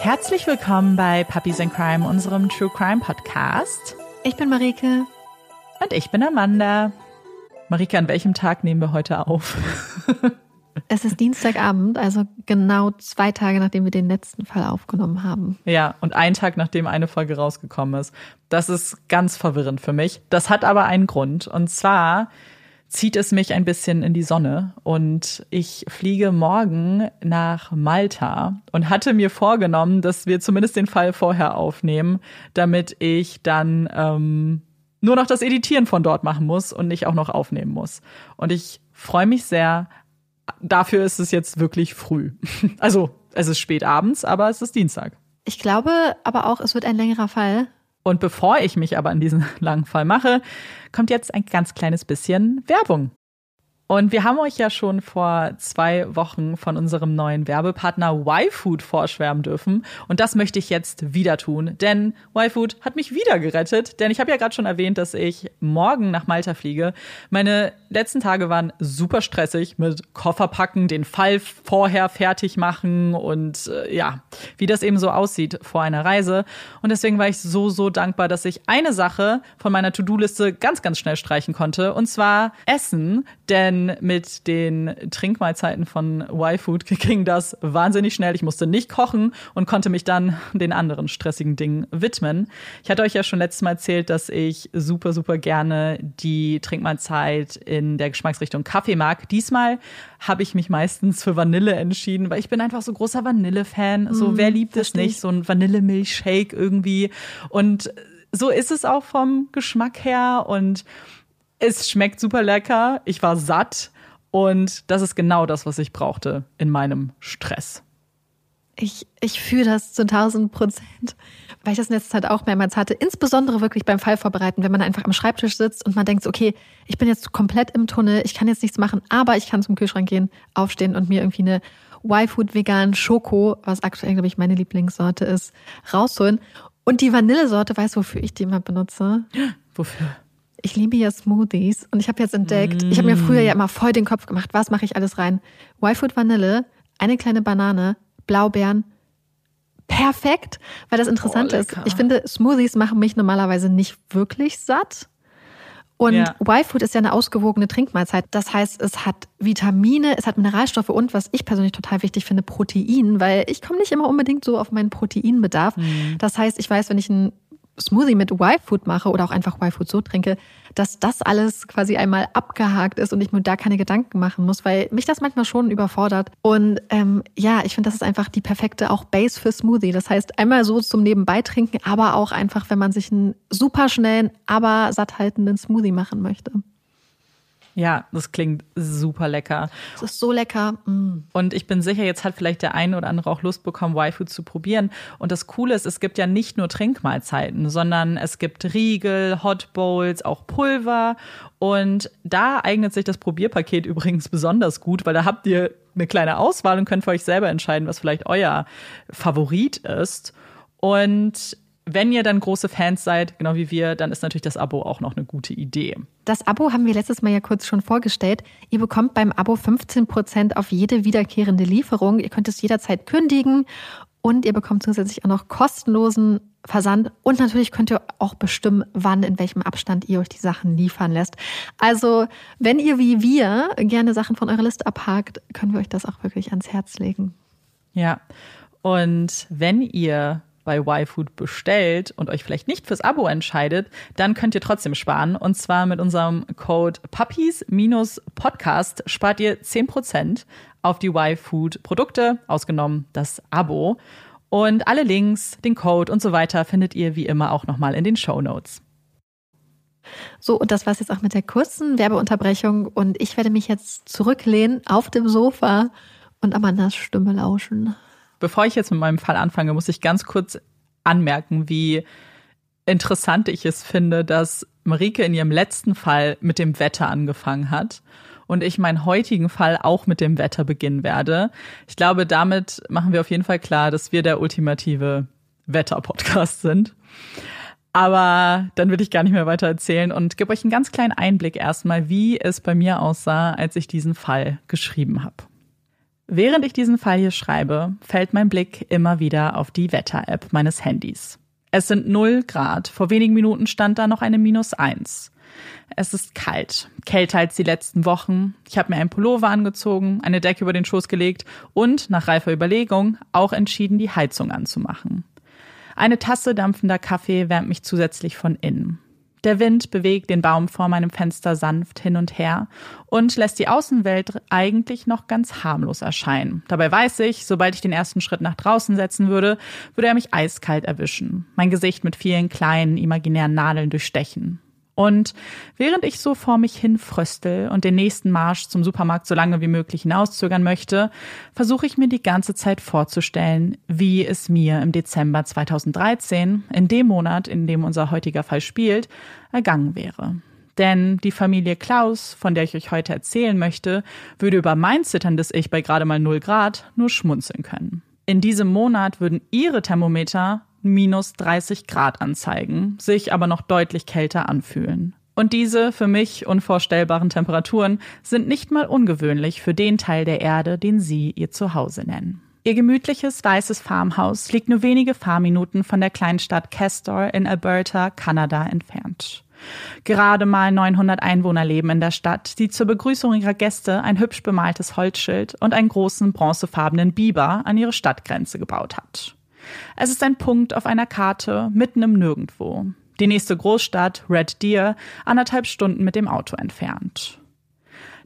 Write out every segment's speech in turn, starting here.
Herzlich willkommen bei Puppies and Crime, unserem True Crime Podcast. Ich bin Marike. Und ich bin Amanda. Marike, an welchem Tag nehmen wir heute auf? Es ist Dienstagabend, also genau zwei Tage, nachdem wir den letzten Fall aufgenommen haben. Ja, und ein Tag, nachdem eine Folge rausgekommen ist. Das ist ganz verwirrend für mich. Das hat aber einen Grund. Und zwar zieht es mich ein bisschen in die Sonne und ich fliege morgen nach Malta und hatte mir vorgenommen, dass wir zumindest den Fall vorher aufnehmen, damit ich dann ähm, nur noch das Editieren von dort machen muss und nicht auch noch aufnehmen muss. Und ich freue mich sehr. Dafür ist es jetzt wirklich früh. Also es ist spät abends, aber es ist Dienstag. Ich glaube aber auch, es wird ein längerer Fall. Und bevor ich mich aber an diesen langen Fall mache, kommt jetzt ein ganz kleines bisschen Werbung. Und wir haben euch ja schon vor zwei Wochen von unserem neuen Werbepartner Y-Food vorschwärmen dürfen. Und das möchte ich jetzt wieder tun, denn Y-Food hat mich wieder gerettet. Denn ich habe ja gerade schon erwähnt, dass ich morgen nach Malta fliege. Meine letzten Tage waren super stressig mit Koffer packen, den Fall vorher fertig machen und äh, ja, wie das eben so aussieht vor einer Reise. Und deswegen war ich so, so dankbar, dass ich eine Sache von meiner To-Do-Liste ganz, ganz schnell streichen konnte. Und zwar Essen. Denn denn mit den Trinkmahlzeiten von Y-Food ging das wahnsinnig schnell. Ich musste nicht kochen und konnte mich dann den anderen stressigen Dingen widmen. Ich hatte euch ja schon letztes Mal erzählt, dass ich super, super gerne die Trinkmahlzeit in der Geschmacksrichtung Kaffee mag. Diesmal habe ich mich meistens für Vanille entschieden, weil ich bin einfach so großer Vanille-Fan. So, mm, wer liebt es nicht? So ein Vanillemilchshake irgendwie. Und so ist es auch vom Geschmack her und es schmeckt super lecker. Ich war satt. Und das ist genau das, was ich brauchte in meinem Stress. Ich, ich fühle das zu 1000 Prozent, weil ich das in letzter Zeit auch mehrmals hatte. Insbesondere wirklich beim Fall vorbereiten, wenn man einfach am Schreibtisch sitzt und man denkt, okay, ich bin jetzt komplett im Tunnel, ich kann jetzt nichts machen, aber ich kann zum Kühlschrank gehen, aufstehen und mir irgendwie eine Y-Food vegan Schoko, was aktuell, glaube ich, meine Lieblingssorte ist, rausholen. Und die Vanillesorte, weißt du, wofür ich die immer benutze? Wofür? Ich liebe ja Smoothies und ich habe jetzt entdeckt, mm. ich habe mir früher ja immer voll den Kopf gemacht, was mache ich alles rein? Y-Food Vanille, eine kleine Banane, Blaubeeren, perfekt, weil das interessant oh, ist. Ich finde, Smoothies machen mich normalerweise nicht wirklich satt. Und ja. Y-Food ist ja eine ausgewogene Trinkmahlzeit. Das heißt, es hat Vitamine, es hat Mineralstoffe und was ich persönlich total wichtig finde, Protein, weil ich komme nicht immer unbedingt so auf meinen Proteinbedarf. Mhm. Das heißt, ich weiß, wenn ich ein Smoothie mit Y-Food mache oder auch einfach Y-Food so trinke, dass das alles quasi einmal abgehakt ist und ich mir da keine Gedanken machen muss, weil mich das manchmal schon überfordert. Und ähm, ja, ich finde, das ist einfach die perfekte auch Base für Smoothie. Das heißt, einmal so zum Nebenbei trinken, aber auch einfach, wenn man sich einen super schnellen, aber satthaltenden Smoothie machen möchte. Ja, das klingt super lecker. Es ist so lecker. Mm. Und ich bin sicher, jetzt hat vielleicht der eine oder andere auch Lust bekommen, Y-Food zu probieren. Und das Coole ist, es gibt ja nicht nur Trinkmahlzeiten, sondern es gibt Riegel, Hot Bowls, auch Pulver. Und da eignet sich das Probierpaket übrigens besonders gut, weil da habt ihr eine kleine Auswahl und könnt für euch selber entscheiden, was vielleicht euer Favorit ist. Und wenn ihr dann große Fans seid, genau wie wir, dann ist natürlich das Abo auch noch eine gute Idee. Das Abo haben wir letztes Mal ja kurz schon vorgestellt. Ihr bekommt beim Abo 15 Prozent auf jede wiederkehrende Lieferung. Ihr könnt es jederzeit kündigen und ihr bekommt zusätzlich auch noch kostenlosen Versand und natürlich könnt ihr auch bestimmen, wann, in welchem Abstand ihr euch die Sachen liefern lässt. Also, wenn ihr wie wir gerne Sachen von eurer Liste abhakt, können wir euch das auch wirklich ans Herz legen. Ja. Und wenn ihr bei YFood bestellt und euch vielleicht nicht fürs Abo entscheidet, dann könnt ihr trotzdem sparen. Und zwar mit unserem Code Puppies-Podcast spart ihr 10% auf die YFood-Produkte, ausgenommen das Abo. Und alle Links, den Code und so weiter findet ihr wie immer auch nochmal in den Show Notes. So, und das war's jetzt auch mit der kurzen Werbeunterbrechung. Und ich werde mich jetzt zurücklehnen auf dem Sofa und Amandas Stimme lauschen. Bevor ich jetzt mit meinem Fall anfange, muss ich ganz kurz anmerken, wie interessant ich es finde, dass Marike in ihrem letzten Fall mit dem Wetter angefangen hat und ich meinen heutigen Fall auch mit dem Wetter beginnen werde. Ich glaube, damit machen wir auf jeden Fall klar, dass wir der ultimative Wetter-Podcast sind. Aber dann würde ich gar nicht mehr weiter erzählen und gebe euch einen ganz kleinen Einblick erstmal, wie es bei mir aussah, als ich diesen Fall geschrieben habe. Während ich diesen Fall hier schreibe, fällt mein Blick immer wieder auf die Wetter-App meines Handys. Es sind 0 Grad. Vor wenigen Minuten stand da noch eine minus 1. Es ist kalt, kälter als die letzten Wochen. Ich habe mir einen Pullover angezogen, eine Decke über den Schoß gelegt und, nach reifer Überlegung, auch entschieden, die Heizung anzumachen. Eine Tasse dampfender Kaffee wärmt mich zusätzlich von innen. Der Wind bewegt den Baum vor meinem Fenster sanft hin und her und lässt die Außenwelt eigentlich noch ganz harmlos erscheinen. Dabei weiß ich, sobald ich den ersten Schritt nach draußen setzen würde, würde er mich eiskalt erwischen, mein Gesicht mit vielen kleinen imaginären Nadeln durchstechen. Und während ich so vor mich hin fröstel und den nächsten Marsch zum Supermarkt so lange wie möglich hinauszögern möchte, versuche ich mir die ganze Zeit vorzustellen, wie es mir im Dezember 2013, in dem Monat, in dem unser heutiger Fall spielt, ergangen wäre. Denn die Familie Klaus, von der ich euch heute erzählen möchte, würde über mein zitterndes Ich bei gerade mal 0 Grad nur schmunzeln können. In diesem Monat würden ihre Thermometer minus 30 Grad anzeigen, sich aber noch deutlich kälter anfühlen. Und diese für mich unvorstellbaren Temperaturen sind nicht mal ungewöhnlich für den Teil der Erde, den Sie Ihr Zuhause nennen. Ihr gemütliches weißes Farmhaus liegt nur wenige Fahrminuten von der Kleinstadt Castor in Alberta, Kanada entfernt. Gerade mal 900 Einwohner leben in der Stadt, die zur Begrüßung ihrer Gäste ein hübsch bemaltes Holzschild und einen großen bronzefarbenen Biber an ihre Stadtgrenze gebaut hat. Es ist ein Punkt auf einer Karte mitten im Nirgendwo. Die nächste Großstadt, Red Deer, anderthalb Stunden mit dem Auto entfernt.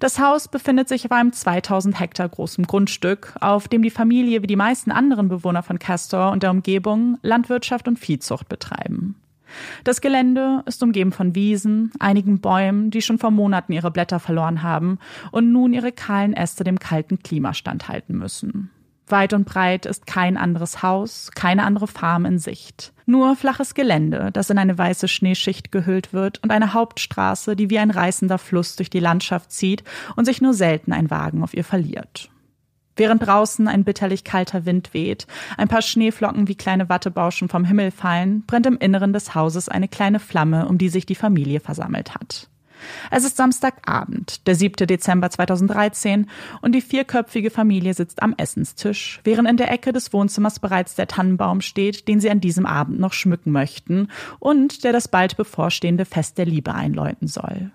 Das Haus befindet sich auf einem 2000 Hektar großen Grundstück, auf dem die Familie wie die meisten anderen Bewohner von Castor und der Umgebung Landwirtschaft und Viehzucht betreiben. Das Gelände ist umgeben von Wiesen, einigen Bäumen, die schon vor Monaten ihre Blätter verloren haben und nun ihre kahlen Äste dem kalten Klima standhalten müssen. Weit und breit ist kein anderes Haus, keine andere Farm in Sicht. Nur flaches Gelände, das in eine weiße Schneeschicht gehüllt wird und eine Hauptstraße, die wie ein reißender Fluss durch die Landschaft zieht und sich nur selten ein Wagen auf ihr verliert. Während draußen ein bitterlich kalter Wind weht, ein paar Schneeflocken wie kleine Wattebauschen vom Himmel fallen, brennt im Inneren des Hauses eine kleine Flamme, um die sich die Familie versammelt hat. Es ist Samstagabend, der 7. Dezember 2013, und die vierköpfige Familie sitzt am Essenstisch, während in der Ecke des Wohnzimmers bereits der Tannenbaum steht, den sie an diesem Abend noch schmücken möchten und der das bald bevorstehende Fest der Liebe einläuten soll.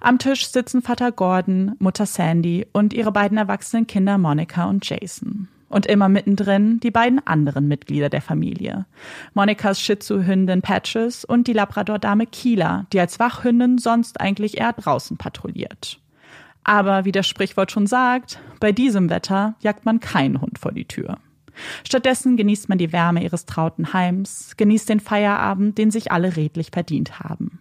Am Tisch sitzen Vater Gordon, Mutter Sandy und ihre beiden erwachsenen Kinder Monica und Jason. Und immer mittendrin die beiden anderen Mitglieder der Familie. Monikas Shih Tzu-Hündin Patches und die Labrador-Dame Kila, die als Wachhündin sonst eigentlich eher draußen patrouilliert. Aber wie das Sprichwort schon sagt, bei diesem Wetter jagt man keinen Hund vor die Tür. Stattdessen genießt man die Wärme ihres trauten Heims, genießt den Feierabend, den sich alle redlich verdient haben.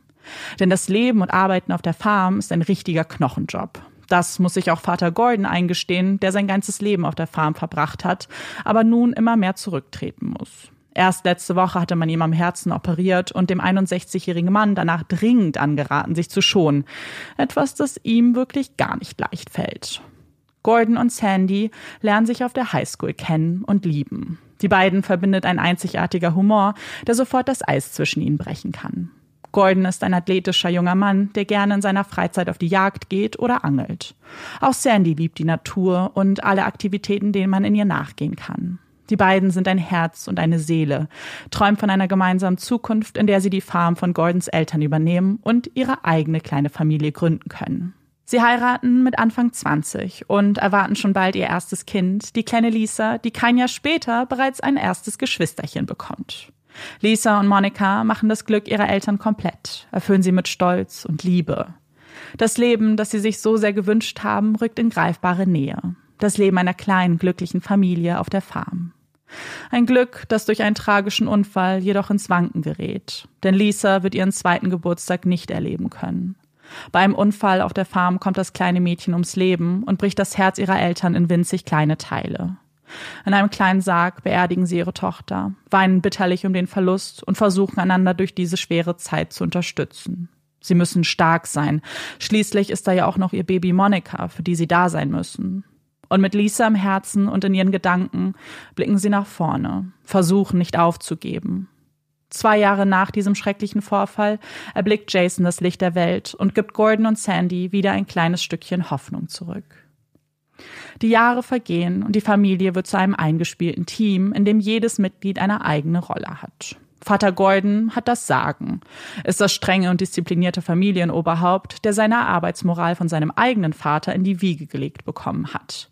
Denn das Leben und Arbeiten auf der Farm ist ein richtiger Knochenjob. Das muss sich auch Vater Gordon eingestehen, der sein ganzes Leben auf der Farm verbracht hat, aber nun immer mehr zurücktreten muss. Erst letzte Woche hatte man ihm am Herzen operiert und dem 61-jährigen Mann danach dringend angeraten, sich zu schonen. Etwas, das ihm wirklich gar nicht leicht fällt. Gordon und Sandy lernen sich auf der Highschool kennen und lieben. Die beiden verbindet ein einzigartiger Humor, der sofort das Eis zwischen ihnen brechen kann. Gordon ist ein athletischer junger Mann, der gerne in seiner Freizeit auf die Jagd geht oder angelt. Auch Sandy liebt die Natur und alle Aktivitäten, denen man in ihr nachgehen kann. Die beiden sind ein Herz und eine Seele, träumen von einer gemeinsamen Zukunft, in der sie die Farm von Gordons Eltern übernehmen und ihre eigene kleine Familie gründen können. Sie heiraten mit Anfang 20 und erwarten schon bald ihr erstes Kind, die kleine Lisa, die kein Jahr später bereits ein erstes Geschwisterchen bekommt. Lisa und Monika machen das Glück ihrer Eltern komplett, erfüllen sie mit Stolz und Liebe. Das Leben, das sie sich so sehr gewünscht haben, rückt in greifbare Nähe. Das Leben einer kleinen, glücklichen Familie auf der Farm. Ein Glück, das durch einen tragischen Unfall jedoch ins Wanken gerät. Denn Lisa wird ihren zweiten Geburtstag nicht erleben können. Beim Unfall auf der Farm kommt das kleine Mädchen ums Leben und bricht das Herz ihrer Eltern in winzig kleine Teile. In einem kleinen Sarg beerdigen sie ihre Tochter, weinen bitterlich um den Verlust und versuchen einander durch diese schwere Zeit zu unterstützen. Sie müssen stark sein. Schließlich ist da ja auch noch ihr Baby Monika, für die sie da sein müssen. Und mit Lisa im Herzen und in ihren Gedanken blicken sie nach vorne, versuchen nicht aufzugeben. Zwei Jahre nach diesem schrecklichen Vorfall erblickt Jason das Licht der Welt und gibt Gordon und Sandy wieder ein kleines Stückchen Hoffnung zurück. Die Jahre vergehen und die Familie wird zu einem eingespielten Team, in dem jedes Mitglied eine eigene Rolle hat. Vater Gordon hat das Sagen, ist das strenge und disziplinierte Familienoberhaupt, der seine Arbeitsmoral von seinem eigenen Vater in die Wiege gelegt bekommen hat.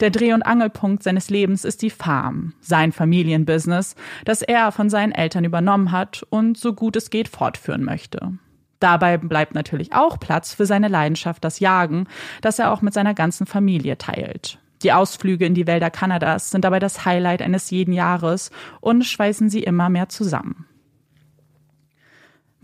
Der Dreh- und Angelpunkt seines Lebens ist die Farm, sein Familienbusiness, das er von seinen Eltern übernommen hat und so gut es geht fortführen möchte. Dabei bleibt natürlich auch Platz für seine Leidenschaft, das Jagen, das er auch mit seiner ganzen Familie teilt. Die Ausflüge in die Wälder Kanadas sind dabei das Highlight eines jeden Jahres und schweißen sie immer mehr zusammen.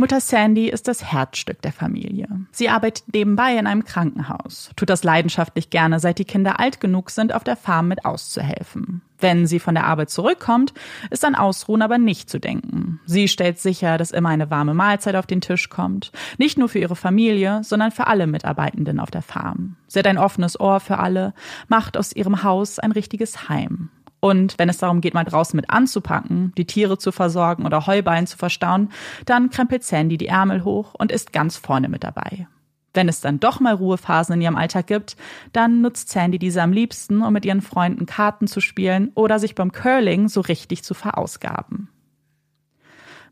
Mutter Sandy ist das Herzstück der Familie. Sie arbeitet nebenbei in einem Krankenhaus, tut das leidenschaftlich gerne, seit die Kinder alt genug sind, auf der Farm mit auszuhelfen. Wenn sie von der Arbeit zurückkommt, ist an Ausruhen aber nicht zu denken. Sie stellt sicher, dass immer eine warme Mahlzeit auf den Tisch kommt. Nicht nur für ihre Familie, sondern für alle Mitarbeitenden auf der Farm. Sie hat ein offenes Ohr für alle, macht aus ihrem Haus ein richtiges Heim. Und wenn es darum geht, mal draußen mit anzupacken, die Tiere zu versorgen oder Heuballen zu verstauen, dann krempelt Sandy die Ärmel hoch und ist ganz vorne mit dabei. Wenn es dann doch mal Ruhephasen in ihrem Alltag gibt, dann nutzt Sandy diese am liebsten, um mit ihren Freunden Karten zu spielen oder sich beim Curling so richtig zu verausgaben.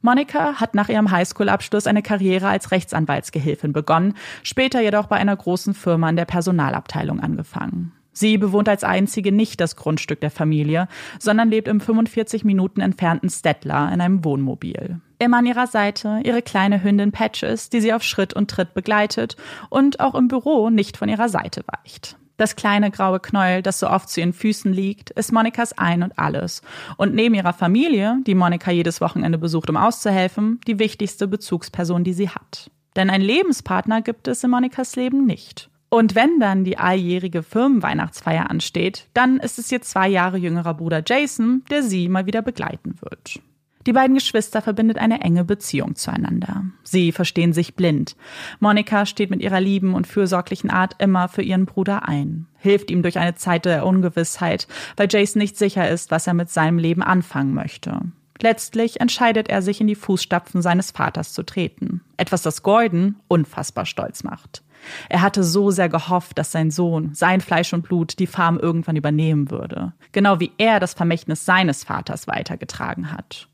Monika hat nach ihrem Highschool-Abschluss eine Karriere als Rechtsanwaltsgehilfin begonnen, später jedoch bei einer großen Firma in der Personalabteilung angefangen. Sie bewohnt als einzige nicht das Grundstück der Familie, sondern lebt im 45 Minuten entfernten Stettler in einem Wohnmobil. Immer an ihrer Seite ihre kleine Hündin Patches, die sie auf Schritt und Tritt begleitet und auch im Büro nicht von ihrer Seite weicht. Das kleine graue Knäuel, das so oft zu ihren Füßen liegt, ist Monikas Ein und Alles. Und neben ihrer Familie, die Monika jedes Wochenende besucht, um auszuhelfen, die wichtigste Bezugsperson, die sie hat. Denn einen Lebenspartner gibt es in Monikas Leben nicht. Und wenn dann die alljährige Firmenweihnachtsfeier ansteht, dann ist es ihr zwei Jahre jüngerer Bruder Jason, der sie mal wieder begleiten wird. Die beiden Geschwister verbindet eine enge Beziehung zueinander. Sie verstehen sich blind. Monika steht mit ihrer lieben und fürsorglichen Art immer für ihren Bruder ein, hilft ihm durch eine Zeit der Ungewissheit, weil Jason nicht sicher ist, was er mit seinem Leben anfangen möchte. Letztlich entscheidet er sich in die Fußstapfen seines Vaters zu treten. Etwas, das Gordon unfassbar stolz macht. Er hatte so sehr gehofft, dass sein Sohn, sein Fleisch und Blut, die Farm irgendwann übernehmen würde. Genau wie er das Vermächtnis seines Vaters weitergetragen hat.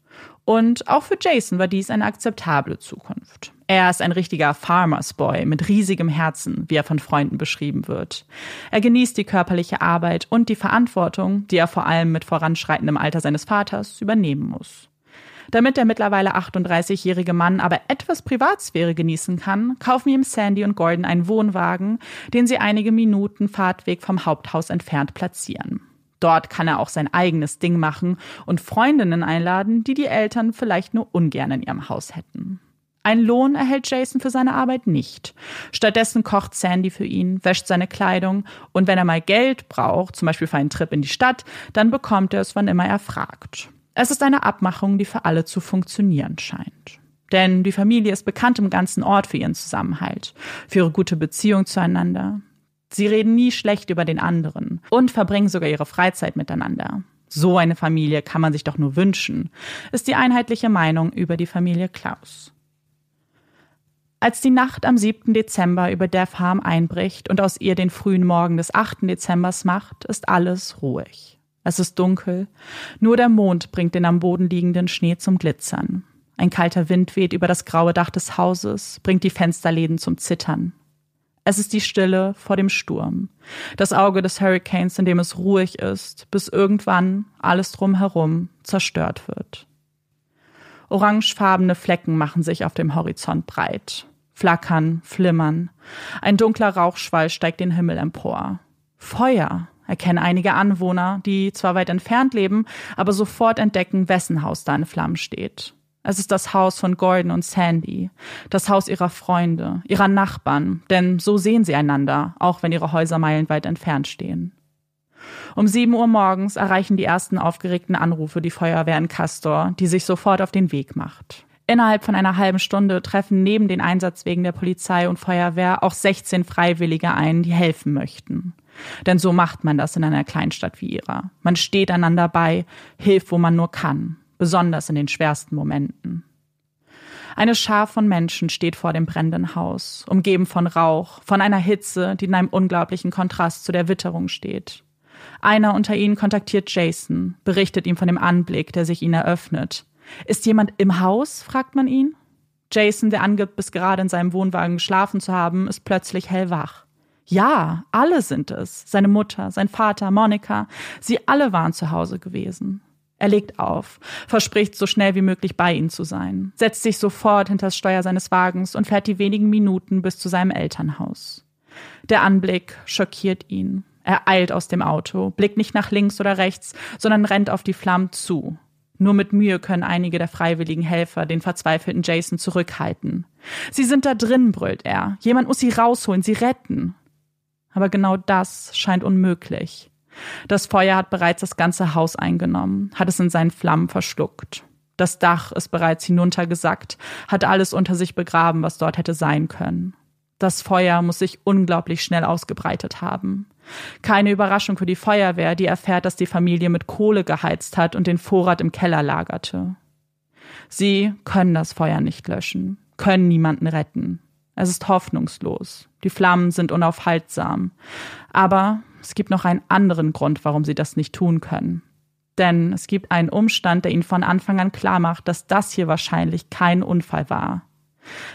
Und auch für Jason war dies eine akzeptable Zukunft. Er ist ein richtiger Farmers Boy mit riesigem Herzen, wie er von Freunden beschrieben wird. Er genießt die körperliche Arbeit und die Verantwortung, die er vor allem mit voranschreitendem Alter seines Vaters übernehmen muss. Damit der mittlerweile 38-jährige Mann aber etwas Privatsphäre genießen kann, kaufen ihm Sandy und Gordon einen Wohnwagen, den sie einige Minuten Fahrtweg vom Haupthaus entfernt platzieren. Dort kann er auch sein eigenes Ding machen und Freundinnen einladen, die die Eltern vielleicht nur ungern in ihrem Haus hätten. Ein Lohn erhält Jason für seine Arbeit nicht. Stattdessen kocht Sandy für ihn, wäscht seine Kleidung und wenn er mal Geld braucht, zum Beispiel für einen Trip in die Stadt, dann bekommt er es, wann immer er fragt. Es ist eine Abmachung, die für alle zu funktionieren scheint. Denn die Familie ist bekannt im ganzen Ort für ihren Zusammenhalt, für ihre gute Beziehung zueinander. Sie reden nie schlecht über den anderen und verbringen sogar ihre Freizeit miteinander. So eine Familie kann man sich doch nur wünschen, ist die einheitliche Meinung über die Familie Klaus. Als die Nacht am 7. Dezember über der Farm einbricht und aus ihr den frühen Morgen des 8. Dezembers macht, ist alles ruhig. Es ist dunkel. Nur der Mond bringt den am Boden liegenden Schnee zum Glitzern. Ein kalter Wind weht über das graue Dach des Hauses, bringt die Fensterläden zum Zittern. Es ist die Stille vor dem Sturm. Das Auge des Hurricanes, in dem es ruhig ist, bis irgendwann alles drumherum zerstört wird. Orangefarbene Flecken machen sich auf dem Horizont breit. Flackern, flimmern. Ein dunkler Rauchschwall steigt den Himmel empor. Feuer erkennen einige Anwohner, die zwar weit entfernt leben, aber sofort entdecken, wessen Haus da in Flammen steht. Es ist das Haus von Gordon und Sandy, das Haus ihrer Freunde, ihrer Nachbarn, denn so sehen sie einander, auch wenn ihre Häuser meilenweit entfernt stehen. Um sieben Uhr morgens erreichen die ersten aufgeregten Anrufe die Feuerwehr in Castor, die sich sofort auf den Weg macht. Innerhalb von einer halben Stunde treffen neben den Einsatzwegen der Polizei und Feuerwehr auch 16 Freiwillige ein, die helfen möchten. Denn so macht man das in einer Kleinstadt wie ihrer. Man steht einander bei, hilft, wo man nur kann, besonders in den schwersten Momenten. Eine Schar von Menschen steht vor dem brennenden Haus, umgeben von Rauch, von einer Hitze, die in einem unglaublichen Kontrast zu der Witterung steht. Einer unter ihnen kontaktiert Jason, berichtet ihm von dem Anblick, der sich ihnen eröffnet. Ist jemand im Haus? fragt man ihn. Jason, der angibt, bis gerade in seinem Wohnwagen geschlafen zu haben, ist plötzlich hellwach. Ja, alle sind es. Seine Mutter, sein Vater, Monika. Sie alle waren zu Hause gewesen. Er legt auf, verspricht, so schnell wie möglich bei ihnen zu sein, setzt sich sofort hinter das Steuer seines Wagens und fährt die wenigen Minuten bis zu seinem Elternhaus. Der Anblick schockiert ihn. Er eilt aus dem Auto, blickt nicht nach links oder rechts, sondern rennt auf die Flammen zu. Nur mit Mühe können einige der freiwilligen Helfer den verzweifelten Jason zurückhalten. Sie sind da drin, brüllt er. Jemand muss sie rausholen, sie retten. Aber genau das scheint unmöglich. Das Feuer hat bereits das ganze Haus eingenommen, hat es in seinen Flammen verschluckt. Das Dach ist bereits hinuntergesackt, hat alles unter sich begraben, was dort hätte sein können. Das Feuer muss sich unglaublich schnell ausgebreitet haben. Keine Überraschung für die Feuerwehr, die erfährt, dass die Familie mit Kohle geheizt hat und den Vorrat im Keller lagerte. Sie können das Feuer nicht löschen, können niemanden retten. Es ist hoffnungslos. Die Flammen sind unaufhaltsam. Aber es gibt noch einen anderen Grund, warum sie das nicht tun können. Denn es gibt einen Umstand, der ihnen von Anfang an klar macht, dass das hier wahrscheinlich kein Unfall war.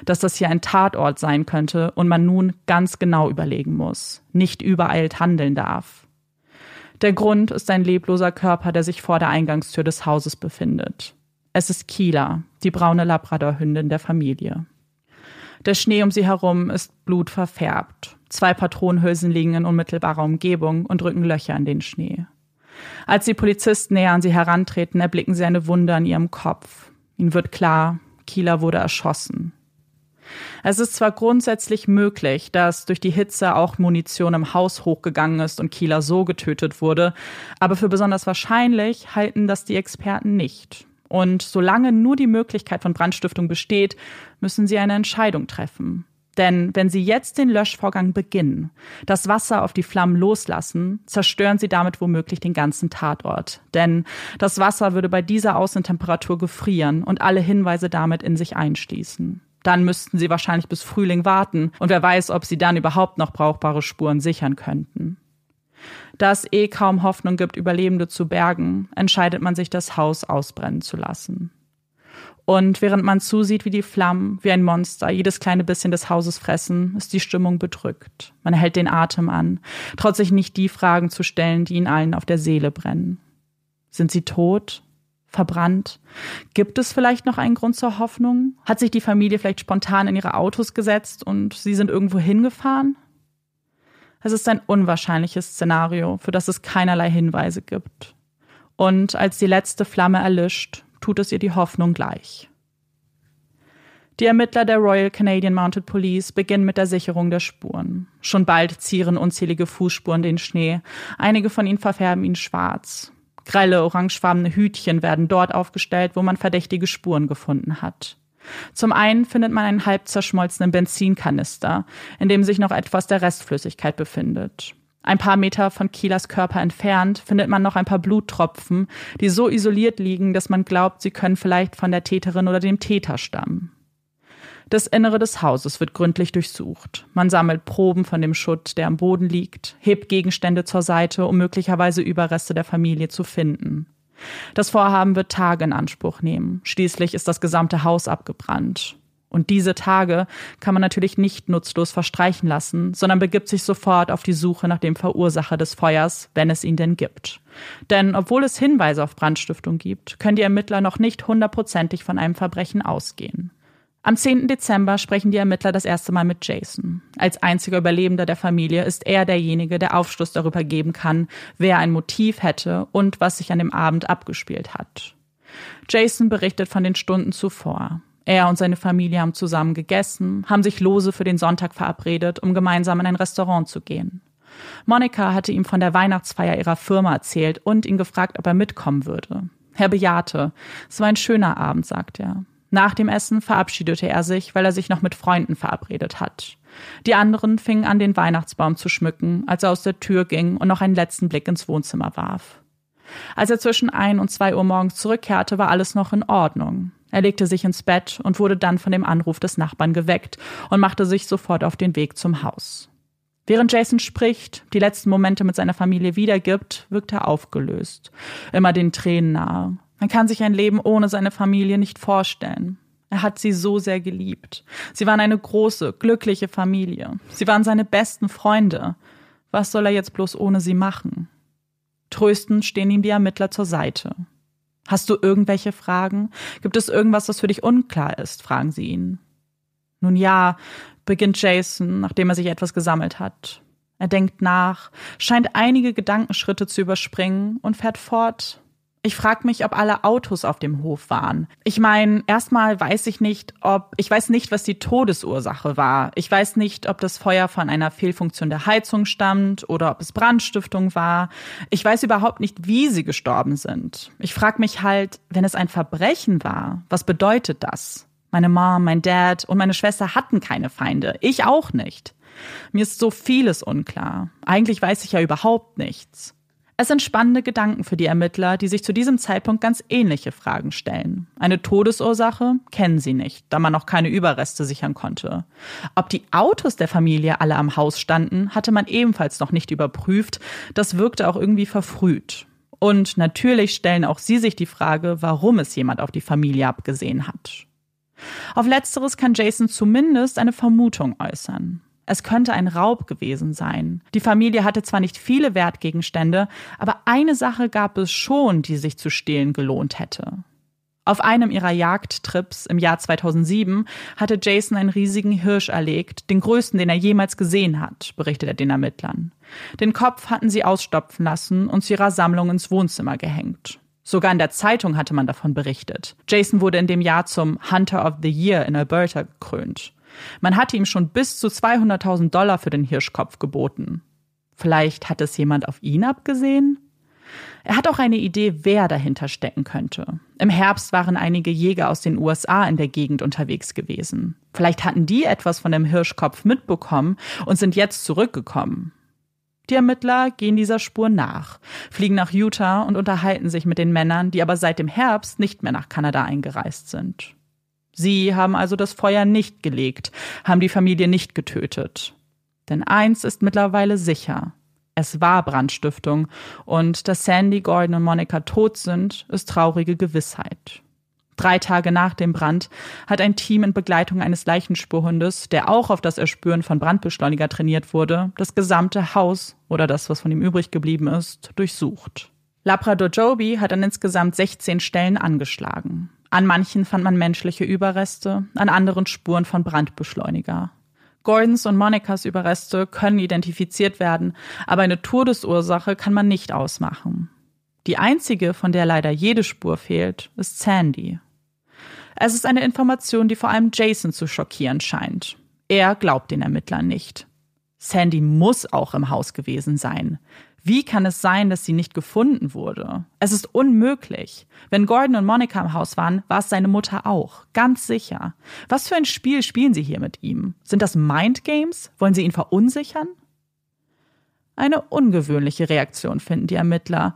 Dass das hier ein Tatort sein könnte und man nun ganz genau überlegen muss, nicht übereilt handeln darf. Der Grund ist ein lebloser Körper, der sich vor der Eingangstür des Hauses befindet. Es ist Kila, die braune Labradorhündin der Familie. Der Schnee um sie herum ist blutverfärbt. Zwei Patronenhülsen liegen in unmittelbarer Umgebung und drücken Löcher in den Schnee. Als die Polizisten näher an sie herantreten, erblicken sie eine Wunde an ihrem Kopf. Ihnen wird klar, Kieler wurde erschossen. Es ist zwar grundsätzlich möglich, dass durch die Hitze auch Munition im Haus hochgegangen ist und Kieler so getötet wurde, aber für besonders wahrscheinlich halten das die Experten nicht. Und solange nur die Möglichkeit von Brandstiftung besteht, müssen sie eine Entscheidung treffen. Denn wenn Sie jetzt den Löschvorgang beginnen, das Wasser auf die Flammen loslassen, zerstören Sie damit womöglich den ganzen Tatort. Denn das Wasser würde bei dieser Außentemperatur gefrieren und alle Hinweise damit in sich einschließen. Dann müssten Sie wahrscheinlich bis Frühling warten und wer weiß, ob Sie dann überhaupt noch brauchbare Spuren sichern könnten. Da es eh kaum Hoffnung gibt, Überlebende zu bergen, entscheidet man sich, das Haus ausbrennen zu lassen. Und während man zusieht, wie die Flammen wie ein Monster jedes kleine bisschen des Hauses fressen, ist die Stimmung bedrückt. Man hält den Atem an, traut sich nicht die Fragen zu stellen, die ihnen allen auf der Seele brennen. Sind sie tot? Verbrannt? Gibt es vielleicht noch einen Grund zur Hoffnung? Hat sich die Familie vielleicht spontan in ihre Autos gesetzt und sie sind irgendwo hingefahren? Es ist ein unwahrscheinliches Szenario, für das es keinerlei Hinweise gibt. Und als die letzte Flamme erlischt, tut es ihr die Hoffnung gleich. Die Ermittler der Royal Canadian Mounted Police beginnen mit der Sicherung der Spuren. Schon bald zieren unzählige Fußspuren den Schnee. Einige von ihnen verfärben ihn schwarz. Grelle, orangefarbene Hütchen werden dort aufgestellt, wo man verdächtige Spuren gefunden hat. Zum einen findet man einen halb zerschmolzenen Benzinkanister, in dem sich noch etwas der Restflüssigkeit befindet. Ein paar Meter von Kielas Körper entfernt findet man noch ein paar Bluttropfen, die so isoliert liegen, dass man glaubt, sie können vielleicht von der Täterin oder dem Täter stammen. Das Innere des Hauses wird gründlich durchsucht. Man sammelt Proben von dem Schutt, der am Boden liegt, hebt Gegenstände zur Seite, um möglicherweise Überreste der Familie zu finden. Das Vorhaben wird Tage in Anspruch nehmen. Schließlich ist das gesamte Haus abgebrannt. Und diese Tage kann man natürlich nicht nutzlos verstreichen lassen, sondern begibt sich sofort auf die Suche nach dem Verursacher des Feuers, wenn es ihn denn gibt. Denn obwohl es Hinweise auf Brandstiftung gibt, können die Ermittler noch nicht hundertprozentig von einem Verbrechen ausgehen. Am 10. Dezember sprechen die Ermittler das erste Mal mit Jason. Als einziger Überlebender der Familie ist er derjenige, der Aufschluss darüber geben kann, wer ein Motiv hätte und was sich an dem Abend abgespielt hat. Jason berichtet von den Stunden zuvor. Er und seine Familie haben zusammen gegessen, haben sich lose für den Sonntag verabredet, um gemeinsam in ein Restaurant zu gehen. Monika hatte ihm von der Weihnachtsfeier ihrer Firma erzählt und ihn gefragt, ob er mitkommen würde. Er bejahte. Es war ein schöner Abend, sagt er. Nach dem Essen verabschiedete er sich, weil er sich noch mit Freunden verabredet hat. Die anderen fingen an, den Weihnachtsbaum zu schmücken, als er aus der Tür ging und noch einen letzten Blick ins Wohnzimmer warf. Als er zwischen ein und zwei Uhr morgens zurückkehrte, war alles noch in Ordnung. Er legte sich ins Bett und wurde dann von dem Anruf des Nachbarn geweckt und machte sich sofort auf den Weg zum Haus. Während Jason spricht, die letzten Momente mit seiner Familie wiedergibt, wirkt er aufgelöst, immer den Tränen nahe. Man kann sich ein Leben ohne seine Familie nicht vorstellen. Er hat sie so sehr geliebt. Sie waren eine große, glückliche Familie. Sie waren seine besten Freunde. Was soll er jetzt bloß ohne sie machen? Tröstend stehen ihm die Ermittler zur Seite. Hast du irgendwelche Fragen? Gibt es irgendwas, das für dich unklar ist? fragen sie ihn. Nun ja, beginnt Jason, nachdem er sich etwas gesammelt hat. Er denkt nach, scheint einige Gedankenschritte zu überspringen und fährt fort. Ich frage mich, ob alle Autos auf dem Hof waren. Ich meine, erstmal weiß ich nicht, ob ich weiß nicht, was die Todesursache war. Ich weiß nicht, ob das Feuer von einer Fehlfunktion der Heizung stammt oder ob es Brandstiftung war. Ich weiß überhaupt nicht, wie sie gestorben sind. Ich frage mich halt, wenn es ein Verbrechen war, was bedeutet das? Meine Mom, mein Dad und meine Schwester hatten keine Feinde. Ich auch nicht. Mir ist so vieles unklar. Eigentlich weiß ich ja überhaupt nichts. Es sind spannende Gedanken für die Ermittler, die sich zu diesem Zeitpunkt ganz ähnliche Fragen stellen. Eine Todesursache kennen sie nicht, da man noch keine Überreste sichern konnte. Ob die Autos der Familie alle am Haus standen, hatte man ebenfalls noch nicht überprüft. Das wirkte auch irgendwie verfrüht. Und natürlich stellen auch sie sich die Frage, warum es jemand auf die Familie abgesehen hat. Auf letzteres kann Jason zumindest eine Vermutung äußern. Es könnte ein Raub gewesen sein. Die Familie hatte zwar nicht viele Wertgegenstände, aber eine Sache gab es schon, die sich zu stehlen gelohnt hätte. Auf einem ihrer Jagdtrips im Jahr 2007 hatte Jason einen riesigen Hirsch erlegt, den größten, den er jemals gesehen hat, berichtet er den Ermittlern. Den Kopf hatten sie ausstopfen lassen und zu ihrer Sammlung ins Wohnzimmer gehängt. Sogar in der Zeitung hatte man davon berichtet. Jason wurde in dem Jahr zum Hunter of the Year in Alberta gekrönt. Man hatte ihm schon bis zu 200.000 Dollar für den Hirschkopf geboten. Vielleicht hat es jemand auf ihn abgesehen? Er hat auch eine Idee, wer dahinter stecken könnte. Im Herbst waren einige Jäger aus den USA in der Gegend unterwegs gewesen. Vielleicht hatten die etwas von dem Hirschkopf mitbekommen und sind jetzt zurückgekommen. Die Ermittler gehen dieser Spur nach, fliegen nach Utah und unterhalten sich mit den Männern, die aber seit dem Herbst nicht mehr nach Kanada eingereist sind. Sie haben also das Feuer nicht gelegt, haben die Familie nicht getötet. Denn eins ist mittlerweile sicher. Es war Brandstiftung und dass Sandy, Gordon und Monica tot sind, ist traurige Gewissheit. Drei Tage nach dem Brand hat ein Team in Begleitung eines Leichenspurhundes, der auch auf das Erspüren von Brandbeschleuniger trainiert wurde, das gesamte Haus oder das, was von ihm übrig geblieben ist, durchsucht. Labrador Joby hat an insgesamt 16 Stellen angeschlagen. An manchen fand man menschliche Überreste, an anderen Spuren von Brandbeschleuniger. Gordons und Monicas Überreste können identifiziert werden, aber eine Todesursache kann man nicht ausmachen. Die einzige, von der leider jede Spur fehlt, ist Sandy. Es ist eine Information, die vor allem Jason zu schockieren scheint. Er glaubt den Ermittlern nicht. Sandy muss auch im Haus gewesen sein. Wie kann es sein, dass sie nicht gefunden wurde? Es ist unmöglich. Wenn Gordon und Monica im Haus waren, war es seine Mutter auch. Ganz sicher. Was für ein Spiel spielen sie hier mit ihm? Sind das Mind Games? Wollen sie ihn verunsichern? Eine ungewöhnliche Reaktion finden die Ermittler.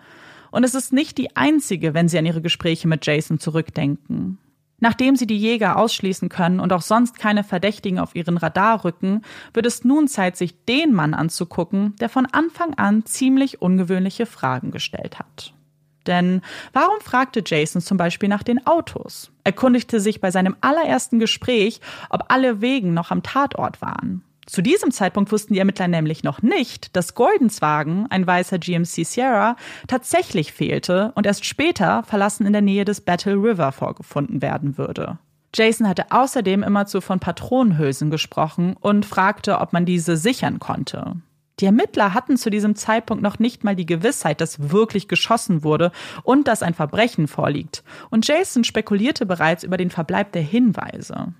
Und es ist nicht die einzige, wenn sie an ihre Gespräche mit Jason zurückdenken. Nachdem sie die Jäger ausschließen können und auch sonst keine Verdächtigen auf ihren Radar rücken, wird es nun Zeit, sich den Mann anzugucken, der von Anfang an ziemlich ungewöhnliche Fragen gestellt hat. Denn warum fragte Jason zum Beispiel nach den Autos? Erkundigte sich bei seinem allerersten Gespräch, ob alle Wegen noch am Tatort waren. Zu diesem Zeitpunkt wussten die Ermittler nämlich noch nicht, dass Gordons Wagen, ein weißer GMC Sierra, tatsächlich fehlte und erst später verlassen in der Nähe des Battle River vorgefunden werden würde. Jason hatte außerdem immerzu von Patronenhülsen gesprochen und fragte, ob man diese sichern konnte. Die Ermittler hatten zu diesem Zeitpunkt noch nicht mal die Gewissheit, dass wirklich geschossen wurde und dass ein Verbrechen vorliegt. Und Jason spekulierte bereits über den Verbleib der Hinweise.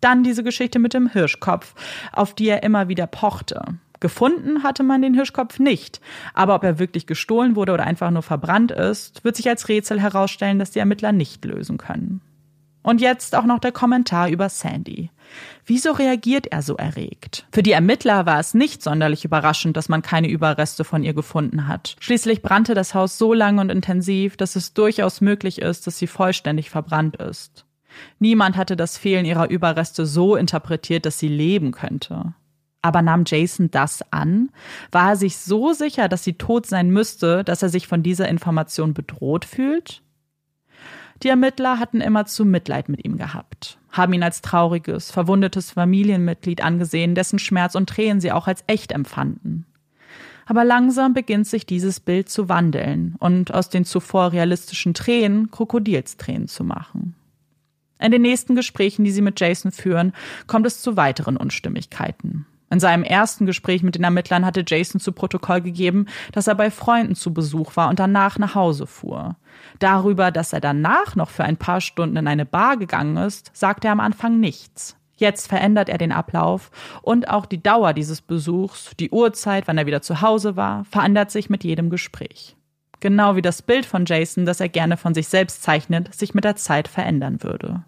Dann diese Geschichte mit dem Hirschkopf, auf die er immer wieder pochte. Gefunden hatte man den Hirschkopf nicht, aber ob er wirklich gestohlen wurde oder einfach nur verbrannt ist, wird sich als Rätsel herausstellen, das die Ermittler nicht lösen können. Und jetzt auch noch der Kommentar über Sandy. Wieso reagiert er so erregt? Für die Ermittler war es nicht sonderlich überraschend, dass man keine Überreste von ihr gefunden hat. Schließlich brannte das Haus so lang und intensiv, dass es durchaus möglich ist, dass sie vollständig verbrannt ist. Niemand hatte das Fehlen ihrer Überreste so interpretiert, dass sie leben könnte. Aber nahm Jason das an? War er sich so sicher, dass sie tot sein müsste, dass er sich von dieser Information bedroht fühlt? Die Ermittler hatten immer zu Mitleid mit ihm gehabt, haben ihn als trauriges, verwundetes Familienmitglied angesehen, dessen Schmerz und Tränen sie auch als echt empfanden. Aber langsam beginnt sich dieses Bild zu wandeln und aus den zuvor realistischen Tränen Krokodilstränen zu machen. In den nächsten Gesprächen, die sie mit Jason führen, kommt es zu weiteren Unstimmigkeiten. In seinem ersten Gespräch mit den Ermittlern hatte Jason zu Protokoll gegeben, dass er bei Freunden zu Besuch war und danach nach Hause fuhr. Darüber, dass er danach noch für ein paar Stunden in eine Bar gegangen ist, sagte er am Anfang nichts. Jetzt verändert er den Ablauf und auch die Dauer dieses Besuchs, die Uhrzeit, wann er wieder zu Hause war, verändert sich mit jedem Gespräch. Genau wie das Bild von Jason, das er gerne von sich selbst zeichnet, sich mit der Zeit verändern würde.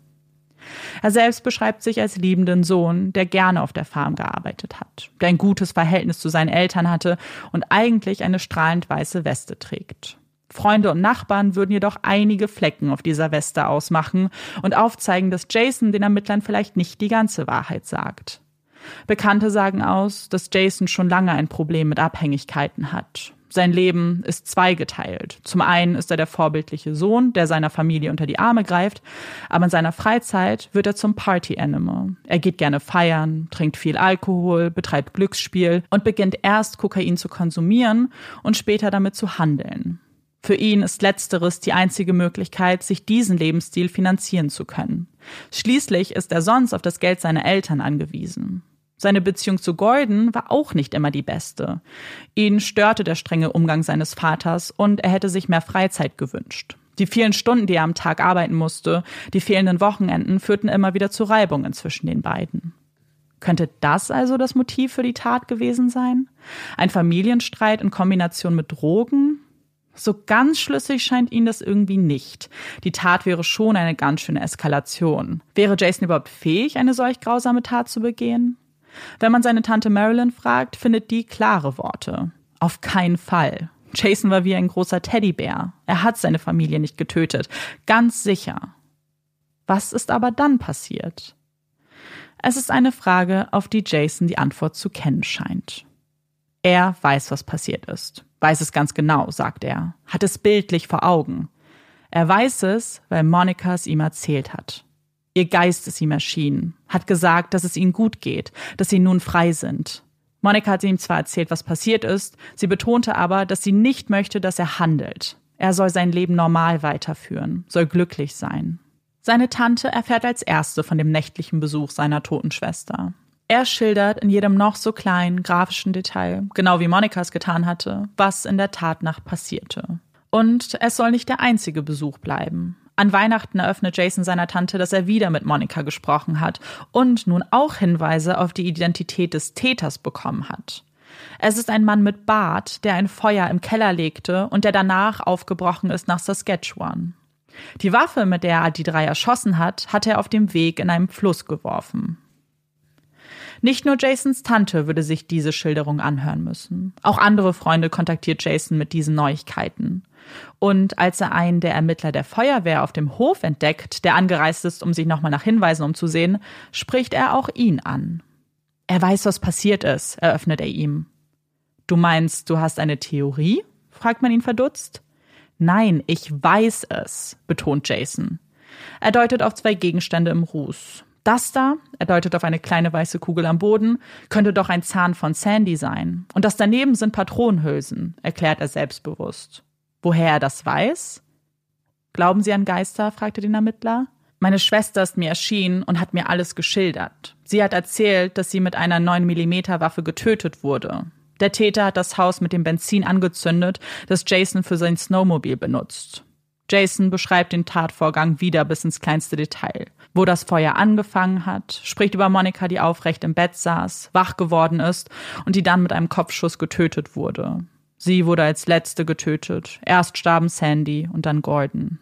Er selbst beschreibt sich als liebenden Sohn, der gerne auf der Farm gearbeitet hat, der ein gutes Verhältnis zu seinen Eltern hatte und eigentlich eine strahlend weiße Weste trägt. Freunde und Nachbarn würden jedoch einige Flecken auf dieser Weste ausmachen und aufzeigen, dass Jason den Ermittlern vielleicht nicht die ganze Wahrheit sagt. Bekannte sagen aus, dass Jason schon lange ein Problem mit Abhängigkeiten hat sein Leben ist zweigeteilt. Zum einen ist er der vorbildliche Sohn, der seiner Familie unter die Arme greift, aber in seiner Freizeit wird er zum Party-Animal. Er geht gerne feiern, trinkt viel Alkohol, betreibt Glücksspiel und beginnt erst Kokain zu konsumieren und später damit zu handeln. Für ihn ist letzteres die einzige Möglichkeit, sich diesen Lebensstil finanzieren zu können. Schließlich ist er sonst auf das Geld seiner Eltern angewiesen. Seine Beziehung zu Gordon war auch nicht immer die beste. Ihn störte der strenge Umgang seines Vaters und er hätte sich mehr Freizeit gewünscht. Die vielen Stunden, die er am Tag arbeiten musste, die fehlenden Wochenenden führten immer wieder zu Reibungen zwischen den beiden. Könnte das also das Motiv für die Tat gewesen sein? Ein Familienstreit in Kombination mit Drogen? So ganz schlüssig scheint ihn das irgendwie nicht. Die Tat wäre schon eine ganz schöne Eskalation. Wäre Jason überhaupt fähig, eine solch grausame Tat zu begehen? Wenn man seine Tante Marilyn fragt, findet die klare Worte. Auf keinen Fall. Jason war wie ein großer Teddybär. Er hat seine Familie nicht getötet. Ganz sicher. Was ist aber dann passiert? Es ist eine Frage, auf die Jason die Antwort zu kennen scheint. Er weiß, was passiert ist. Weiß es ganz genau, sagt er. Hat es bildlich vor Augen. Er weiß es, weil Monika es ihm erzählt hat. Ihr Geist ist ihm erschienen, hat gesagt, dass es ihnen gut geht, dass sie nun frei sind. Monika hat ihm zwar erzählt, was passiert ist, sie betonte aber, dass sie nicht möchte, dass er handelt. Er soll sein Leben normal weiterführen, soll glücklich sein. Seine Tante erfährt als erste von dem nächtlichen Besuch seiner toten Schwester. Er schildert in jedem noch so kleinen grafischen Detail, genau wie Monika es getan hatte, was in der Tatnacht passierte. Und es soll nicht der einzige Besuch bleiben. An Weihnachten eröffnet Jason seiner Tante, dass er wieder mit Monika gesprochen hat und nun auch Hinweise auf die Identität des Täters bekommen hat. Es ist ein Mann mit Bart, der ein Feuer im Keller legte und der danach aufgebrochen ist nach Saskatchewan. Die Waffe, mit der er die drei erschossen hat, hat er auf dem Weg in einem Fluss geworfen. Nicht nur Jasons Tante würde sich diese Schilderung anhören müssen. Auch andere Freunde kontaktiert Jason mit diesen Neuigkeiten. Und als er einen der Ermittler der Feuerwehr auf dem Hof entdeckt, der angereist ist, um sich nochmal nach Hinweisen umzusehen, spricht er auch ihn an. Er weiß, was passiert ist, eröffnet er ihm. Du meinst, du hast eine Theorie? fragt man ihn verdutzt. Nein, ich weiß es, betont Jason. Er deutet auf zwei Gegenstände im Ruß. Das da, er deutet auf eine kleine weiße Kugel am Boden, könnte doch ein Zahn von Sandy sein. Und das daneben sind Patronenhülsen, erklärt er selbstbewusst. Woher er das weiß? Glauben Sie an Geister? fragte den Ermittler. Meine Schwester ist mir erschienen und hat mir alles geschildert. Sie hat erzählt, dass sie mit einer 9 mm Waffe getötet wurde. Der Täter hat das Haus mit dem Benzin angezündet, das Jason für sein Snowmobil benutzt. Jason beschreibt den Tatvorgang wieder bis ins kleinste Detail. Wo das Feuer angefangen hat, spricht über Monika, die aufrecht im Bett saß, wach geworden ist und die dann mit einem Kopfschuss getötet wurde. Sie wurde als letzte getötet. Erst starben Sandy und dann Gordon.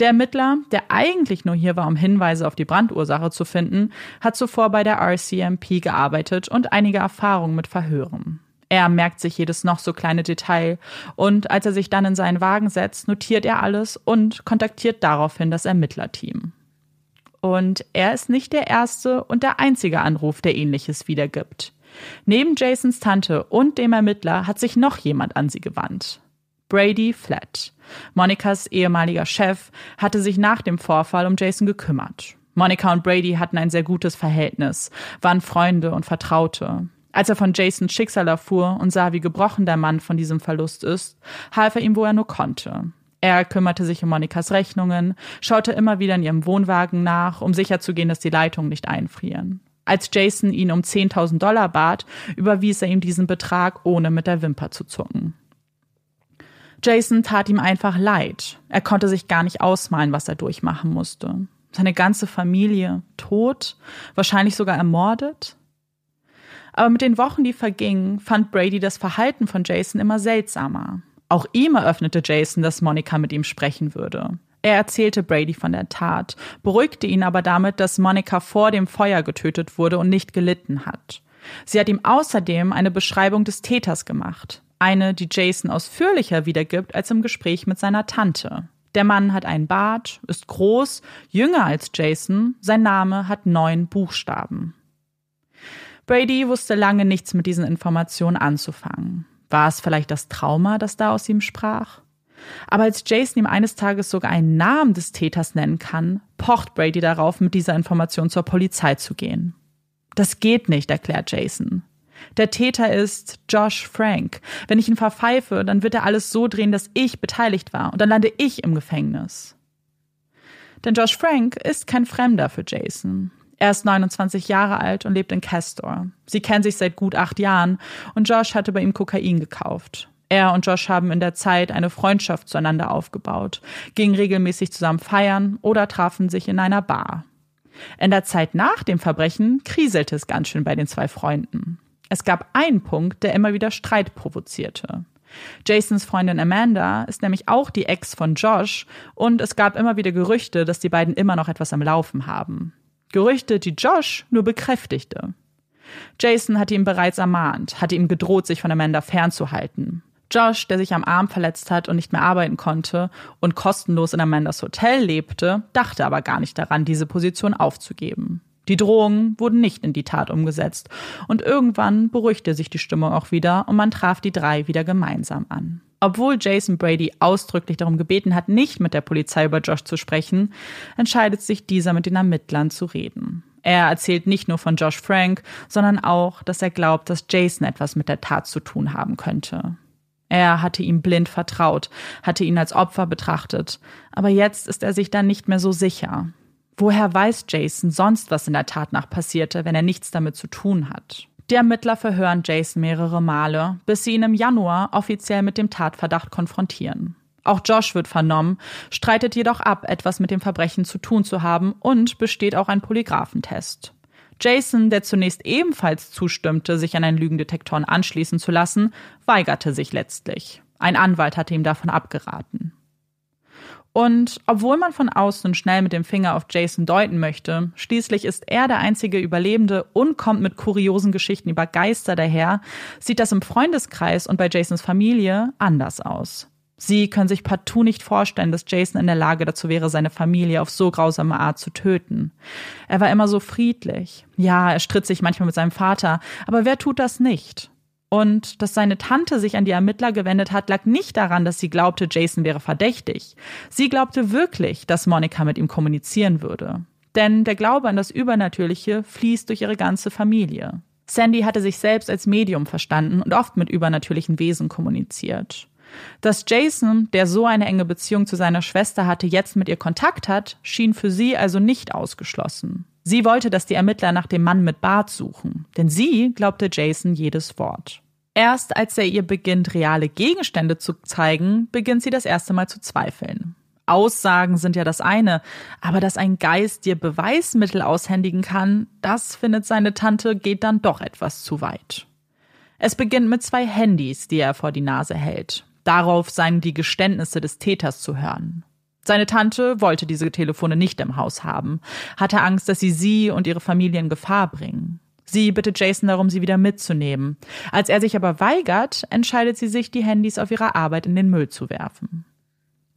Der Ermittler, der eigentlich nur hier war, um Hinweise auf die Brandursache zu finden, hat zuvor bei der RCMP gearbeitet und einige Erfahrungen mit Verhören. Er merkt sich jedes noch so kleine Detail und als er sich dann in seinen Wagen setzt, notiert er alles und kontaktiert daraufhin das Ermittlerteam. Und er ist nicht der erste und der einzige Anruf, der ähnliches wiedergibt. Neben Jasons Tante und dem Ermittler hat sich noch jemand an sie gewandt. Brady Flatt. Monikas ehemaliger Chef hatte sich nach dem Vorfall um Jason gekümmert. Monika und Brady hatten ein sehr gutes Verhältnis, waren Freunde und Vertraute. Als er von Jasons Schicksal erfuhr und sah, wie gebrochen der Mann von diesem Verlust ist, half er ihm, wo er nur konnte. Er kümmerte sich um Monikas Rechnungen, schaute immer wieder in ihrem Wohnwagen nach, um sicherzugehen, dass die Leitungen nicht einfrieren. Als Jason ihn um 10.000 Dollar bat, überwies er ihm diesen Betrag, ohne mit der Wimper zu zucken. Jason tat ihm einfach leid. Er konnte sich gar nicht ausmalen, was er durchmachen musste. Seine ganze Familie tot, wahrscheinlich sogar ermordet. Aber mit den Wochen, die vergingen, fand Brady das Verhalten von Jason immer seltsamer. Auch ihm eröffnete Jason, dass Monika mit ihm sprechen würde. Er erzählte Brady von der Tat, beruhigte ihn aber damit, dass Monika vor dem Feuer getötet wurde und nicht gelitten hat. Sie hat ihm außerdem eine Beschreibung des Täters gemacht, eine, die Jason ausführlicher wiedergibt als im Gespräch mit seiner Tante. Der Mann hat einen Bart, ist groß, jünger als Jason, sein Name hat neun Buchstaben. Brady wusste lange nichts mit diesen Informationen anzufangen. War es vielleicht das Trauma, das da aus ihm sprach? Aber als Jason ihm eines Tages sogar einen Namen des Täters nennen kann, pocht Brady darauf, mit dieser Information zur Polizei zu gehen. Das geht nicht, erklärt Jason. Der Täter ist Josh Frank. Wenn ich ihn verpfeife, dann wird er alles so drehen, dass ich beteiligt war und dann lande ich im Gefängnis. Denn Josh Frank ist kein Fremder für Jason. Er ist 29 Jahre alt und lebt in Castor. Sie kennen sich seit gut acht Jahren und Josh hatte bei ihm Kokain gekauft. Er und Josh haben in der Zeit eine Freundschaft zueinander aufgebaut, gingen regelmäßig zusammen feiern oder trafen sich in einer Bar. In der Zeit nach dem Verbrechen kriselte es ganz schön bei den zwei Freunden. Es gab einen Punkt, der immer wieder Streit provozierte. Jasons Freundin Amanda ist nämlich auch die Ex von Josh und es gab immer wieder Gerüchte, dass die beiden immer noch etwas am Laufen haben. Gerüchte, die Josh nur bekräftigte. Jason hatte ihn bereits ermahnt, hatte ihm gedroht, sich von Amanda fernzuhalten. Josh, der sich am Arm verletzt hat und nicht mehr arbeiten konnte und kostenlos in Amandas Hotel lebte, dachte aber gar nicht daran, diese Position aufzugeben. Die Drohungen wurden nicht in die Tat umgesetzt und irgendwann beruhigte sich die Stimmung auch wieder und man traf die drei wieder gemeinsam an. Obwohl Jason Brady ausdrücklich darum gebeten hat, nicht mit der Polizei über Josh zu sprechen, entscheidet sich dieser mit den Ermittlern zu reden. Er erzählt nicht nur von Josh Frank, sondern auch, dass er glaubt, dass Jason etwas mit der Tat zu tun haben könnte. Er hatte ihm blind vertraut, hatte ihn als Opfer betrachtet, aber jetzt ist er sich dann nicht mehr so sicher. Woher weiß Jason sonst, was in der Tat nach passierte, wenn er nichts damit zu tun hat? Die Ermittler verhören Jason mehrere Male, bis sie ihn im Januar offiziell mit dem Tatverdacht konfrontieren. Auch Josh wird vernommen, streitet jedoch ab, etwas mit dem Verbrechen zu tun zu haben und besteht auch ein Polygraphentest. Jason, der zunächst ebenfalls zustimmte, sich an einen Lügendetektoren anschließen zu lassen, weigerte sich letztlich. Ein Anwalt hatte ihm davon abgeraten. Und obwohl man von außen schnell mit dem Finger auf Jason deuten möchte, schließlich ist er der einzige Überlebende und kommt mit kuriosen Geschichten über Geister daher, sieht das im Freundeskreis und bei Jasons Familie anders aus. Sie können sich partout nicht vorstellen, dass Jason in der Lage dazu wäre, seine Familie auf so grausame Art zu töten. Er war immer so friedlich. Ja, er stritt sich manchmal mit seinem Vater, aber wer tut das nicht? Und dass seine Tante sich an die Ermittler gewendet hat, lag nicht daran, dass sie glaubte, Jason wäre verdächtig. Sie glaubte wirklich, dass Monika mit ihm kommunizieren würde. Denn der Glaube an das Übernatürliche fließt durch ihre ganze Familie. Sandy hatte sich selbst als Medium verstanden und oft mit übernatürlichen Wesen kommuniziert. Dass Jason, der so eine enge Beziehung zu seiner Schwester hatte, jetzt mit ihr Kontakt hat, schien für sie also nicht ausgeschlossen. Sie wollte, dass die Ermittler nach dem Mann mit Bart suchen, denn sie glaubte Jason jedes Wort. Erst als er ihr beginnt, reale Gegenstände zu zeigen, beginnt sie das erste Mal zu zweifeln. Aussagen sind ja das eine, aber dass ein Geist dir Beweismittel aushändigen kann, das findet seine Tante geht dann doch etwas zu weit. Es beginnt mit zwei Handys, die er vor die Nase hält. Darauf seien die Geständnisse des Täters zu hören. Seine Tante wollte diese Telefone nicht im Haus haben, hatte Angst, dass sie sie und ihre Familie in Gefahr bringen. Sie bittet Jason darum, sie wieder mitzunehmen. Als er sich aber weigert, entscheidet sie sich, die Handys auf ihrer Arbeit in den Müll zu werfen.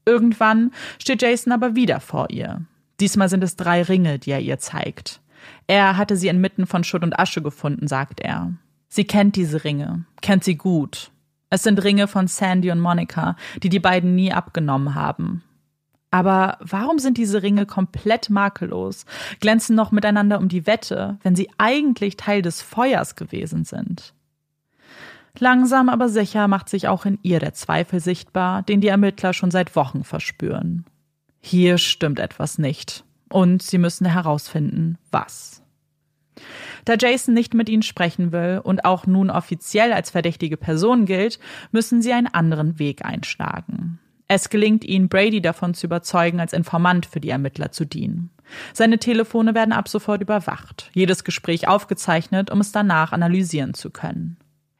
Irgendwann steht Jason aber wieder vor ihr. Diesmal sind es drei Ringe, die er ihr zeigt. Er hatte sie inmitten von Schutt und Asche gefunden, sagt er. Sie kennt diese Ringe, kennt sie gut. Es sind Ringe von Sandy und Monica, die die beiden nie abgenommen haben. Aber warum sind diese Ringe komplett makellos, glänzen noch miteinander um die Wette, wenn sie eigentlich Teil des Feuers gewesen sind? Langsam aber sicher macht sich auch in ihr der Zweifel sichtbar, den die Ermittler schon seit Wochen verspüren. Hier stimmt etwas nicht. Und sie müssen herausfinden, was. Da Jason nicht mit ihnen sprechen will und auch nun offiziell als verdächtige Person gilt, müssen sie einen anderen Weg einschlagen. Es gelingt ihnen, Brady davon zu überzeugen, als Informant für die Ermittler zu dienen. Seine Telefone werden ab sofort überwacht, jedes Gespräch aufgezeichnet, um es danach analysieren zu können.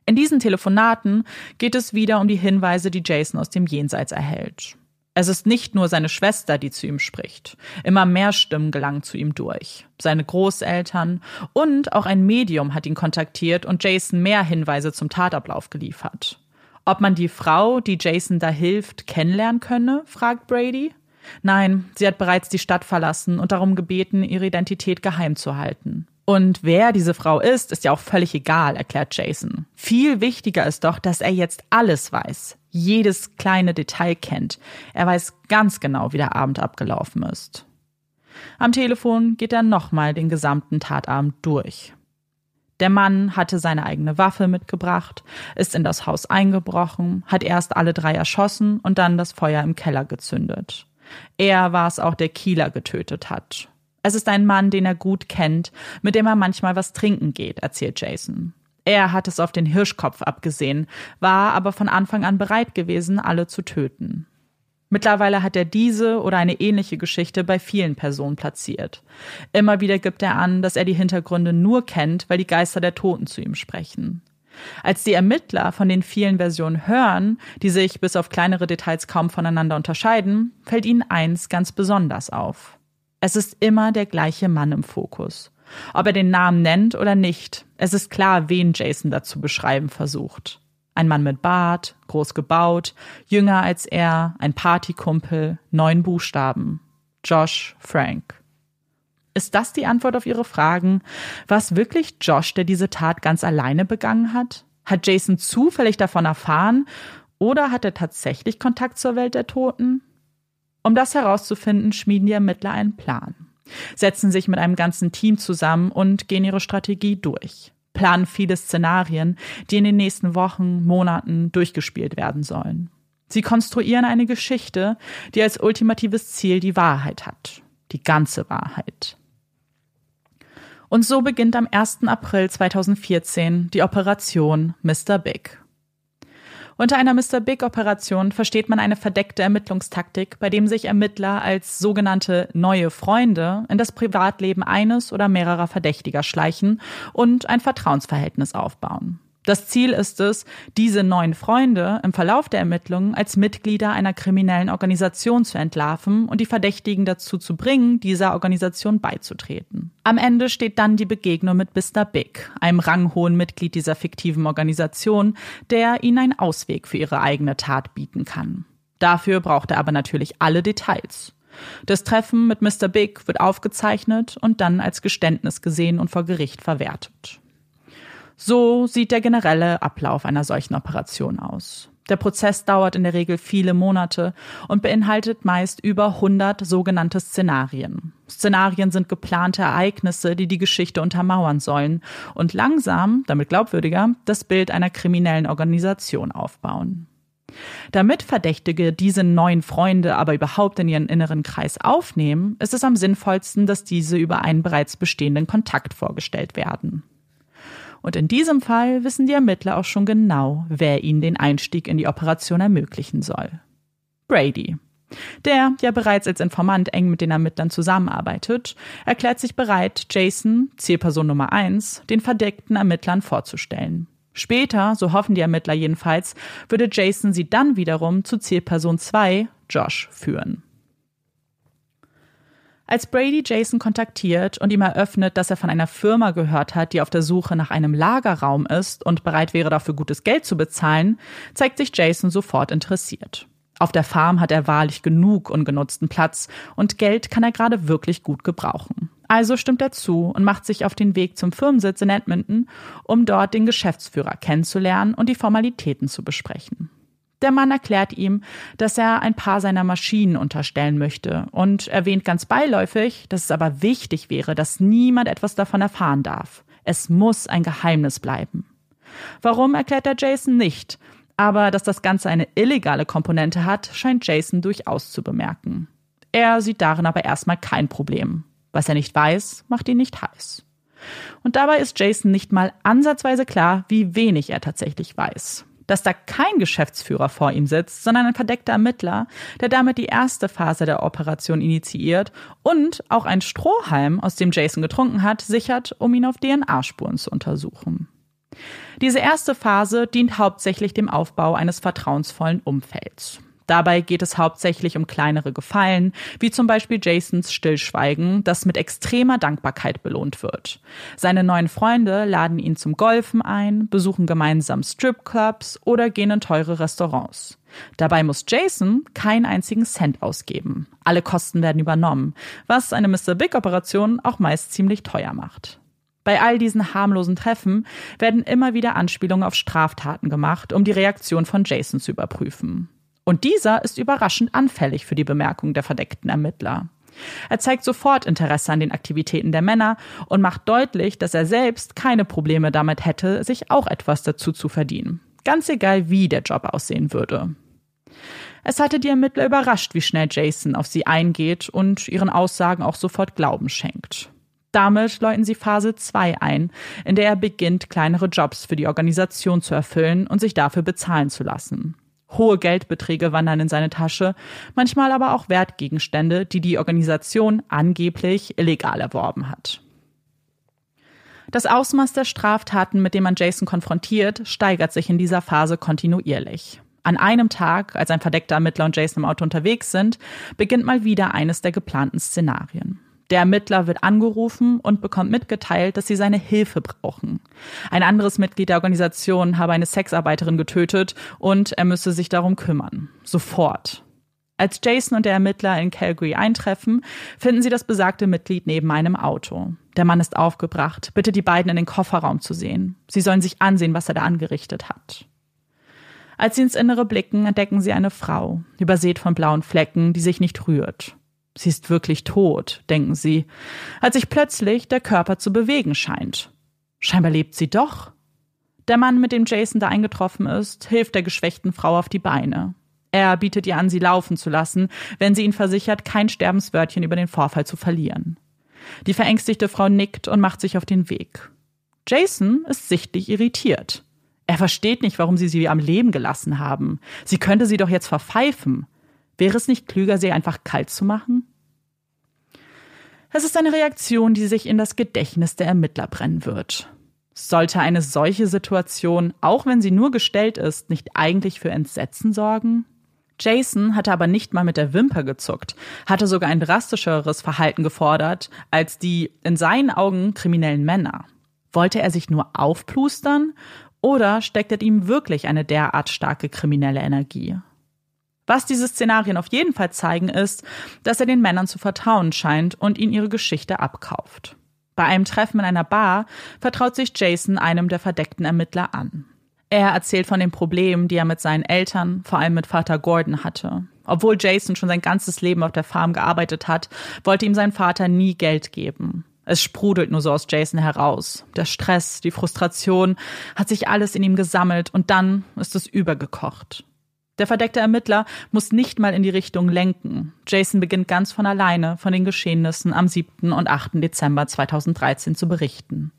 In diesen Telefonaten geht es wieder um die Hinweise, die Jason aus dem Jenseits erhält. Es ist nicht nur seine Schwester, die zu ihm spricht. Immer mehr Stimmen gelangen zu ihm durch. Seine Großeltern und auch ein Medium hat ihn kontaktiert und Jason mehr Hinweise zum Tatablauf geliefert. Ob man die Frau, die Jason da hilft, kennenlernen könne, fragt Brady. Nein, sie hat bereits die Stadt verlassen und darum gebeten, ihre Identität geheim zu halten. Und wer diese Frau ist, ist ja auch völlig egal, erklärt Jason. Viel wichtiger ist doch, dass er jetzt alles weiß, jedes kleine Detail kennt. Er weiß ganz genau, wie der Abend abgelaufen ist. Am Telefon geht er nochmal den gesamten Tatabend durch. Der Mann hatte seine eigene Waffe mitgebracht, ist in das Haus eingebrochen, hat erst alle drei erschossen und dann das Feuer im Keller gezündet. Er war es auch, der Kieler getötet hat. Es ist ein Mann, den er gut kennt, mit dem er manchmal was trinken geht, erzählt Jason. Er hat es auf den Hirschkopf abgesehen, war aber von Anfang an bereit gewesen, alle zu töten. Mittlerweile hat er diese oder eine ähnliche Geschichte bei vielen Personen platziert. Immer wieder gibt er an, dass er die Hintergründe nur kennt, weil die Geister der Toten zu ihm sprechen. Als die Ermittler von den vielen Versionen hören, die sich bis auf kleinere Details kaum voneinander unterscheiden, fällt ihnen eins ganz besonders auf. Es ist immer der gleiche Mann im Fokus. Ob er den Namen nennt oder nicht, es ist klar, wen Jason dazu beschreiben versucht. Ein Mann mit Bart, groß gebaut, jünger als er, ein Partykumpel, neun Buchstaben. Josh Frank. Ist das die Antwort auf Ihre Fragen? War es wirklich Josh, der diese Tat ganz alleine begangen hat? Hat Jason zufällig davon erfahren? Oder hat er tatsächlich Kontakt zur Welt der Toten? Um das herauszufinden, schmieden die Ermittler einen Plan, setzen sich mit einem ganzen Team zusammen und gehen ihre Strategie durch planen viele Szenarien, die in den nächsten Wochen, Monaten durchgespielt werden sollen. Sie konstruieren eine Geschichte, die als ultimatives Ziel die Wahrheit hat. Die ganze Wahrheit. Und so beginnt am 1. April 2014 die Operation Mr. Big. Unter einer Mr. Big-Operation versteht man eine verdeckte Ermittlungstaktik, bei dem sich Ermittler als sogenannte neue Freunde in das Privatleben eines oder mehrerer Verdächtiger schleichen und ein Vertrauensverhältnis aufbauen. Das Ziel ist es, diese neuen Freunde im Verlauf der Ermittlungen als Mitglieder einer kriminellen Organisation zu entlarven und die Verdächtigen dazu zu bringen, dieser Organisation beizutreten. Am Ende steht dann die Begegnung mit Mr. Big, einem ranghohen Mitglied dieser fiktiven Organisation, der ihnen einen Ausweg für ihre eigene Tat bieten kann. Dafür braucht er aber natürlich alle Details. Das Treffen mit Mr. Big wird aufgezeichnet und dann als Geständnis gesehen und vor Gericht verwertet. So sieht der generelle Ablauf einer solchen Operation aus. Der Prozess dauert in der Regel viele Monate und beinhaltet meist über 100 sogenannte Szenarien. Szenarien sind geplante Ereignisse, die die Geschichte untermauern sollen und langsam, damit glaubwürdiger, das Bild einer kriminellen Organisation aufbauen. Damit Verdächtige diese neuen Freunde aber überhaupt in ihren inneren Kreis aufnehmen, ist es am sinnvollsten, dass diese über einen bereits bestehenden Kontakt vorgestellt werden. Und in diesem Fall wissen die Ermittler auch schon genau, wer ihnen den Einstieg in die Operation ermöglichen soll. Brady. Der ja bereits als Informant eng mit den Ermittlern zusammenarbeitet, erklärt sich bereit, Jason, Zielperson Nummer eins, den verdeckten Ermittlern vorzustellen. Später, so hoffen die Ermittler jedenfalls, würde Jason sie dann wiederum zu Zielperson 2, Josh, führen. Als Brady Jason kontaktiert und ihm eröffnet, dass er von einer Firma gehört hat, die auf der Suche nach einem Lagerraum ist und bereit wäre, dafür gutes Geld zu bezahlen, zeigt sich Jason sofort interessiert. Auf der Farm hat er wahrlich genug ungenutzten Platz und Geld kann er gerade wirklich gut gebrauchen. Also stimmt er zu und macht sich auf den Weg zum Firmensitz in Edmonton, um dort den Geschäftsführer kennenzulernen und die Formalitäten zu besprechen. Der Mann erklärt ihm, dass er ein paar seiner Maschinen unterstellen möchte und erwähnt ganz beiläufig, dass es aber wichtig wäre, dass niemand etwas davon erfahren darf. Es muss ein Geheimnis bleiben. Warum erklärt er Jason nicht, aber dass das Ganze eine illegale Komponente hat, scheint Jason durchaus zu bemerken. Er sieht darin aber erstmal kein Problem. Was er nicht weiß, macht ihn nicht heiß. Und dabei ist Jason nicht mal ansatzweise klar, wie wenig er tatsächlich weiß. Dass da kein Geschäftsführer vor ihm sitzt, sondern ein verdeckter Ermittler, der damit die erste Phase der Operation initiiert und auch ein Strohhalm, aus dem Jason getrunken hat, sichert, um ihn auf DNA-Spuren zu untersuchen. Diese erste Phase dient hauptsächlich dem Aufbau eines vertrauensvollen Umfelds. Dabei geht es hauptsächlich um kleinere Gefallen, wie zum Beispiel Jasons Stillschweigen, das mit extremer Dankbarkeit belohnt wird. Seine neuen Freunde laden ihn zum Golfen ein, besuchen gemeinsam Stripclubs oder gehen in teure Restaurants. Dabei muss Jason keinen einzigen Cent ausgeben. Alle Kosten werden übernommen, was eine Mr. Big Operation auch meist ziemlich teuer macht. Bei all diesen harmlosen Treffen werden immer wieder Anspielungen auf Straftaten gemacht, um die Reaktion von Jason zu überprüfen. Und dieser ist überraschend anfällig für die Bemerkungen der verdeckten Ermittler. Er zeigt sofort Interesse an den Aktivitäten der Männer und macht deutlich, dass er selbst keine Probleme damit hätte, sich auch etwas dazu zu verdienen. Ganz egal, wie der Job aussehen würde. Es hatte die Ermittler überrascht, wie schnell Jason auf sie eingeht und ihren Aussagen auch sofort Glauben schenkt. Damit läuten sie Phase 2 ein, in der er beginnt, kleinere Jobs für die Organisation zu erfüllen und sich dafür bezahlen zu lassen. Hohe Geldbeträge wandern in seine Tasche, manchmal aber auch Wertgegenstände, die die Organisation angeblich illegal erworben hat. Das Ausmaß der Straftaten, mit dem man Jason konfrontiert, steigert sich in dieser Phase kontinuierlich. An einem Tag, als ein verdeckter Ermittler und Jason im Auto unterwegs sind, beginnt mal wieder eines der geplanten Szenarien. Der Ermittler wird angerufen und bekommt mitgeteilt, dass sie seine Hilfe brauchen. Ein anderes Mitglied der Organisation habe eine Sexarbeiterin getötet und er müsse sich darum kümmern. Sofort. Als Jason und der Ermittler in Calgary eintreffen, finden sie das besagte Mitglied neben einem Auto. Der Mann ist aufgebracht, bittet die beiden in den Kofferraum zu sehen. Sie sollen sich ansehen, was er da angerichtet hat. Als sie ins Innere blicken, entdecken sie eine Frau, übersät von blauen Flecken, die sich nicht rührt. Sie ist wirklich tot, denken sie, als sich plötzlich der Körper zu bewegen scheint. Scheinbar lebt sie doch. Der Mann, mit dem Jason da eingetroffen ist, hilft der geschwächten Frau auf die Beine. Er bietet ihr an, sie laufen zu lassen, wenn sie ihn versichert, kein Sterbenswörtchen über den Vorfall zu verlieren. Die verängstigte Frau nickt und macht sich auf den Weg. Jason ist sichtlich irritiert. Er versteht nicht, warum sie sie am Leben gelassen haben. Sie könnte sie doch jetzt verpfeifen. Wäre es nicht klüger, sie einfach kalt zu machen? Es ist eine Reaktion, die sich in das Gedächtnis der Ermittler brennen wird. Sollte eine solche Situation, auch wenn sie nur gestellt ist, nicht eigentlich für Entsetzen sorgen? Jason hatte aber nicht mal mit der Wimper gezuckt, hatte sogar ein drastischeres Verhalten gefordert als die in seinen Augen kriminellen Männer. Wollte er sich nur aufplustern oder steckt ihm wirklich eine derart starke kriminelle Energie? Was diese Szenarien auf jeden Fall zeigen, ist, dass er den Männern zu vertrauen scheint und ihnen ihre Geschichte abkauft. Bei einem Treffen in einer Bar vertraut sich Jason einem der verdeckten Ermittler an. Er erzählt von den Problemen, die er mit seinen Eltern, vor allem mit Vater Gordon hatte. Obwohl Jason schon sein ganzes Leben auf der Farm gearbeitet hat, wollte ihm sein Vater nie Geld geben. Es sprudelt nur so aus Jason heraus. Der Stress, die Frustration hat sich alles in ihm gesammelt und dann ist es übergekocht. Der verdeckte Ermittler muss nicht mal in die Richtung lenken. Jason beginnt ganz von alleine von den Geschehnissen am 7. und 8. Dezember 2013 zu berichten.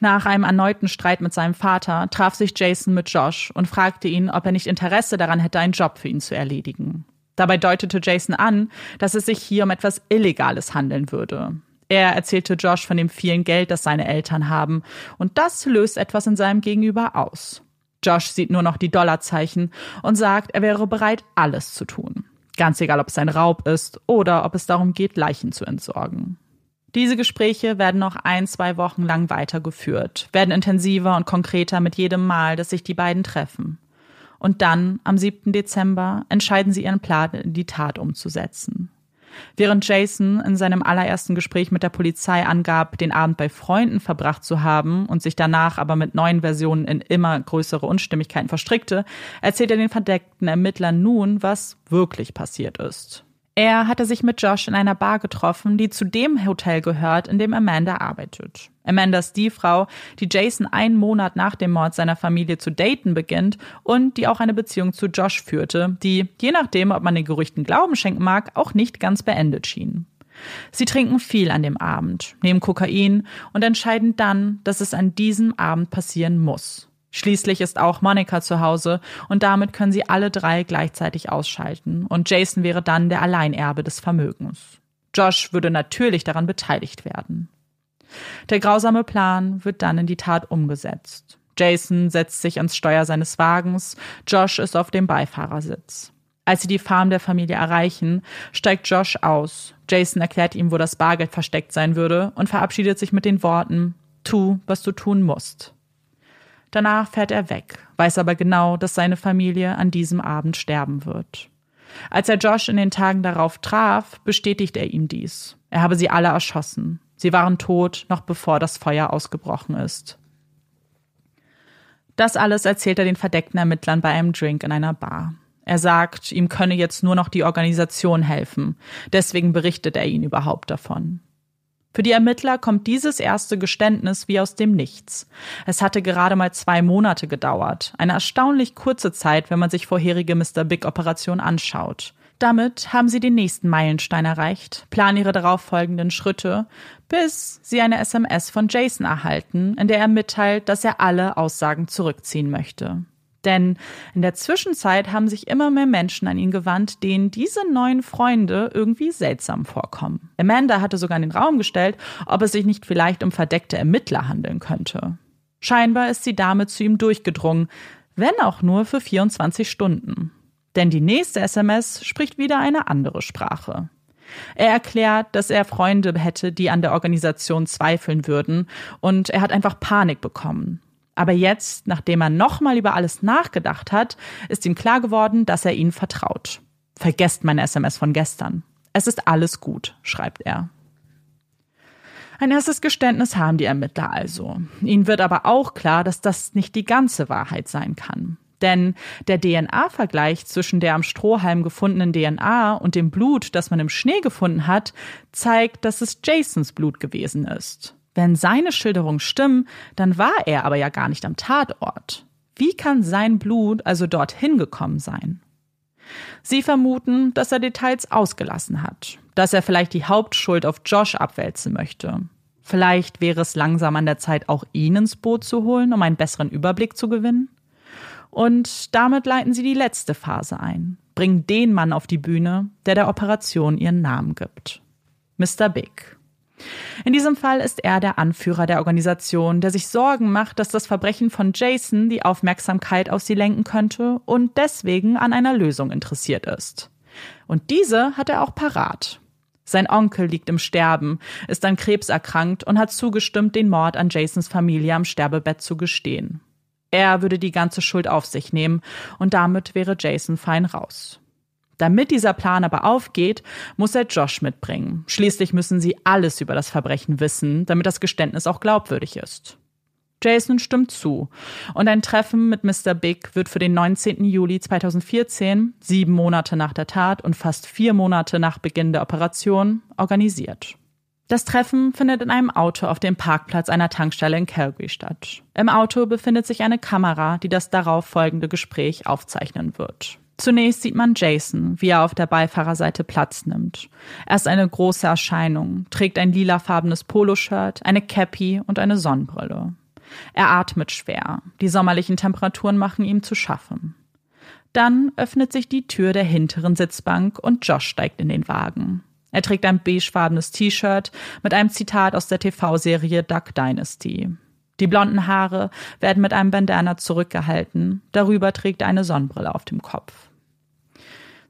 Nach einem erneuten Streit mit seinem Vater traf sich Jason mit Josh und fragte ihn, ob er nicht Interesse daran hätte, einen Job für ihn zu erledigen. Dabei deutete Jason an, dass es sich hier um etwas Illegales handeln würde. Er erzählte Josh von dem vielen Geld, das seine Eltern haben, und das löst etwas in seinem Gegenüber aus. Josh sieht nur noch die Dollarzeichen und sagt, er wäre bereit, alles zu tun. Ganz egal, ob es ein Raub ist oder ob es darum geht, Leichen zu entsorgen. Diese Gespräche werden noch ein, zwei Wochen lang weitergeführt, werden intensiver und konkreter mit jedem Mal, dass sich die beiden treffen. Und dann, am 7. Dezember, entscheiden sie ihren Plan in die Tat umzusetzen. Während Jason in seinem allerersten Gespräch mit der Polizei angab, den Abend bei Freunden verbracht zu haben und sich danach aber mit neuen Versionen in immer größere Unstimmigkeiten verstrickte, erzählt er den verdeckten Ermittlern nun, was wirklich passiert ist. Er hatte sich mit Josh in einer Bar getroffen, die zu dem Hotel gehört, in dem Amanda arbeitet. Amanda ist die Frau, die Jason einen Monat nach dem Mord seiner Familie zu daten beginnt und die auch eine Beziehung zu Josh führte, die, je nachdem, ob man den Gerüchten Glauben schenken mag, auch nicht ganz beendet schien. Sie trinken viel an dem Abend, nehmen Kokain und entscheiden dann, dass es an diesem Abend passieren muss. Schließlich ist auch Monika zu Hause und damit können sie alle drei gleichzeitig ausschalten und Jason wäre dann der Alleinerbe des Vermögens. Josh würde natürlich daran beteiligt werden. Der grausame Plan wird dann in die Tat umgesetzt. Jason setzt sich ans Steuer seines Wagens, Josh ist auf dem Beifahrersitz. Als sie die Farm der Familie erreichen, steigt Josh aus. Jason erklärt ihm, wo das Bargeld versteckt sein würde und verabschiedet sich mit den Worten Tu, was du tun musst. Danach fährt er weg, weiß aber genau, dass seine Familie an diesem Abend sterben wird. Als er Josh in den Tagen darauf traf, bestätigt er ihm dies. Er habe sie alle erschossen. Sie waren tot, noch bevor das Feuer ausgebrochen ist. Das alles erzählt er den verdeckten Ermittlern bei einem Drink in einer Bar. Er sagt, ihm könne jetzt nur noch die Organisation helfen. Deswegen berichtet er ihnen überhaupt davon. Für die Ermittler kommt dieses erste Geständnis wie aus dem Nichts. Es hatte gerade mal zwei Monate gedauert. Eine erstaunlich kurze Zeit, wenn man sich vorherige Mr. Big-Operationen anschaut. Damit haben sie den nächsten Meilenstein erreicht, planen ihre darauffolgenden Schritte, bis sie eine SMS von Jason erhalten, in der er mitteilt, dass er alle Aussagen zurückziehen möchte. Denn in der Zwischenzeit haben sich immer mehr Menschen an ihn gewandt, denen diese neuen Freunde irgendwie seltsam vorkommen. Amanda hatte sogar in den Raum gestellt, ob es sich nicht vielleicht um verdeckte Ermittler handeln könnte. Scheinbar ist sie damit zu ihm durchgedrungen, wenn auch nur für 24 Stunden. Denn die nächste SMS spricht wieder eine andere Sprache. Er erklärt, dass er Freunde hätte, die an der Organisation zweifeln würden, und er hat einfach Panik bekommen. Aber jetzt, nachdem er nochmal über alles nachgedacht hat, ist ihm klar geworden, dass er ihnen vertraut. Vergesst meine SMS von gestern. Es ist alles gut, schreibt er. Ein erstes Geständnis haben die Ermittler also. Ihnen wird aber auch klar, dass das nicht die ganze Wahrheit sein kann. Denn der DNA-Vergleich zwischen der am Strohhalm gefundenen DNA und dem Blut, das man im Schnee gefunden hat, zeigt, dass es Jasons Blut gewesen ist. Wenn seine Schilderungen stimmen, dann war er aber ja gar nicht am Tatort. Wie kann sein Blut also dorthin gekommen sein? Sie vermuten, dass er Details ausgelassen hat, dass er vielleicht die Hauptschuld auf Josh abwälzen möchte. Vielleicht wäre es langsam an der Zeit, auch ihn ins Boot zu holen, um einen besseren Überblick zu gewinnen. Und damit leiten sie die letzte Phase ein, bringen den Mann auf die Bühne, der der Operation ihren Namen gibt. Mr. Big. In diesem Fall ist er der Anführer der Organisation, der sich Sorgen macht, dass das Verbrechen von Jason die Aufmerksamkeit auf sie lenken könnte und deswegen an einer Lösung interessiert ist. Und diese hat er auch parat. Sein Onkel liegt im Sterben, ist an Krebs erkrankt und hat zugestimmt, den Mord an Jasons Familie am Sterbebett zu gestehen. Er würde die ganze Schuld auf sich nehmen und damit wäre Jason fein raus. Damit dieser Plan aber aufgeht, muss er Josh mitbringen. Schließlich müssen sie alles über das Verbrechen wissen, damit das Geständnis auch glaubwürdig ist. Jason stimmt zu und ein Treffen mit Mr. Big wird für den 19. Juli 2014, sieben Monate nach der Tat und fast vier Monate nach Beginn der Operation, organisiert. Das Treffen findet in einem Auto auf dem Parkplatz einer Tankstelle in Calgary statt. Im Auto befindet sich eine Kamera, die das darauf folgende Gespräch aufzeichnen wird. Zunächst sieht man Jason, wie er auf der Beifahrerseite Platz nimmt. Er ist eine große Erscheinung, trägt ein lilafarbenes Poloshirt, eine Cappy und eine Sonnenbrille. Er atmet schwer. Die sommerlichen Temperaturen machen ihm zu schaffen. Dann öffnet sich die Tür der hinteren Sitzbank und Josh steigt in den Wagen. Er trägt ein beigefarbenes T-Shirt mit einem Zitat aus der TV-Serie Duck Dynasty. Die blonden Haare werden mit einem Bandana zurückgehalten, darüber trägt er eine Sonnenbrille auf dem Kopf.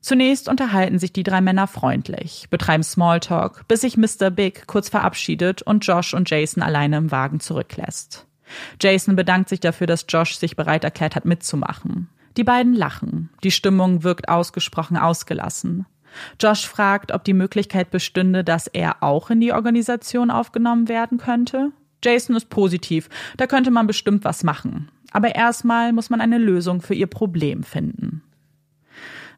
Zunächst unterhalten sich die drei Männer freundlich, betreiben Smalltalk, bis sich Mr. Big kurz verabschiedet und Josh und Jason alleine im Wagen zurücklässt. Jason bedankt sich dafür, dass Josh sich bereit erklärt hat, mitzumachen. Die beiden lachen. Die Stimmung wirkt ausgesprochen ausgelassen. Josh fragt, ob die Möglichkeit bestünde, dass er auch in die Organisation aufgenommen werden könnte. Jason ist positiv, da könnte man bestimmt was machen. Aber erstmal muss man eine Lösung für ihr Problem finden.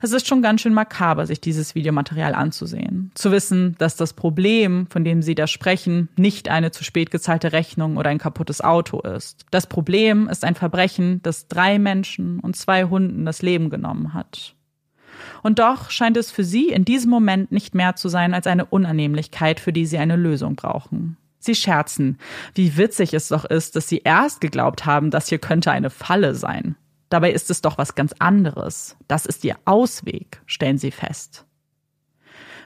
Es ist schon ganz schön makaber, sich dieses Videomaterial anzusehen. Zu wissen, dass das Problem, von dem sie da sprechen, nicht eine zu spät gezahlte Rechnung oder ein kaputtes Auto ist. Das Problem ist ein Verbrechen, das drei Menschen und zwei Hunden das Leben genommen hat. Und doch scheint es für sie in diesem Moment nicht mehr zu sein als eine Unannehmlichkeit, für die sie eine Lösung brauchen. Sie scherzen, wie witzig es doch ist, dass sie erst geglaubt haben, das hier könnte eine Falle sein. Dabei ist es doch was ganz anderes. Das ist ihr Ausweg, stellen sie fest.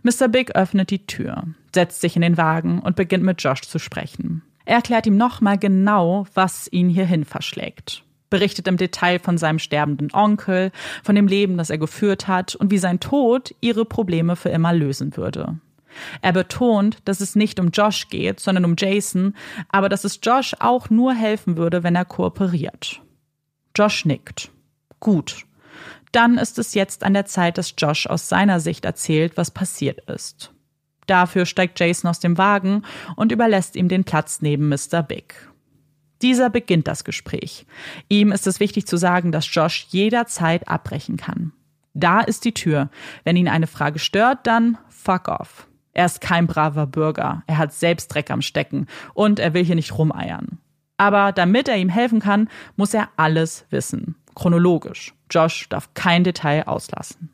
Mr. Big öffnet die Tür, setzt sich in den Wagen und beginnt mit Josh zu sprechen. Er erklärt ihm nochmal genau, was ihn hierhin verschlägt. Berichtet im Detail von seinem sterbenden Onkel, von dem Leben, das er geführt hat und wie sein Tod ihre Probleme für immer lösen würde. Er betont, dass es nicht um Josh geht, sondern um Jason, aber dass es Josh auch nur helfen würde, wenn er kooperiert. Josh nickt. Gut. Dann ist es jetzt an der Zeit, dass Josh aus seiner Sicht erzählt, was passiert ist. Dafür steigt Jason aus dem Wagen und überlässt ihm den Platz neben Mr. Big. Dieser beginnt das Gespräch. Ihm ist es wichtig zu sagen, dass Josh jederzeit abbrechen kann. Da ist die Tür. Wenn ihn eine Frage stört, dann fuck off. Er ist kein braver Bürger. Er hat selbst Dreck am Stecken und er will hier nicht rumeiern. Aber damit er ihm helfen kann, muss er alles wissen. Chronologisch. Josh darf kein Detail auslassen.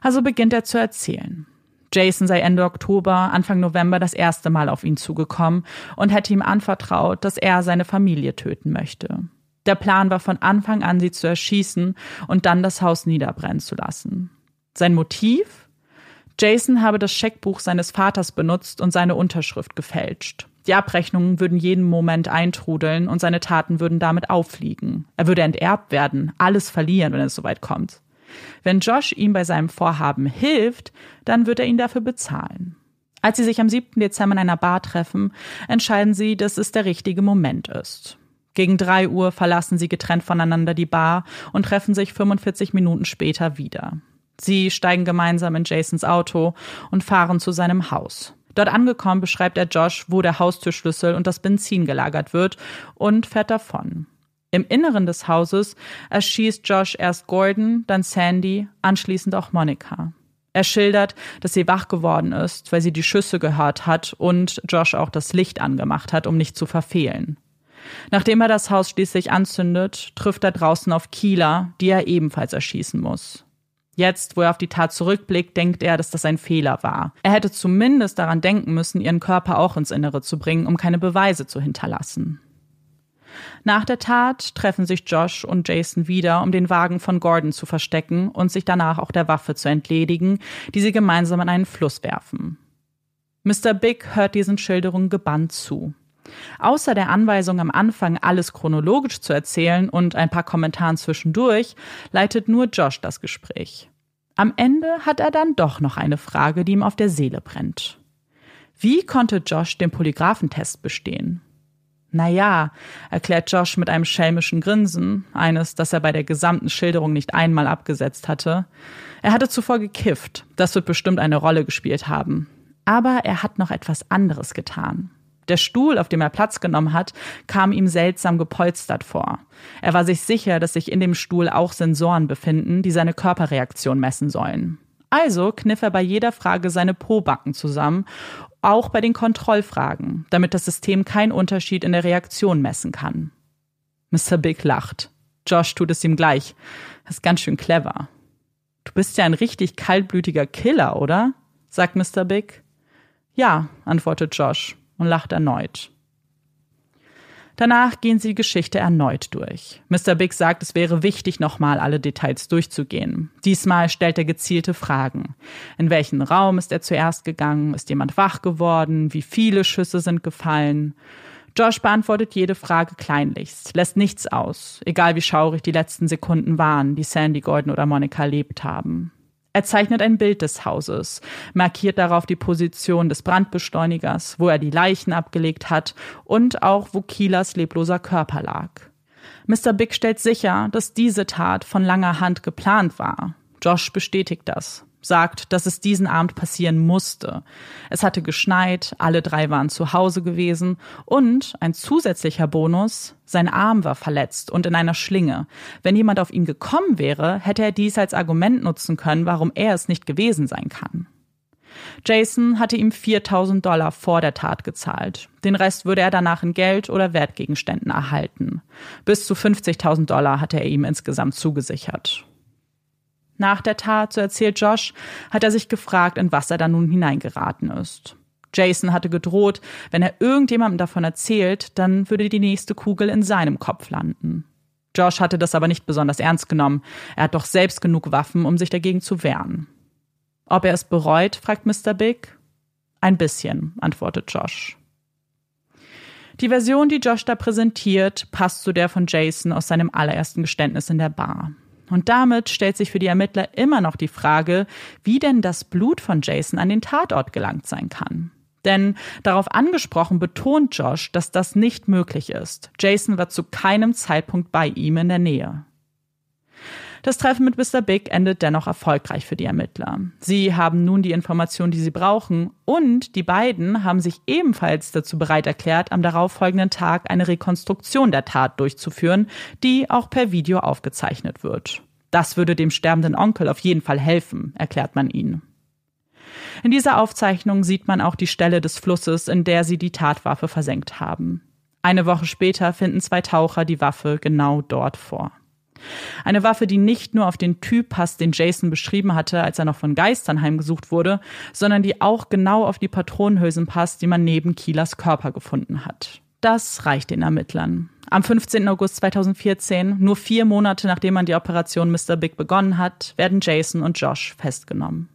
Also beginnt er zu erzählen. Jason sei Ende Oktober, Anfang November das erste Mal auf ihn zugekommen und hätte ihm anvertraut, dass er seine Familie töten möchte. Der Plan war von Anfang an, sie zu erschießen und dann das Haus niederbrennen zu lassen. Sein Motiv? Jason habe das Scheckbuch seines Vaters benutzt und seine Unterschrift gefälscht. Die Abrechnungen würden jeden Moment eintrudeln und seine Taten würden damit auffliegen. Er würde enterbt werden, alles verlieren, wenn es soweit kommt. Wenn Josh ihm bei seinem Vorhaben hilft, dann wird er ihn dafür bezahlen. Als sie sich am 7. Dezember in einer Bar treffen, entscheiden sie, dass es der richtige Moment ist. Gegen drei Uhr verlassen sie getrennt voneinander die Bar und treffen sich 45 Minuten später wieder. Sie steigen gemeinsam in Jasons Auto und fahren zu seinem Haus. Dort angekommen beschreibt er Josh, wo der Haustürschlüssel und das Benzin gelagert wird und fährt davon. Im Inneren des Hauses erschießt Josh erst Gordon, dann Sandy, anschließend auch Monica. Er schildert, dass sie wach geworden ist, weil sie die Schüsse gehört hat und Josh auch das Licht angemacht hat, um nicht zu verfehlen. Nachdem er das Haus schließlich anzündet, trifft er draußen auf Kieler, die er ebenfalls erschießen muss. Jetzt, wo er auf die Tat zurückblickt, denkt er, dass das ein Fehler war. Er hätte zumindest daran denken müssen, ihren Körper auch ins Innere zu bringen, um keine Beweise zu hinterlassen. Nach der Tat treffen sich Josh und Jason wieder, um den Wagen von Gordon zu verstecken und sich danach auch der Waffe zu entledigen, die sie gemeinsam in einen Fluss werfen. Mr. Big hört diesen Schilderungen gebannt zu. Außer der Anweisung am Anfang, alles chronologisch zu erzählen und ein paar Kommentaren zwischendurch, leitet nur Josh das Gespräch. Am Ende hat er dann doch noch eine Frage, die ihm auf der Seele brennt. Wie konnte Josh den Polygraphentest bestehen? Naja, erklärt Josh mit einem schelmischen Grinsen, eines, das er bei der gesamten Schilderung nicht einmal abgesetzt hatte. Er hatte zuvor gekifft, das wird bestimmt eine Rolle gespielt haben. Aber er hat noch etwas anderes getan. Der Stuhl, auf dem er Platz genommen hat, kam ihm seltsam gepolstert vor. Er war sich sicher, dass sich in dem Stuhl auch Sensoren befinden, die seine Körperreaktion messen sollen. Also kniff er bei jeder Frage seine Pobacken zusammen, auch bei den Kontrollfragen, damit das System keinen Unterschied in der Reaktion messen kann. Mr. Big lacht. Josh tut es ihm gleich. Das ist ganz schön clever. Du bist ja ein richtig kaltblütiger Killer, oder? sagt Mr. Big. Ja, antwortet Josh und lacht erneut. Danach gehen sie die Geschichte erneut durch. Mr. Big sagt, es wäre wichtig, nochmal alle Details durchzugehen. Diesmal stellt er gezielte Fragen. In welchen Raum ist er zuerst gegangen? Ist jemand wach geworden? Wie viele Schüsse sind gefallen? Josh beantwortet jede Frage kleinlichst, lässt nichts aus, egal wie schaurig die letzten Sekunden waren, die Sandy Gordon oder Monica erlebt haben. Er zeichnet ein Bild des Hauses, markiert darauf die Position des Brandbeschleunigers, wo er die Leichen abgelegt hat und auch wo Kielers lebloser Körper lag. Mr. Big stellt sicher, dass diese Tat von langer Hand geplant war. Josh bestätigt das, sagt, dass es diesen Abend passieren musste. Es hatte geschneit, alle drei waren zu Hause gewesen und ein zusätzlicher Bonus, sein Arm war verletzt und in einer Schlinge. Wenn jemand auf ihn gekommen wäre, hätte er dies als Argument nutzen können, warum er es nicht gewesen sein kann. Jason hatte ihm 4000 Dollar vor der Tat gezahlt. Den Rest würde er danach in Geld oder Wertgegenständen erhalten. Bis zu 50.000 Dollar hatte er ihm insgesamt zugesichert. Nach der Tat, so erzählt Josh, hat er sich gefragt, in was er da nun hineingeraten ist. Jason hatte gedroht, wenn er irgendjemandem davon erzählt, dann würde die nächste Kugel in seinem Kopf landen. Josh hatte das aber nicht besonders ernst genommen. Er hat doch selbst genug Waffen, um sich dagegen zu wehren. Ob er es bereut, fragt Mr. Big. Ein bisschen, antwortet Josh. Die Version, die Josh da präsentiert, passt zu der von Jason aus seinem allerersten Geständnis in der Bar. Und damit stellt sich für die Ermittler immer noch die Frage, wie denn das Blut von Jason an den Tatort gelangt sein kann. Denn darauf angesprochen betont Josh, dass das nicht möglich ist. Jason war zu keinem Zeitpunkt bei ihm in der Nähe. Das Treffen mit Mr. Big endet dennoch erfolgreich für die Ermittler. Sie haben nun die Informationen, die sie brauchen, und die beiden haben sich ebenfalls dazu bereit erklärt, am darauffolgenden Tag eine Rekonstruktion der Tat durchzuführen, die auch per Video aufgezeichnet wird. Das würde dem sterbenden Onkel auf jeden Fall helfen, erklärt man ihnen. In dieser Aufzeichnung sieht man auch die Stelle des Flusses, in der sie die Tatwaffe versenkt haben. Eine Woche später finden zwei Taucher die Waffe genau dort vor. Eine Waffe, die nicht nur auf den Typ passt, den Jason beschrieben hatte, als er noch von Geistern heimgesucht wurde, sondern die auch genau auf die Patronenhülsen passt, die man neben Kielers Körper gefunden hat. Das reicht den Ermittlern. Am 15. August 2014, nur vier Monate nachdem man die Operation Mr. Big begonnen hat, werden Jason und Josh festgenommen.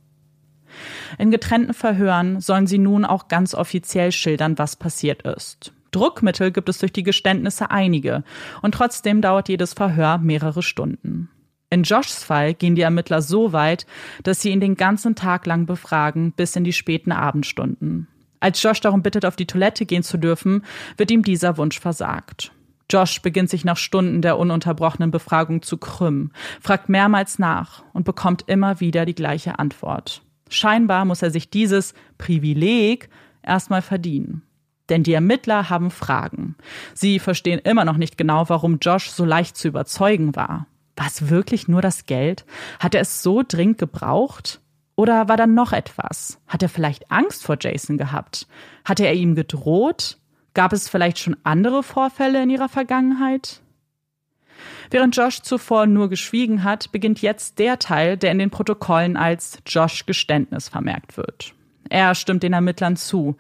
In getrennten Verhören sollen sie nun auch ganz offiziell schildern, was passiert ist. Druckmittel gibt es durch die Geständnisse einige, und trotzdem dauert jedes Verhör mehrere Stunden. In Joshs Fall gehen die Ermittler so weit, dass sie ihn den ganzen Tag lang befragen, bis in die späten Abendstunden. Als Josh darum bittet, auf die Toilette gehen zu dürfen, wird ihm dieser Wunsch versagt. Josh beginnt sich nach Stunden der ununterbrochenen Befragung zu krümmen, fragt mehrmals nach und bekommt immer wieder die gleiche Antwort. Scheinbar muss er sich dieses Privileg erstmal verdienen. Denn die Ermittler haben Fragen. Sie verstehen immer noch nicht genau, warum Josh so leicht zu überzeugen war. War es wirklich nur das Geld? Hat er es so dringend gebraucht? Oder war da noch etwas? Hat er vielleicht Angst vor Jason gehabt? Hatte er ihm gedroht? Gab es vielleicht schon andere Vorfälle in ihrer Vergangenheit? Während Josh zuvor nur geschwiegen hat, beginnt jetzt der Teil, der in den Protokollen als Josh Geständnis vermerkt wird. Er stimmt den Ermittlern zu.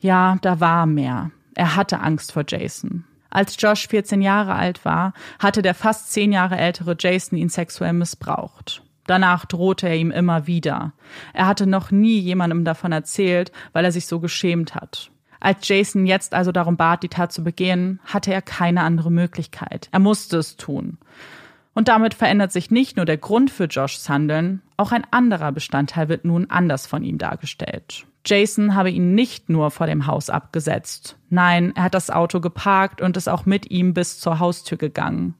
Ja, da war mehr. Er hatte Angst vor Jason. Als Josh 14 Jahre alt war, hatte der fast zehn Jahre ältere Jason ihn sexuell missbraucht. Danach drohte er ihm immer wieder. Er hatte noch nie jemandem davon erzählt, weil er sich so geschämt hat. Als Jason jetzt also darum bat, die Tat zu begehen, hatte er keine andere Möglichkeit. Er musste es tun. Und damit verändert sich nicht nur der Grund für Joshs Handeln, auch ein anderer Bestandteil wird nun anders von ihm dargestellt. Jason habe ihn nicht nur vor dem Haus abgesetzt. Nein, er hat das Auto geparkt und ist auch mit ihm bis zur Haustür gegangen.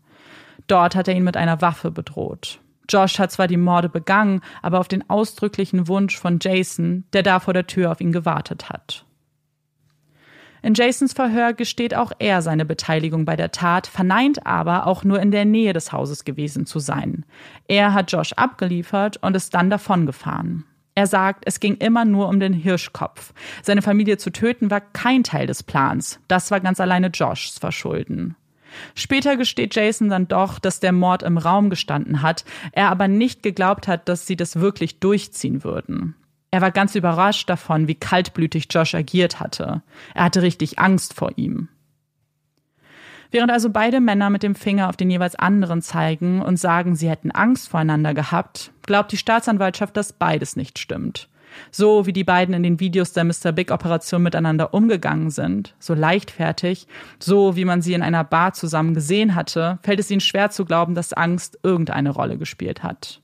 Dort hat er ihn mit einer Waffe bedroht. Josh hat zwar die Morde begangen, aber auf den ausdrücklichen Wunsch von Jason, der da vor der Tür auf ihn gewartet hat. In Jasons Verhör gesteht auch er seine Beteiligung bei der Tat, verneint aber auch nur in der Nähe des Hauses gewesen zu sein. Er hat Josh abgeliefert und ist dann davongefahren. Er sagt, es ging immer nur um den Hirschkopf. Seine Familie zu töten war kein Teil des Plans. Das war ganz alleine Joshs Verschulden. Später gesteht Jason dann doch, dass der Mord im Raum gestanden hat, er aber nicht geglaubt hat, dass sie das wirklich durchziehen würden. Er war ganz überrascht davon, wie kaltblütig Josh agiert hatte. Er hatte richtig Angst vor ihm. Während also beide Männer mit dem Finger auf den jeweils anderen zeigen und sagen, sie hätten Angst voreinander gehabt, glaubt die Staatsanwaltschaft, dass beides nicht stimmt. So wie die beiden in den Videos der Mr. Big Operation miteinander umgegangen sind, so leichtfertig, so wie man sie in einer Bar zusammen gesehen hatte, fällt es ihnen schwer zu glauben, dass Angst irgendeine Rolle gespielt hat.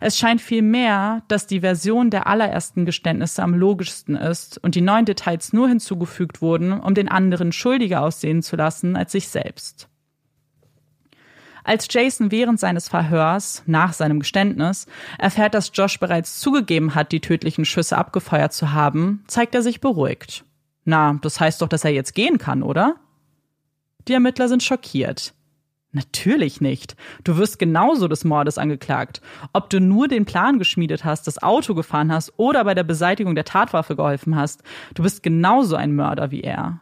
Es scheint vielmehr, dass die Version der allerersten Geständnisse am logischsten ist und die neuen Details nur hinzugefügt wurden, um den anderen schuldiger aussehen zu lassen als sich selbst. Als Jason während seines Verhörs, nach seinem Geständnis, erfährt, dass Josh bereits zugegeben hat, die tödlichen Schüsse abgefeuert zu haben, zeigt er sich beruhigt. Na, das heißt doch, dass er jetzt gehen kann, oder? Die Ermittler sind schockiert. Natürlich nicht. Du wirst genauso des Mordes angeklagt. Ob du nur den Plan geschmiedet hast, das Auto gefahren hast oder bei der Beseitigung der Tatwaffe geholfen hast, du bist genauso ein Mörder wie er.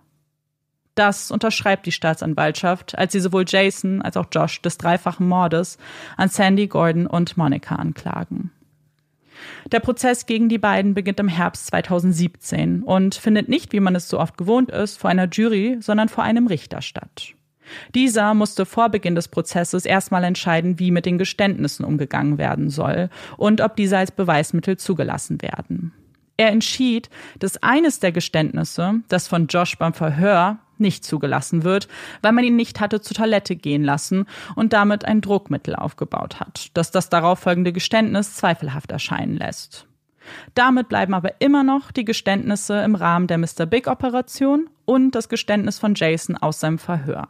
Das unterschreibt die Staatsanwaltschaft, als sie sowohl Jason als auch Josh des dreifachen Mordes an Sandy, Gordon und Monica anklagen. Der Prozess gegen die beiden beginnt im Herbst 2017 und findet nicht, wie man es so oft gewohnt ist, vor einer Jury, sondern vor einem Richter statt. Dieser musste vor Beginn des Prozesses erstmal entscheiden, wie mit den Geständnissen umgegangen werden soll und ob diese als Beweismittel zugelassen werden. Er entschied, dass eines der Geständnisse, das von Josh beim Verhör, nicht zugelassen wird, weil man ihn nicht hatte zur Toilette gehen lassen und damit ein Druckmittel aufgebaut hat, das das darauffolgende Geständnis zweifelhaft erscheinen lässt. Damit bleiben aber immer noch die Geständnisse im Rahmen der Mr. Big Operation und das Geständnis von Jason aus seinem Verhör.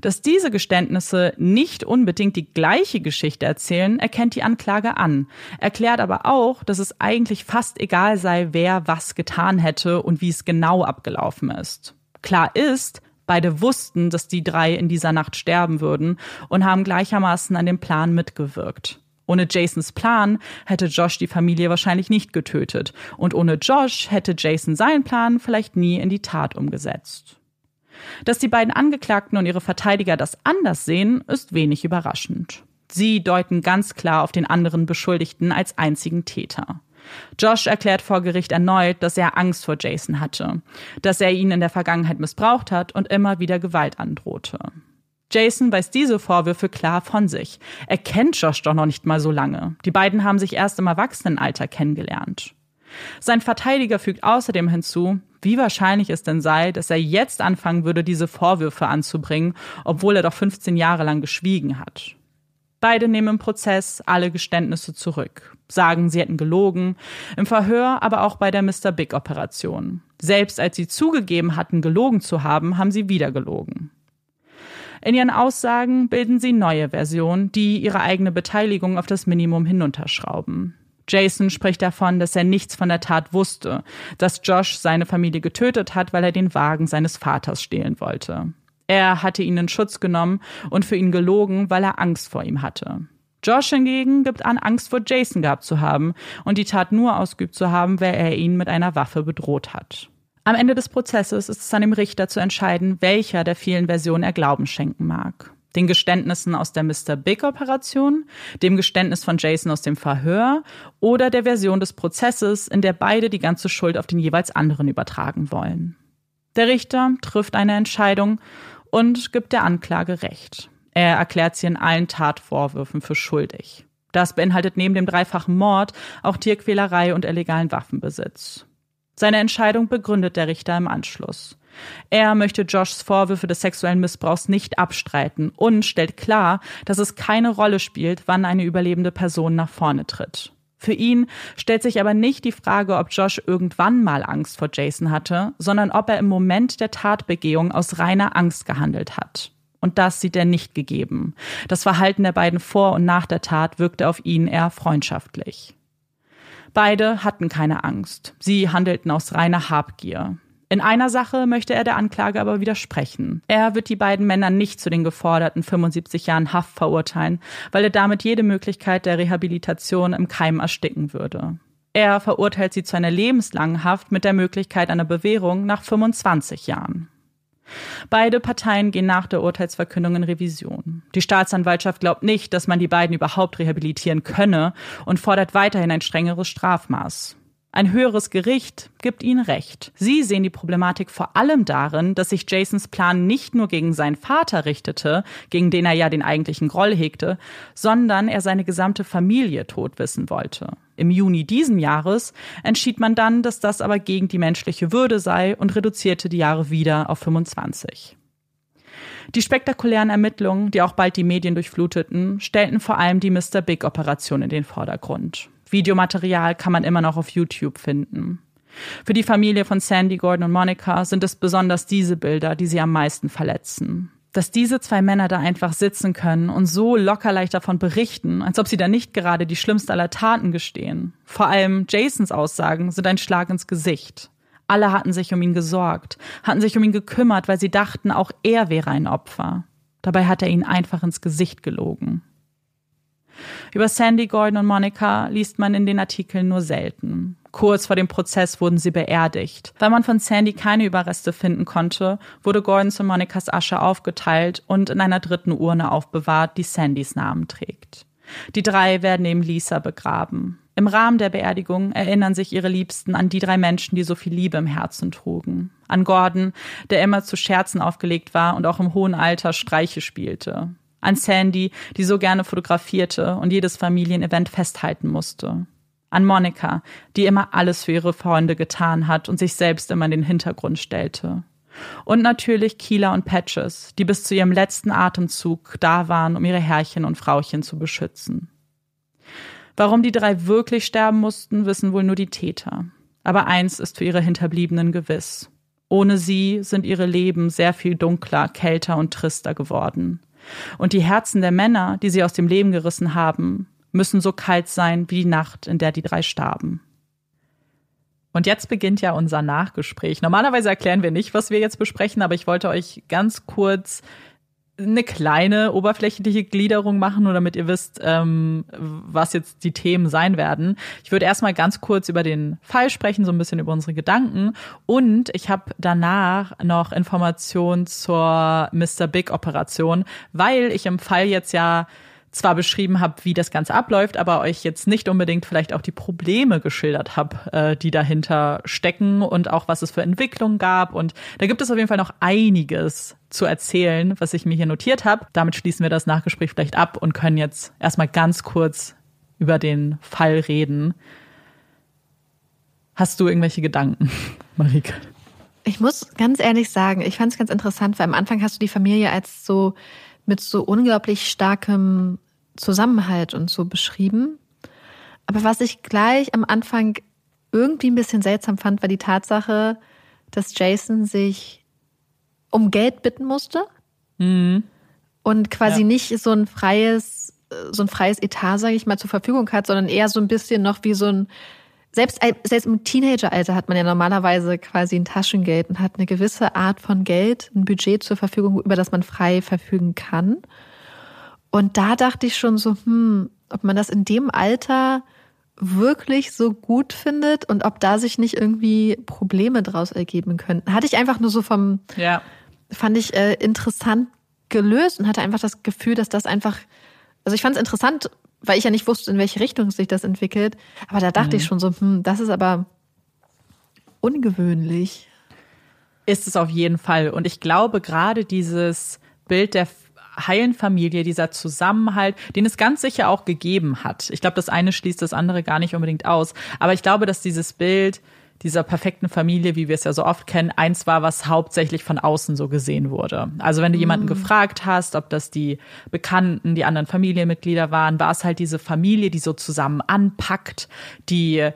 Dass diese Geständnisse nicht unbedingt die gleiche Geschichte erzählen, erkennt die Anklage an, erklärt aber auch, dass es eigentlich fast egal sei, wer was getan hätte und wie es genau abgelaufen ist. Klar ist, beide wussten, dass die drei in dieser Nacht sterben würden und haben gleichermaßen an dem Plan mitgewirkt. Ohne Jasons Plan hätte Josh die Familie wahrscheinlich nicht getötet und ohne Josh hätte Jason seinen Plan vielleicht nie in die Tat umgesetzt. Dass die beiden Angeklagten und ihre Verteidiger das anders sehen, ist wenig überraschend. Sie deuten ganz klar auf den anderen Beschuldigten als einzigen Täter. Josh erklärt vor Gericht erneut, dass er Angst vor Jason hatte, dass er ihn in der Vergangenheit missbraucht hat und immer wieder Gewalt androhte. Jason weist diese Vorwürfe klar von sich. Er kennt Josh doch noch nicht mal so lange. Die beiden haben sich erst im Erwachsenenalter kennengelernt. Sein Verteidiger fügt außerdem hinzu, wie wahrscheinlich es denn sei, dass er jetzt anfangen würde, diese Vorwürfe anzubringen, obwohl er doch 15 Jahre lang geschwiegen hat. Beide nehmen im Prozess alle Geständnisse zurück, sagen, sie hätten gelogen, im Verhör, aber auch bei der Mr. Big Operation. Selbst als sie zugegeben hatten, gelogen zu haben, haben sie wieder gelogen. In ihren Aussagen bilden sie neue Versionen, die ihre eigene Beteiligung auf das Minimum hinunterschrauben. Jason spricht davon, dass er nichts von der Tat wusste, dass Josh seine Familie getötet hat, weil er den Wagen seines Vaters stehlen wollte. Er hatte ihn in Schutz genommen und für ihn gelogen, weil er Angst vor ihm hatte. Josh hingegen gibt an, Angst vor Jason gehabt zu haben und die Tat nur ausgeübt zu haben, weil er ihn mit einer Waffe bedroht hat. Am Ende des Prozesses ist es an dem Richter zu entscheiden, welcher der vielen Versionen er Glauben schenken mag den Geständnissen aus der Mr. Big Operation, dem Geständnis von Jason aus dem Verhör oder der Version des Prozesses, in der beide die ganze Schuld auf den jeweils anderen übertragen wollen. Der Richter trifft eine Entscheidung und gibt der Anklage Recht. Er erklärt sie in allen Tatvorwürfen für schuldig. Das beinhaltet neben dem dreifachen Mord auch Tierquälerei und illegalen Waffenbesitz. Seine Entscheidung begründet der Richter im Anschluss. Er möchte Joshs Vorwürfe des sexuellen Missbrauchs nicht abstreiten und stellt klar, dass es keine Rolle spielt, wann eine überlebende Person nach vorne tritt. Für ihn stellt sich aber nicht die Frage, ob Josh irgendwann mal Angst vor Jason hatte, sondern ob er im Moment der Tatbegehung aus reiner Angst gehandelt hat. Und das sieht er nicht gegeben. Das Verhalten der beiden vor und nach der Tat wirkte auf ihn eher freundschaftlich. Beide hatten keine Angst. Sie handelten aus reiner Habgier. In einer Sache möchte er der Anklage aber widersprechen. Er wird die beiden Männer nicht zu den geforderten 75 Jahren Haft verurteilen, weil er damit jede Möglichkeit der Rehabilitation im Keim ersticken würde. Er verurteilt sie zu einer lebenslangen Haft mit der Möglichkeit einer Bewährung nach 25 Jahren. Beide Parteien gehen nach der Urteilsverkündung in Revision. Die Staatsanwaltschaft glaubt nicht, dass man die beiden überhaupt rehabilitieren könne und fordert weiterhin ein strengeres Strafmaß. Ein höheres Gericht gibt ihnen recht. Sie sehen die Problematik vor allem darin, dass sich Jasons Plan nicht nur gegen seinen Vater richtete, gegen den er ja den eigentlichen Groll hegte, sondern er seine gesamte Familie tot wissen wollte. Im Juni diesen Jahres entschied man dann, dass das aber gegen die menschliche Würde sei und reduzierte die Jahre wieder auf 25. Die spektakulären Ermittlungen, die auch bald die Medien durchfluteten, stellten vor allem die Mr. Big Operation in den Vordergrund. Videomaterial kann man immer noch auf YouTube finden. Für die Familie von Sandy, Gordon und Monica sind es besonders diese Bilder, die sie am meisten verletzen. dass diese zwei Männer da einfach sitzen können und so locker leicht davon berichten, als ob sie da nicht gerade die schlimmste aller Taten gestehen. Vor allem Jasons Aussagen sind ein Schlag ins Gesicht. Alle hatten sich um ihn gesorgt, hatten sich um ihn gekümmert, weil sie dachten, auch er wäre ein Opfer. Dabei hat er ihnen einfach ins Gesicht gelogen. Über Sandy, Gordon und Monica liest man in den Artikeln nur selten. Kurz vor dem Prozess wurden sie beerdigt. Weil man von Sandy keine Überreste finden konnte, wurde Gordons und Monicas Asche aufgeteilt und in einer dritten Urne aufbewahrt, die Sandys Namen trägt. Die drei werden neben Lisa begraben. Im Rahmen der Beerdigung erinnern sich ihre Liebsten an die drei Menschen, die so viel Liebe im Herzen trugen. An Gordon, der immer zu Scherzen aufgelegt war und auch im hohen Alter Streiche spielte an Sandy, die so gerne fotografierte und jedes Familienevent festhalten musste. An Monika, die immer alles für ihre Freunde getan hat und sich selbst immer in den Hintergrund stellte. Und natürlich Kila und Patches, die bis zu ihrem letzten Atemzug da waren, um ihre Herrchen und Frauchen zu beschützen. Warum die drei wirklich sterben mussten, wissen wohl nur die Täter. Aber eins ist für ihre Hinterbliebenen gewiss. Ohne sie sind ihre Leben sehr viel dunkler, kälter und trister geworden. Und die Herzen der Männer, die sie aus dem Leben gerissen haben, müssen so kalt sein wie die Nacht, in der die drei starben. Und jetzt beginnt ja unser Nachgespräch. Normalerweise erklären wir nicht, was wir jetzt besprechen, aber ich wollte euch ganz kurz eine kleine oberflächliche Gliederung machen, nur damit ihr wisst, ähm, was jetzt die Themen sein werden. Ich würde erstmal ganz kurz über den Fall sprechen, so ein bisschen über unsere Gedanken. Und ich habe danach noch Informationen zur Mr. Big Operation, weil ich im Fall jetzt ja zwar beschrieben habe, wie das Ganze abläuft, aber euch jetzt nicht unbedingt vielleicht auch die Probleme geschildert habe, äh, die dahinter stecken und auch was es für Entwicklungen gab. Und da gibt es auf jeden Fall noch einiges zu erzählen, was ich mir hier notiert habe. Damit schließen wir das Nachgespräch vielleicht ab und können jetzt erstmal ganz kurz über den Fall reden. Hast du irgendwelche Gedanken, Marike? Ich muss ganz ehrlich sagen, ich fand es ganz interessant, weil am Anfang hast du die Familie als so mit so unglaublich starkem Zusammenhalt und so beschrieben. Aber was ich gleich am Anfang irgendwie ein bisschen seltsam fand, war die Tatsache, dass Jason sich um Geld bitten musste mhm. und quasi ja. nicht so ein freies, so ein freies Etat, sage ich mal, zur Verfügung hat, sondern eher so ein bisschen noch wie so ein selbst, selbst im Teenageralter hat man ja normalerweise quasi ein Taschengeld und hat eine gewisse Art von Geld, ein Budget zur Verfügung, über das man frei verfügen kann. Und da dachte ich schon so, hm, ob man das in dem Alter wirklich so gut findet und ob da sich nicht irgendwie Probleme draus ergeben könnten. Hatte ich einfach nur so vom, ja. fand ich äh, interessant gelöst und hatte einfach das Gefühl, dass das einfach, also ich fand es interessant, weil ich ja nicht wusste, in welche Richtung sich das entwickelt. Aber da dachte mhm. ich schon so, hm, das ist aber ungewöhnlich. Ist es auf jeden Fall. Und ich glaube, gerade dieses Bild der heilen Familie, dieser Zusammenhalt, den es ganz sicher auch gegeben hat. Ich glaube, das eine schließt das andere gar nicht unbedingt aus. Aber ich glaube, dass dieses Bild dieser perfekten Familie, wie wir es ja so oft kennen, eins war, was hauptsächlich von außen so gesehen wurde. Also wenn du jemanden mhm. gefragt hast, ob das die Bekannten, die anderen Familienmitglieder waren, war es halt diese Familie, die so zusammen anpackt, die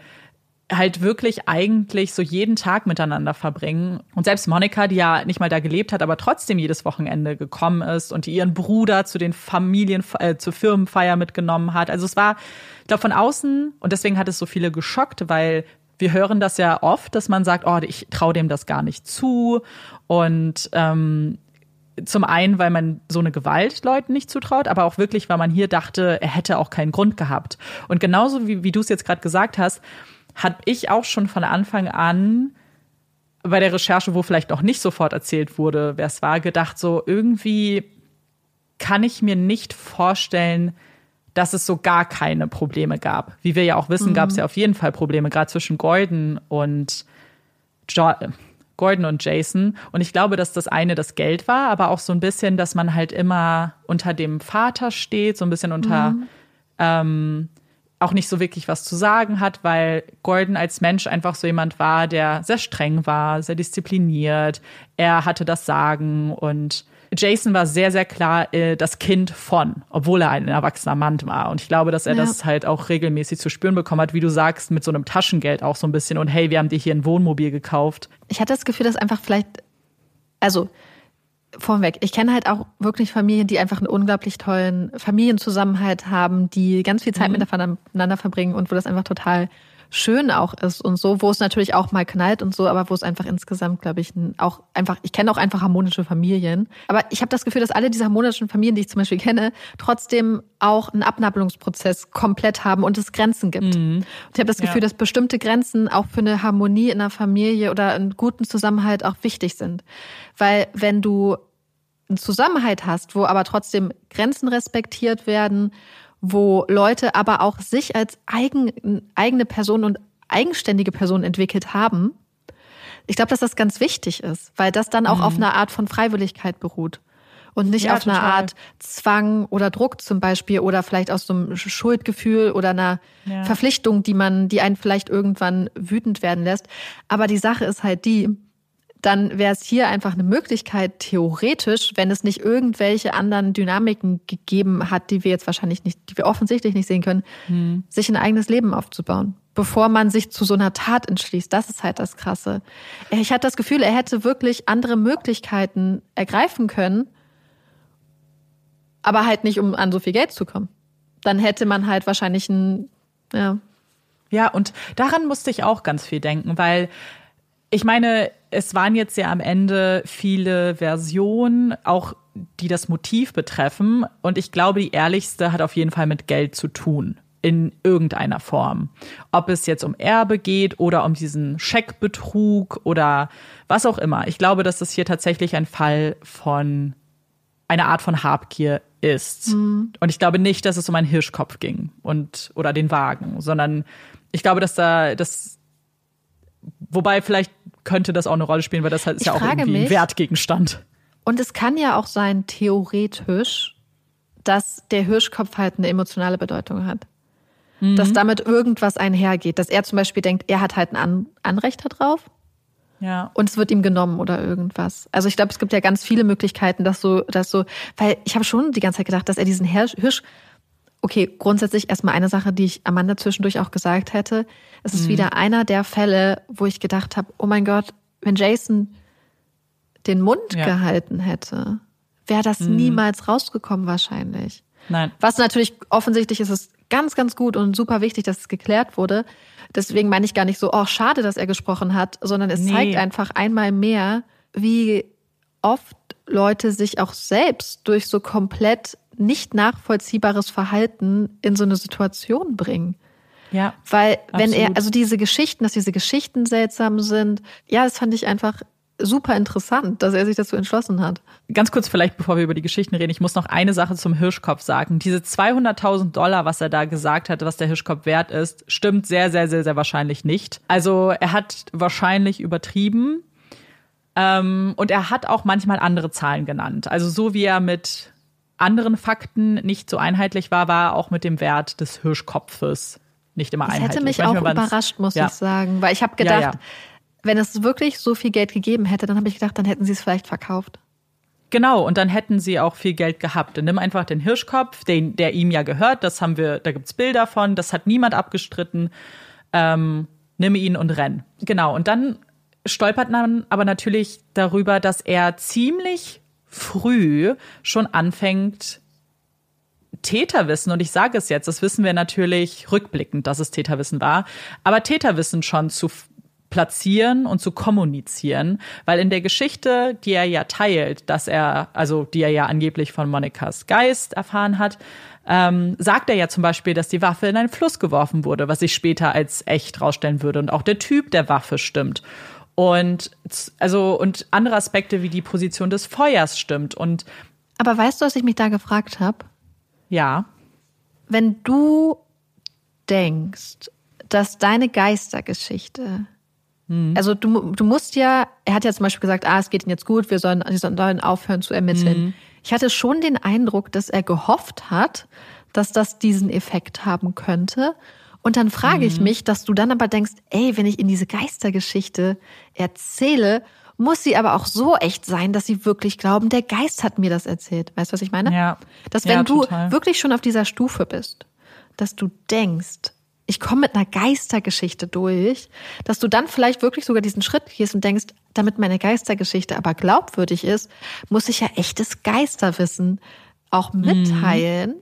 halt wirklich eigentlich so jeden Tag miteinander verbringen. Und selbst Monika, die ja nicht mal da gelebt hat, aber trotzdem jedes Wochenende gekommen ist und die ihren Bruder zu den Familien, äh, zur Firmenfeier mitgenommen hat. Also es war, ich glaube, von außen, und deswegen hat es so viele geschockt, weil wir hören das ja oft, dass man sagt, oh, ich traue dem das gar nicht zu. Und ähm, zum einen, weil man so eine Gewalt Leuten nicht zutraut, aber auch wirklich, weil man hier dachte, er hätte auch keinen Grund gehabt. Und genauso wie, wie du es jetzt gerade gesagt hast, hat ich auch schon von Anfang an bei der Recherche, wo vielleicht auch nicht sofort erzählt wurde, wer es war, gedacht, so irgendwie kann ich mir nicht vorstellen, dass es so gar keine Probleme gab. Wie wir ja auch wissen, mhm. gab es ja auf jeden Fall Probleme, gerade zwischen Gordon und jo Gordon und Jason. Und ich glaube, dass das eine das Geld war, aber auch so ein bisschen, dass man halt immer unter dem Vater steht, so ein bisschen unter mhm. ähm, auch nicht so wirklich was zu sagen hat, weil Gordon als Mensch einfach so jemand war, der sehr streng war, sehr diszipliniert. Er hatte das Sagen und Jason war sehr, sehr klar äh, das Kind von, obwohl er ein erwachsener Mann war. Und ich glaube, dass er ja. das halt auch regelmäßig zu spüren bekommen hat, wie du sagst, mit so einem Taschengeld auch so ein bisschen. Und hey, wir haben dir hier ein Wohnmobil gekauft. Ich hatte das Gefühl, dass einfach vielleicht, also vorweg, ich kenne halt auch wirklich Familien, die einfach einen unglaublich tollen Familienzusammenhalt haben, die ganz viel Zeit mhm. miteinander verbringen und wo das einfach total schön auch ist und so, wo es natürlich auch mal knallt und so, aber wo es einfach insgesamt, glaube ich, auch einfach, ich kenne auch einfach harmonische Familien. Aber ich habe das Gefühl, dass alle diese harmonischen Familien, die ich zum Beispiel kenne, trotzdem auch einen Abnabelungsprozess komplett haben und es Grenzen gibt. Mhm. Und ich habe das Gefühl, ja. dass bestimmte Grenzen auch für eine Harmonie in einer Familie oder einen guten Zusammenhalt auch wichtig sind. Weil wenn du einen Zusammenhalt hast, wo aber trotzdem Grenzen respektiert werden wo Leute aber auch sich als eigen, eigene Person und eigenständige Person entwickelt haben. Ich glaube, dass das ganz wichtig ist, weil das dann auch mhm. auf einer Art von Freiwilligkeit beruht und nicht ja, auf einer Art Zwang oder Druck zum Beispiel oder vielleicht aus so einem Schuldgefühl oder einer ja. Verpflichtung, die man, die einen vielleicht irgendwann wütend werden lässt. Aber die Sache ist halt die, dann wäre es hier einfach eine Möglichkeit, theoretisch, wenn es nicht irgendwelche anderen Dynamiken gegeben hat, die wir jetzt wahrscheinlich nicht, die wir offensichtlich nicht sehen können, hm. sich ein eigenes Leben aufzubauen, bevor man sich zu so einer Tat entschließt. Das ist halt das Krasse. Ich hatte das Gefühl, er hätte wirklich andere Möglichkeiten ergreifen können, aber halt nicht, um an so viel Geld zu kommen. Dann hätte man halt wahrscheinlich ein, ja. Ja, und daran musste ich auch ganz viel denken, weil ich meine, es waren jetzt ja am Ende viele Versionen, auch die das Motiv betreffen. Und ich glaube, die ehrlichste hat auf jeden Fall mit Geld zu tun. In irgendeiner Form. Ob es jetzt um Erbe geht oder um diesen Scheckbetrug oder was auch immer. Ich glaube, dass das hier tatsächlich ein Fall von einer Art von Habgier ist. Mhm. Und ich glaube nicht, dass es um einen Hirschkopf ging und oder den Wagen, sondern ich glaube, dass da das wobei vielleicht könnte das auch eine Rolle spielen, weil das halt ist ich ja auch irgendwie mich, ein Wertgegenstand. Und es kann ja auch sein, theoretisch, dass der Hirschkopf halt eine emotionale Bedeutung hat. Mhm. Dass damit irgendwas einhergeht. Dass er zum Beispiel denkt, er hat halt ein An Anrecht darauf. Ja. Und es wird ihm genommen oder irgendwas. Also ich glaube, es gibt ja ganz viele Möglichkeiten, dass so, dass so, weil ich habe schon die ganze Zeit gedacht, dass er diesen Hirsch, okay, grundsätzlich erstmal eine Sache, die ich Amanda zwischendurch auch gesagt hätte. Es ist mhm. wieder einer der Fälle, wo ich gedacht habe, oh mein Gott, wenn Jason den Mund ja. gehalten hätte, wäre das mhm. niemals rausgekommen wahrscheinlich. Nein. Was natürlich offensichtlich ist es ganz, ganz gut und super wichtig, dass es geklärt wurde. Deswegen meine ich gar nicht so, oh, schade, dass er gesprochen hat, sondern es nee. zeigt einfach einmal mehr, wie oft Leute sich auch selbst durch so komplett nicht nachvollziehbares Verhalten in so eine Situation bringen. Ja. Weil, wenn absolut. er, also diese Geschichten, dass diese Geschichten seltsam sind, ja, das fand ich einfach super interessant, dass er sich dazu entschlossen hat. Ganz kurz vielleicht, bevor wir über die Geschichten reden, ich muss noch eine Sache zum Hirschkopf sagen. Diese 200.000 Dollar, was er da gesagt hat, was der Hirschkopf wert ist, stimmt sehr, sehr, sehr, sehr wahrscheinlich nicht. Also er hat wahrscheinlich übertrieben. Ähm, und er hat auch manchmal andere Zahlen genannt. Also so wie er mit anderen Fakten nicht so einheitlich war, war auch mit dem Wert des Hirschkopfes nicht immer das einheitlich. Das hätte mich auch überrascht, muss ja. ich sagen, weil ich habe gedacht, ja, ja. wenn es wirklich so viel Geld gegeben hätte, dann habe ich gedacht, dann hätten sie es vielleicht verkauft. Genau, und dann hätten sie auch viel Geld gehabt. Dann nimm einfach den Hirschkopf, den, der ihm ja gehört, das haben wir, da gibt's Bilder von, das hat niemand abgestritten. Ähm, nimm ihn und renn. Genau, und dann stolpert man aber natürlich darüber, dass er ziemlich früh schon anfängt, Täterwissen, und ich sage es jetzt, das wissen wir natürlich rückblickend, dass es Täterwissen war, aber Täterwissen schon zu platzieren und zu kommunizieren, weil in der Geschichte, die er ja teilt, dass er, also die er ja angeblich von Monikas Geist erfahren hat, ähm, sagt er ja zum Beispiel, dass die Waffe in einen Fluss geworfen wurde, was sich später als echt rausstellen würde und auch der Typ der Waffe stimmt. Und also und andere Aspekte wie die Position des Feuers stimmt und aber weißt du, was ich mich da gefragt habe? Ja. Wenn du denkst, dass deine Geistergeschichte, hm. also du, du musst ja, er hat ja zum Beispiel gesagt, ah, es geht ihm jetzt gut, wir sollen, wir sollen aufhören zu ermitteln. Hm. Ich hatte schon den Eindruck, dass er gehofft hat, dass das diesen Effekt haben könnte. Und dann frage ich hm. mich, dass du dann aber denkst, ey, wenn ich in diese Geistergeschichte erzähle muss sie aber auch so echt sein, dass sie wirklich glauben, der Geist hat mir das erzählt. Weißt du, was ich meine? Ja. Dass wenn ja, du wirklich schon auf dieser Stufe bist, dass du denkst, ich komme mit einer Geistergeschichte durch, dass du dann vielleicht wirklich sogar diesen Schritt gehst und denkst, damit meine Geistergeschichte aber glaubwürdig ist, muss ich ja echtes Geisterwissen auch mhm. mitteilen, mhm.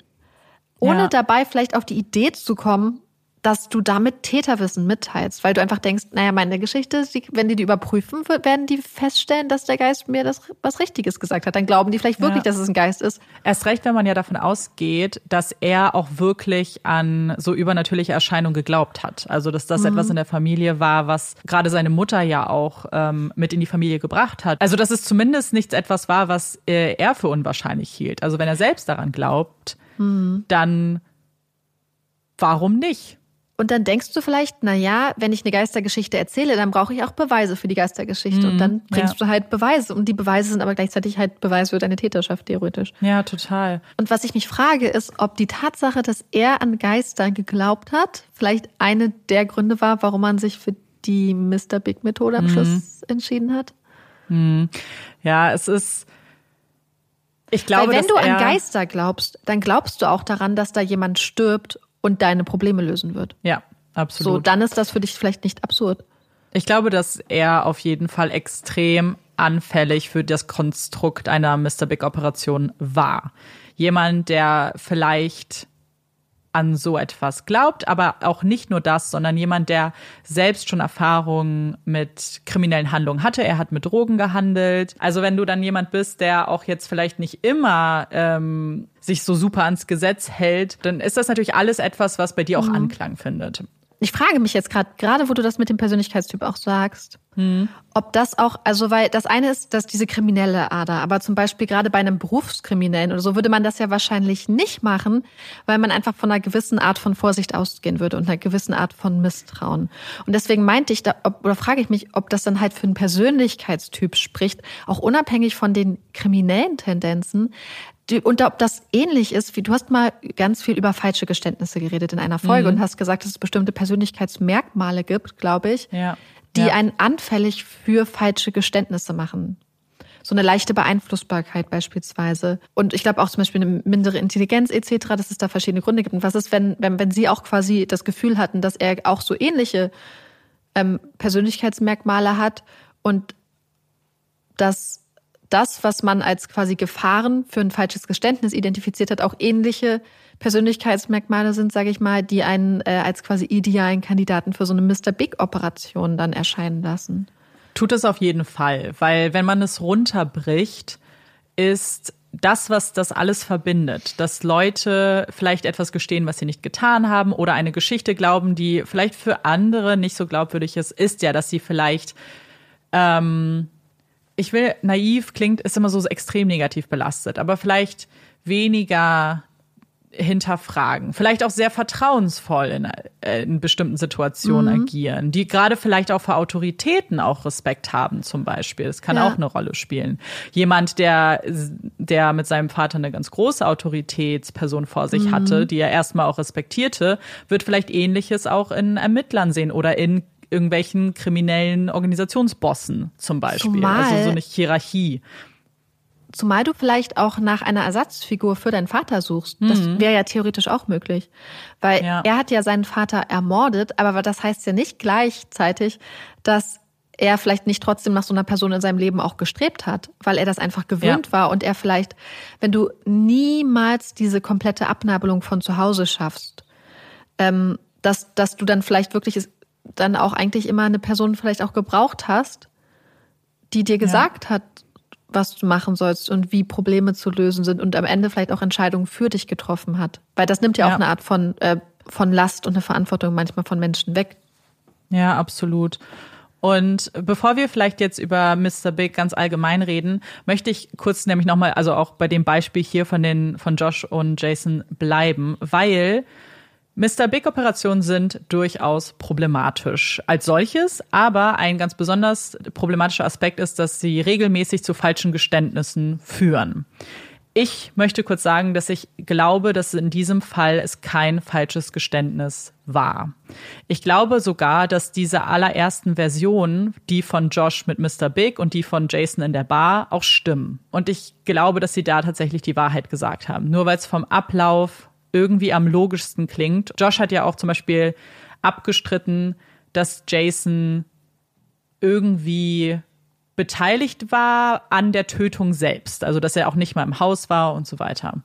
ohne ja. dabei vielleicht auf die Idee zu kommen, dass du damit Täterwissen mitteilst, weil du einfach denkst, naja, meine Geschichte, wenn die die überprüfen, werden die feststellen, dass der Geist mir das was Richtiges gesagt hat. Dann glauben die vielleicht wirklich, ja. dass es ein Geist ist. Erst recht, wenn man ja davon ausgeht, dass er auch wirklich an so übernatürliche Erscheinungen geglaubt hat. Also, dass das mhm. etwas in der Familie war, was gerade seine Mutter ja auch ähm, mit in die Familie gebracht hat. Also, dass es zumindest nichts etwas war, was äh, er für unwahrscheinlich hielt. Also, wenn er selbst daran glaubt, mhm. dann warum nicht? Und dann denkst du vielleicht, na ja, wenn ich eine Geistergeschichte erzähle, dann brauche ich auch Beweise für die Geistergeschichte. Mhm, und dann bringst ja. du halt Beweise. Und die Beweise sind aber gleichzeitig halt Beweis für deine Täterschaft, theoretisch. Ja, total. Und was ich mich frage, ist, ob die Tatsache, dass er an Geister geglaubt hat, vielleicht eine der Gründe war, warum man sich für die Mr. Big Methode am mhm. Schluss entschieden hat. Mhm. Ja, es ist. Ich glaube, Weil wenn du an Geister glaubst, dann glaubst du auch daran, dass da jemand stirbt und deine Probleme lösen wird. Ja, absolut. So, dann ist das für dich vielleicht nicht absurd. Ich glaube, dass er auf jeden Fall extrem anfällig für das Konstrukt einer Mr. Big Operation war. Jemand, der vielleicht an so etwas glaubt, aber auch nicht nur das, sondern jemand, der selbst schon Erfahrungen mit kriminellen Handlungen hatte. Er hat mit Drogen gehandelt. Also wenn du dann jemand bist, der auch jetzt vielleicht nicht immer ähm, sich so super ans Gesetz hält, dann ist das natürlich alles etwas, was bei dir auch mhm. Anklang findet ich frage mich jetzt gerade, gerade wo du das mit dem Persönlichkeitstyp auch sagst, hm. ob das auch, also weil das eine ist, dass diese kriminelle Ader, aber zum Beispiel gerade bei einem Berufskriminellen oder so würde man das ja wahrscheinlich nicht machen, weil man einfach von einer gewissen Art von Vorsicht ausgehen würde und einer gewissen Art von Misstrauen. Und deswegen meinte ich, da, ob, oder frage ich mich, ob das dann halt für einen Persönlichkeitstyp spricht, auch unabhängig von den kriminellen Tendenzen, und ob das ähnlich ist, wie du hast mal ganz viel über falsche Geständnisse geredet in einer Folge mhm. und hast gesagt, dass es bestimmte Persönlichkeitsmerkmale gibt, glaube ich, ja. die ja. einen anfällig für falsche Geständnisse machen. So eine leichte Beeinflussbarkeit beispielsweise. Und ich glaube auch zum Beispiel eine mindere Intelligenz etc., dass es da verschiedene Gründe gibt. Und was ist, wenn, wenn, wenn sie auch quasi das Gefühl hatten, dass er auch so ähnliche ähm, Persönlichkeitsmerkmale hat und dass das, was man als quasi Gefahren für ein falsches Geständnis identifiziert hat, auch ähnliche Persönlichkeitsmerkmale sind, sage ich mal, die einen äh, als quasi idealen Kandidaten für so eine Mr. Big-Operation dann erscheinen lassen. Tut es auf jeden Fall, weil wenn man es runterbricht, ist das, was das alles verbindet, dass Leute vielleicht etwas gestehen, was sie nicht getan haben oder eine Geschichte glauben, die vielleicht für andere nicht so glaubwürdig ist, ist ja, dass sie vielleicht ähm, ich will, naiv klingt, ist immer so extrem negativ belastet, aber vielleicht weniger hinterfragen, vielleicht auch sehr vertrauensvoll in, äh, in bestimmten Situationen mhm. agieren, die gerade vielleicht auch für Autoritäten auch Respekt haben, zum Beispiel. Das kann ja. auch eine Rolle spielen. Jemand, der, der mit seinem Vater eine ganz große Autoritätsperson vor sich mhm. hatte, die er erstmal auch respektierte, wird vielleicht ähnliches auch in Ermittlern sehen oder in irgendwelchen kriminellen Organisationsbossen zum Beispiel. Zumal, also so eine Hierarchie. Zumal du vielleicht auch nach einer Ersatzfigur für deinen Vater suchst. Das mhm. wäre ja theoretisch auch möglich. Weil ja. er hat ja seinen Vater ermordet, aber das heißt ja nicht gleichzeitig, dass er vielleicht nicht trotzdem nach so einer Person in seinem Leben auch gestrebt hat, weil er das einfach gewöhnt ja. war und er vielleicht, wenn du niemals diese komplette Abnabelung von zu Hause schaffst, ähm, dass, dass du dann vielleicht wirklich dann auch eigentlich immer eine Person vielleicht auch gebraucht hast, die dir gesagt ja. hat, was du machen sollst und wie Probleme zu lösen sind und am Ende vielleicht auch Entscheidungen für dich getroffen hat. Weil das nimmt ja, ja. auch eine Art von, äh, von Last und eine Verantwortung manchmal von Menschen weg. Ja, absolut. Und bevor wir vielleicht jetzt über Mr. Big ganz allgemein reden, möchte ich kurz nämlich nochmal, also auch bei dem Beispiel hier von den, von Josh und Jason bleiben, weil Mr. Big Operationen sind durchaus problematisch als solches, aber ein ganz besonders problematischer Aspekt ist, dass sie regelmäßig zu falschen Geständnissen führen. Ich möchte kurz sagen, dass ich glaube, dass in diesem Fall es kein falsches Geständnis war. Ich glaube sogar, dass diese allerersten Versionen, die von Josh mit Mr. Big und die von Jason in der Bar, auch stimmen. Und ich glaube, dass sie da tatsächlich die Wahrheit gesagt haben. Nur weil es vom Ablauf irgendwie am logischsten klingt. Josh hat ja auch zum Beispiel abgestritten, dass Jason irgendwie beteiligt war an der Tötung selbst. Also, dass er auch nicht mal im Haus war und so weiter.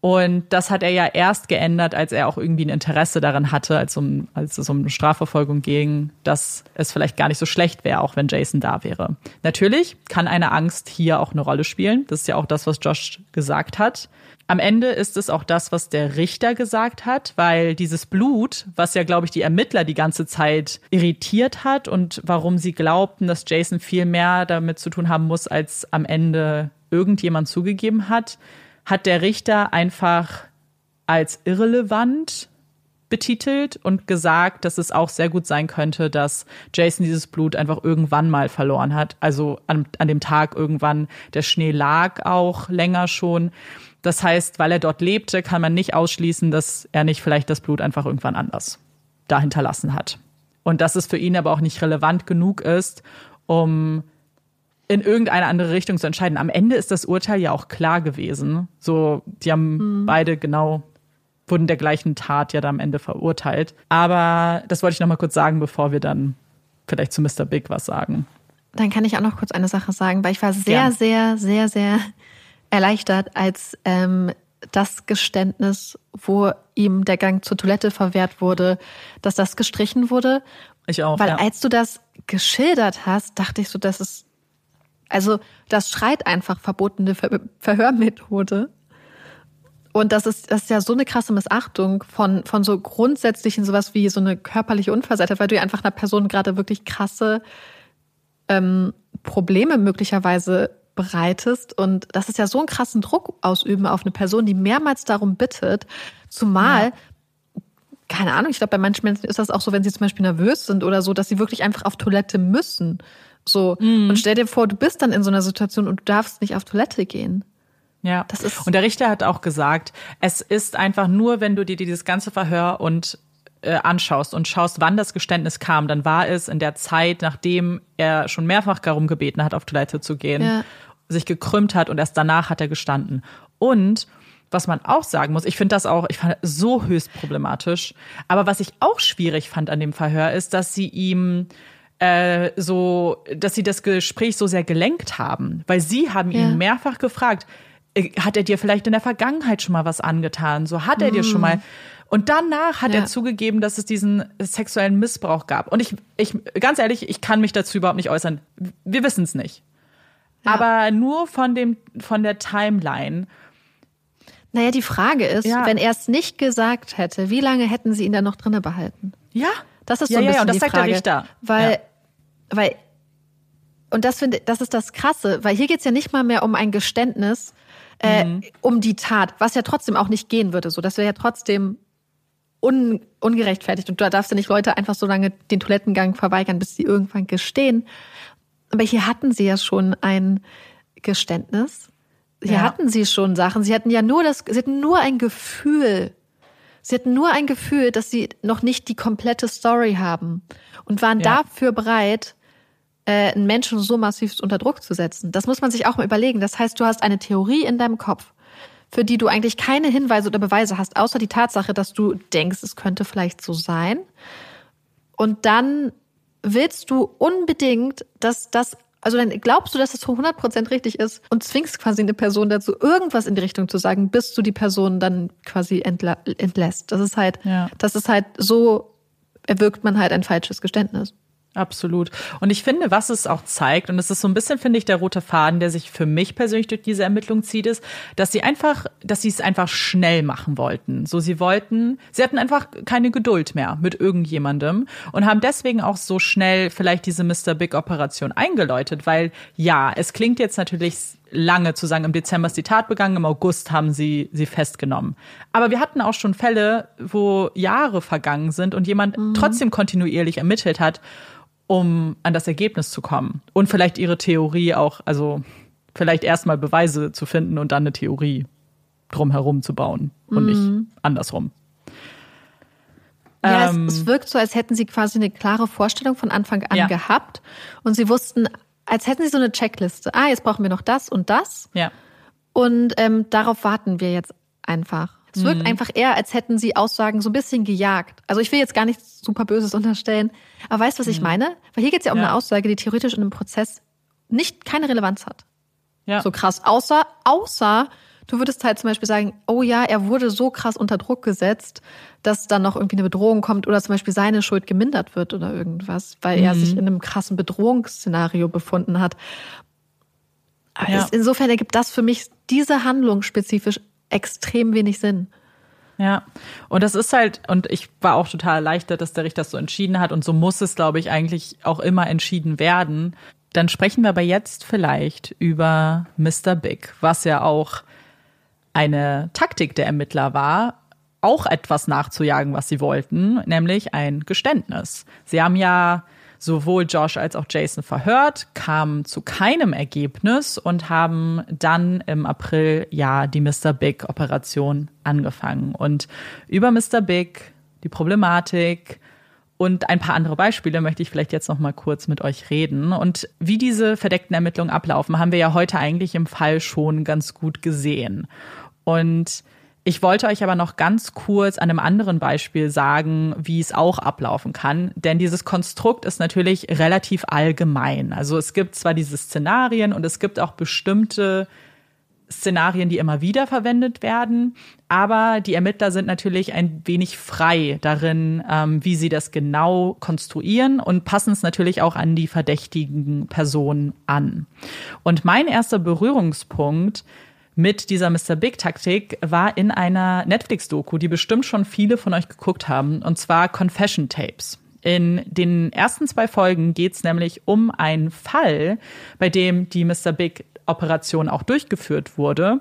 Und das hat er ja erst geändert, als er auch irgendwie ein Interesse daran hatte, als, um, als es um Strafverfolgung ging, dass es vielleicht gar nicht so schlecht wäre, auch wenn Jason da wäre. Natürlich kann eine Angst hier auch eine Rolle spielen. Das ist ja auch das, was Josh gesagt hat. Am Ende ist es auch das, was der Richter gesagt hat, weil dieses Blut, was ja, glaube ich, die Ermittler die ganze Zeit irritiert hat und warum sie glaubten, dass Jason viel mehr damit zu tun haben muss, als am Ende irgendjemand zugegeben hat, hat der Richter einfach als irrelevant betitelt und gesagt, dass es auch sehr gut sein könnte, dass Jason dieses Blut einfach irgendwann mal verloren hat. Also an, an dem Tag irgendwann, der Schnee lag auch länger schon. Das heißt, weil er dort lebte, kann man nicht ausschließen, dass er nicht vielleicht das Blut einfach irgendwann anders da hinterlassen hat. Und dass es für ihn aber auch nicht relevant genug ist, um in irgendeine andere Richtung zu entscheiden. Am Ende ist das Urteil ja auch klar gewesen. So, die haben mhm. beide genau wurden der gleichen Tat ja da am Ende verurteilt. Aber das wollte ich noch mal kurz sagen, bevor wir dann vielleicht zu Mr. Big was sagen. Dann kann ich auch noch kurz eine Sache sagen, weil ich war sehr, ja. sehr, sehr, sehr erleichtert, als ähm, das Geständnis, wo ihm der Gang zur Toilette verwehrt wurde, dass das gestrichen wurde. Ich auch. Weil ja. als du das geschildert hast, dachte ich so, das ist also das schreit einfach verbotene Ver Verhörmethode. Und das ist, das ist ja so eine krasse Missachtung von, von so grundsätzlichen sowas wie so eine körperliche Unversehrtheit, weil du ja einfach einer Person gerade wirklich krasse ähm, Probleme möglicherweise bereitest. Und das ist ja so einen krassen Druck ausüben auf eine Person, die mehrmals darum bittet, zumal ja keine Ahnung, ich glaube, bei manchen Menschen ist das auch so, wenn sie zum Beispiel nervös sind oder so, dass sie wirklich einfach auf Toilette müssen. So. Mhm. Und stell dir vor, du bist dann in so einer Situation und du darfst nicht auf Toilette gehen. Ja. Das ist und der Richter hat auch gesagt, es ist einfach nur, wenn du dir dieses ganze Verhör und äh, anschaust und schaust, wann das Geständnis kam, dann war es in der Zeit, nachdem er schon mehrfach darum gebeten hat, auf Toilette zu gehen, ja. Sich gekrümmt hat und erst danach hat er gestanden. Und was man auch sagen muss, ich finde das auch, ich fand so höchst problematisch. Aber was ich auch schwierig fand an dem Verhör ist, dass sie ihm äh, so, dass sie das Gespräch so sehr gelenkt haben, weil sie haben ja. ihn mehrfach gefragt, äh, hat er dir vielleicht in der Vergangenheit schon mal was angetan? So hat er mm. dir schon mal. Und danach hat ja. er zugegeben, dass es diesen sexuellen Missbrauch gab. Und ich, ich, ganz ehrlich, ich kann mich dazu überhaupt nicht äußern. Wir wissen es nicht. Ja. Aber nur von dem, von der Timeline. Naja, die Frage ist, ja. wenn er es nicht gesagt hätte, wie lange hätten sie ihn dann noch drinne behalten? Ja. Das ist so ein ja, bisschen ja, und das die sagt Frage, der Richter. Weil weil, und das finde, das ist das Krasse, weil hier geht es ja nicht mal mehr um ein Geständnis, äh, mhm. um die Tat, was ja trotzdem auch nicht gehen würde. So, das wäre ja trotzdem un, ungerechtfertigt. Und du darfst ja nicht Leute einfach so lange den Toilettengang verweigern, bis sie irgendwann gestehen. Aber hier hatten sie ja schon ein Geständnis. Hier ja. hatten sie schon Sachen. Sie hatten ja nur das, sie hatten nur ein Gefühl. Sie hatten nur ein Gefühl, dass sie noch nicht die komplette Story haben und waren ja. dafür bereit, äh, einen Menschen so massiv unter Druck zu setzen. Das muss man sich auch mal überlegen. Das heißt, du hast eine Theorie in deinem Kopf, für die du eigentlich keine Hinweise oder Beweise hast, außer die Tatsache, dass du denkst, es könnte vielleicht so sein. Und dann willst du unbedingt, dass das, also dann glaubst du, dass es zu 100% richtig ist und zwingst quasi eine Person dazu, irgendwas in die Richtung zu sagen, bis du die Person dann quasi entlässt. Das ist halt, ja. das ist halt so erwirkt man halt ein falsches Geständnis. Absolut. Und ich finde, was es auch zeigt, und das ist so ein bisschen, finde ich, der rote Faden, der sich für mich persönlich durch diese Ermittlung zieht, ist, dass sie einfach, dass sie es einfach schnell machen wollten. So, sie wollten, sie hatten einfach keine Geduld mehr mit irgendjemandem und haben deswegen auch so schnell vielleicht diese Mr. Big Operation eingeläutet, weil ja, es klingt jetzt natürlich lange zu sagen, im Dezember ist die Tat begangen, im August haben sie sie festgenommen. Aber wir hatten auch schon Fälle, wo Jahre vergangen sind und jemand mhm. trotzdem kontinuierlich ermittelt hat, um an das Ergebnis zu kommen. Und vielleicht ihre Theorie auch, also vielleicht erstmal Beweise zu finden und dann eine Theorie drumherum zu bauen und mhm. nicht andersrum. Ja, ähm, es, es, wirkt so, als hätten sie quasi eine klare Vorstellung von Anfang an ja. gehabt und sie wussten, als hätten sie so eine Checkliste. Ah, jetzt brauchen wir noch das und das. Ja. Und ähm, darauf warten wir jetzt einfach. Es wirkt mhm. einfach eher, als hätten sie Aussagen so ein bisschen gejagt. Also ich will jetzt gar nichts super Böses unterstellen, aber weißt du, was mhm. ich meine? Weil hier geht es ja um ja. eine Aussage, die theoretisch in einem Prozess nicht keine Relevanz hat. Ja. So krass. Außer, außer du würdest halt zum Beispiel sagen, oh ja, er wurde so krass unter Druck gesetzt, dass dann noch irgendwie eine Bedrohung kommt oder zum Beispiel seine Schuld gemindert wird oder irgendwas, weil mhm. er sich in einem krassen Bedrohungsszenario befunden hat. Ja. Insofern ergibt das für mich diese Handlung spezifisch extrem wenig Sinn. Ja, und das ist halt, und ich war auch total erleichtert, dass der Richter das so entschieden hat. Und so muss es, glaube ich, eigentlich auch immer entschieden werden. Dann sprechen wir aber jetzt vielleicht über Mr. Big, was ja auch eine Taktik der Ermittler war, auch etwas nachzujagen, was sie wollten, nämlich ein Geständnis. Sie haben ja sowohl Josh als auch Jason verhört, kamen zu keinem Ergebnis und haben dann im April ja die Mr. Big Operation angefangen. Und über Mr. Big, die Problematik, und ein paar andere Beispiele möchte ich vielleicht jetzt noch mal kurz mit euch reden. Und wie diese verdeckten Ermittlungen ablaufen, haben wir ja heute eigentlich im Fall schon ganz gut gesehen. Und ich wollte euch aber noch ganz kurz an einem anderen Beispiel sagen, wie es auch ablaufen kann. Denn dieses Konstrukt ist natürlich relativ allgemein. Also es gibt zwar diese Szenarien und es gibt auch bestimmte Szenarien, die immer wieder verwendet werden, aber die Ermittler sind natürlich ein wenig frei darin, ähm, wie sie das genau konstruieren und passen es natürlich auch an die verdächtigen Personen an. Und mein erster Berührungspunkt mit dieser Mr. Big-Taktik war in einer Netflix-Doku, die bestimmt schon viele von euch geguckt haben, und zwar Confession Tapes. In den ersten zwei Folgen geht es nämlich um einen Fall, bei dem die Mr. Big-Operation auch durchgeführt wurde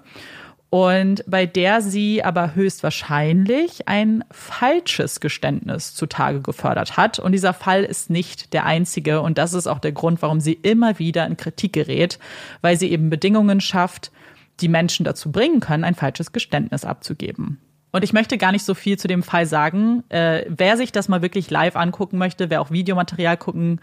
und bei der sie aber höchstwahrscheinlich ein falsches Geständnis zutage gefördert hat. Und dieser Fall ist nicht der einzige und das ist auch der Grund, warum sie immer wieder in Kritik gerät, weil sie eben Bedingungen schafft, die Menschen dazu bringen können, ein falsches Geständnis abzugeben. Und ich möchte gar nicht so viel zu dem Fall sagen. Äh, wer sich das mal wirklich live angucken möchte, wer auch Videomaterial gucken,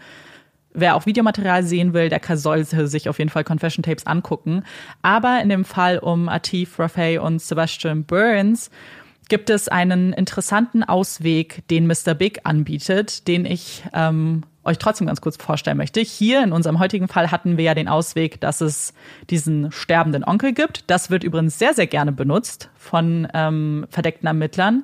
wer auch Videomaterial sehen will, der sollte sich auf jeden Fall Confession Tapes angucken. Aber in dem Fall um Atif Raffay und Sebastian Burns gibt es einen interessanten Ausweg, den Mr. Big anbietet, den ich ähm, euch trotzdem ganz kurz vorstellen möchte. Hier in unserem heutigen Fall hatten wir ja den Ausweg, dass es diesen sterbenden Onkel gibt. Das wird übrigens sehr, sehr gerne benutzt von ähm, verdeckten Ermittlern.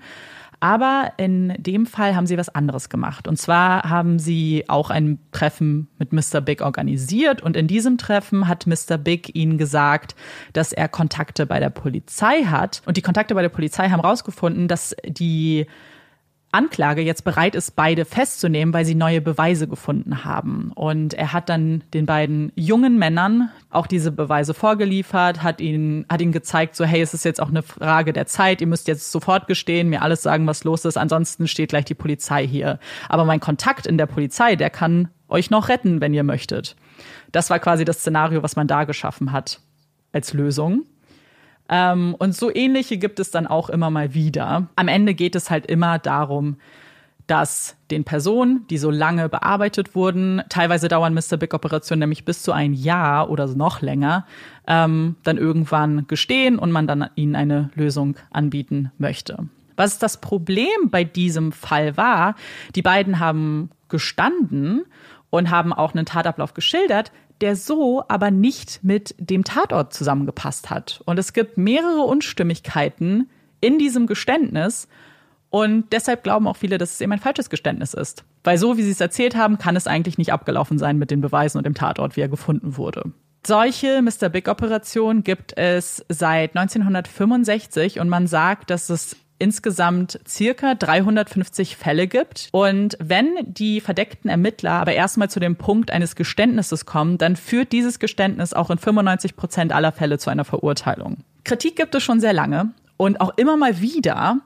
Aber in dem Fall haben sie was anderes gemacht. Und zwar haben sie auch ein Treffen mit Mr. Big organisiert. Und in diesem Treffen hat Mr. Big ihnen gesagt, dass er Kontakte bei der Polizei hat. Und die Kontakte bei der Polizei haben herausgefunden, dass die Anklage jetzt bereit ist, beide festzunehmen, weil sie neue Beweise gefunden haben. Und er hat dann den beiden jungen Männern auch diese Beweise vorgeliefert, hat ihnen, hat ihnen gezeigt, so, hey, es ist jetzt auch eine Frage der Zeit, ihr müsst jetzt sofort gestehen, mir alles sagen, was los ist, ansonsten steht gleich die Polizei hier. Aber mein Kontakt in der Polizei, der kann euch noch retten, wenn ihr möchtet. Das war quasi das Szenario, was man da geschaffen hat als Lösung. Ähm, und so ähnliche gibt es dann auch immer mal wieder. Am Ende geht es halt immer darum, dass den Personen, die so lange bearbeitet wurden, teilweise dauern Mr. Big Operationen nämlich bis zu ein Jahr oder noch länger, ähm, dann irgendwann gestehen und man dann ihnen eine Lösung anbieten möchte. Was das Problem bei diesem Fall war, die beiden haben gestanden und haben auch einen Tatablauf geschildert, der so aber nicht mit dem Tatort zusammengepasst hat. Und es gibt mehrere Unstimmigkeiten in diesem Geständnis. Und deshalb glauben auch viele, dass es eben ein falsches Geständnis ist. Weil so, wie sie es erzählt haben, kann es eigentlich nicht abgelaufen sein mit den Beweisen und dem Tatort, wie er gefunden wurde. Solche Mr. Big Operationen gibt es seit 1965 und man sagt, dass es insgesamt circa 350 Fälle gibt. Und wenn die verdeckten Ermittler aber erstmal zu dem Punkt eines Geständnisses kommen, dann führt dieses Geständnis auch in 95 Prozent aller Fälle zu einer Verurteilung. Kritik gibt es schon sehr lange und auch immer mal wieder.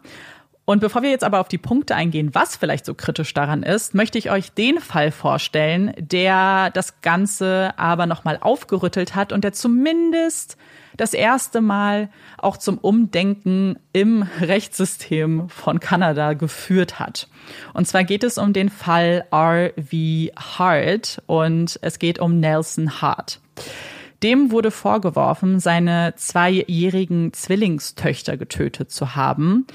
Und bevor wir jetzt aber auf die Punkte eingehen, was vielleicht so kritisch daran ist, möchte ich euch den Fall vorstellen, der das Ganze aber nochmal aufgerüttelt hat und der zumindest das erste Mal auch zum Umdenken im Rechtssystem von Kanada geführt hat. Und zwar geht es um den Fall R.V. Hart und es geht um Nelson Hart. Dem wurde vorgeworfen, seine zweijährigen Zwillingstöchter getötet zu haben.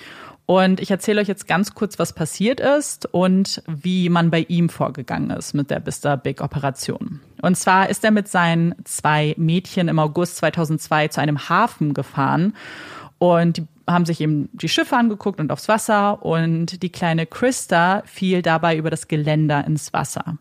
Und ich erzähle euch jetzt ganz kurz, was passiert ist und wie man bei ihm vorgegangen ist mit der Mr. Big Operation. Und zwar ist er mit seinen zwei Mädchen im August 2002 zu einem Hafen gefahren und die haben sich eben die Schiffe angeguckt und aufs Wasser und die kleine Christa fiel dabei über das Geländer ins Wasser.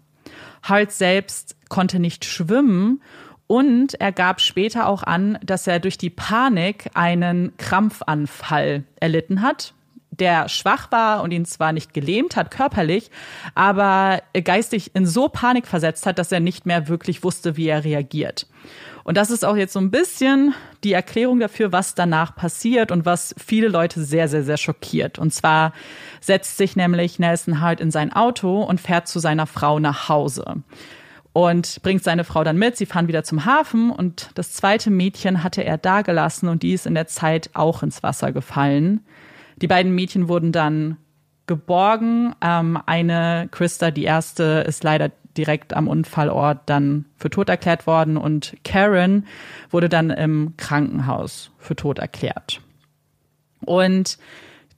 Hart selbst konnte nicht schwimmen und er gab später auch an, dass er durch die Panik einen Krampfanfall erlitten hat der schwach war und ihn zwar nicht gelähmt hat körperlich, aber geistig in so Panik versetzt hat, dass er nicht mehr wirklich wusste, wie er reagiert. Und das ist auch jetzt so ein bisschen die Erklärung dafür, was danach passiert und was viele Leute sehr, sehr, sehr schockiert. Und zwar setzt sich nämlich Nelson Hart in sein Auto und fährt zu seiner Frau nach Hause und bringt seine Frau dann mit. Sie fahren wieder zum Hafen und das zweite Mädchen hatte er da gelassen und die ist in der Zeit auch ins Wasser gefallen. Die beiden Mädchen wurden dann geborgen. Ähm, eine, Christa, die erste, ist leider direkt am Unfallort dann für tot erklärt worden und Karen wurde dann im Krankenhaus für tot erklärt. Und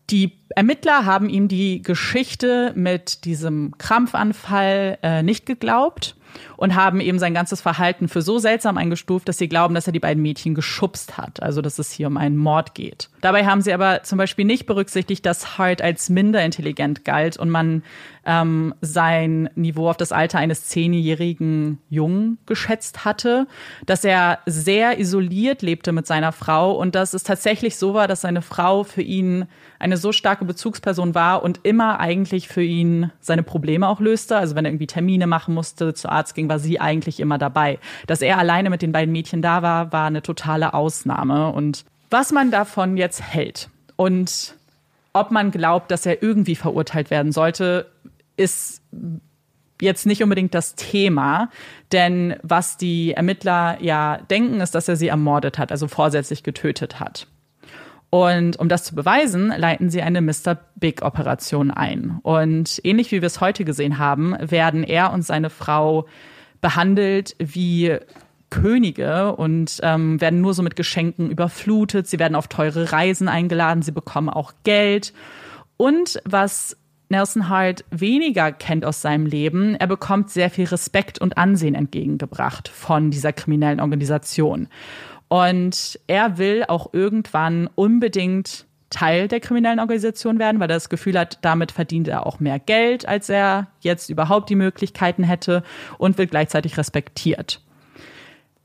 die Ermittler haben ihm die Geschichte mit diesem Krampfanfall äh, nicht geglaubt und haben eben sein ganzes Verhalten für so seltsam eingestuft, dass sie glauben, dass er die beiden Mädchen geschubst hat, also dass es hier um einen Mord geht. Dabei haben sie aber zum Beispiel nicht berücksichtigt, dass Hart als minder intelligent galt und man ähm, sein Niveau auf das Alter eines zehnjährigen Jungen geschätzt hatte, dass er sehr isoliert lebte mit seiner Frau und dass es tatsächlich so war, dass seine Frau für ihn eine so starke Bezugsperson war und immer eigentlich für ihn seine Probleme auch löste. Also wenn er irgendwie Termine machen musste, zu Arzt ging, war sie eigentlich immer dabei. Dass er alleine mit den beiden Mädchen da war, war eine totale Ausnahme. Und was man davon jetzt hält und ob man glaubt, dass er irgendwie verurteilt werden sollte, ist jetzt nicht unbedingt das Thema, denn was die Ermittler ja denken, ist, dass er sie ermordet hat, also vorsätzlich getötet hat. Und um das zu beweisen, leiten sie eine Mr. Big-Operation ein. Und ähnlich wie wir es heute gesehen haben, werden er und seine Frau behandelt wie Könige und ähm, werden nur so mit Geschenken überflutet. Sie werden auf teure Reisen eingeladen, sie bekommen auch Geld. Und was Nelson Hart weniger kennt aus seinem Leben, er bekommt sehr viel Respekt und Ansehen entgegengebracht von dieser kriminellen Organisation. Und er will auch irgendwann unbedingt Teil der kriminellen Organisation werden, weil er das Gefühl hat, damit verdient er auch mehr Geld, als er jetzt überhaupt die Möglichkeiten hätte und wird gleichzeitig respektiert.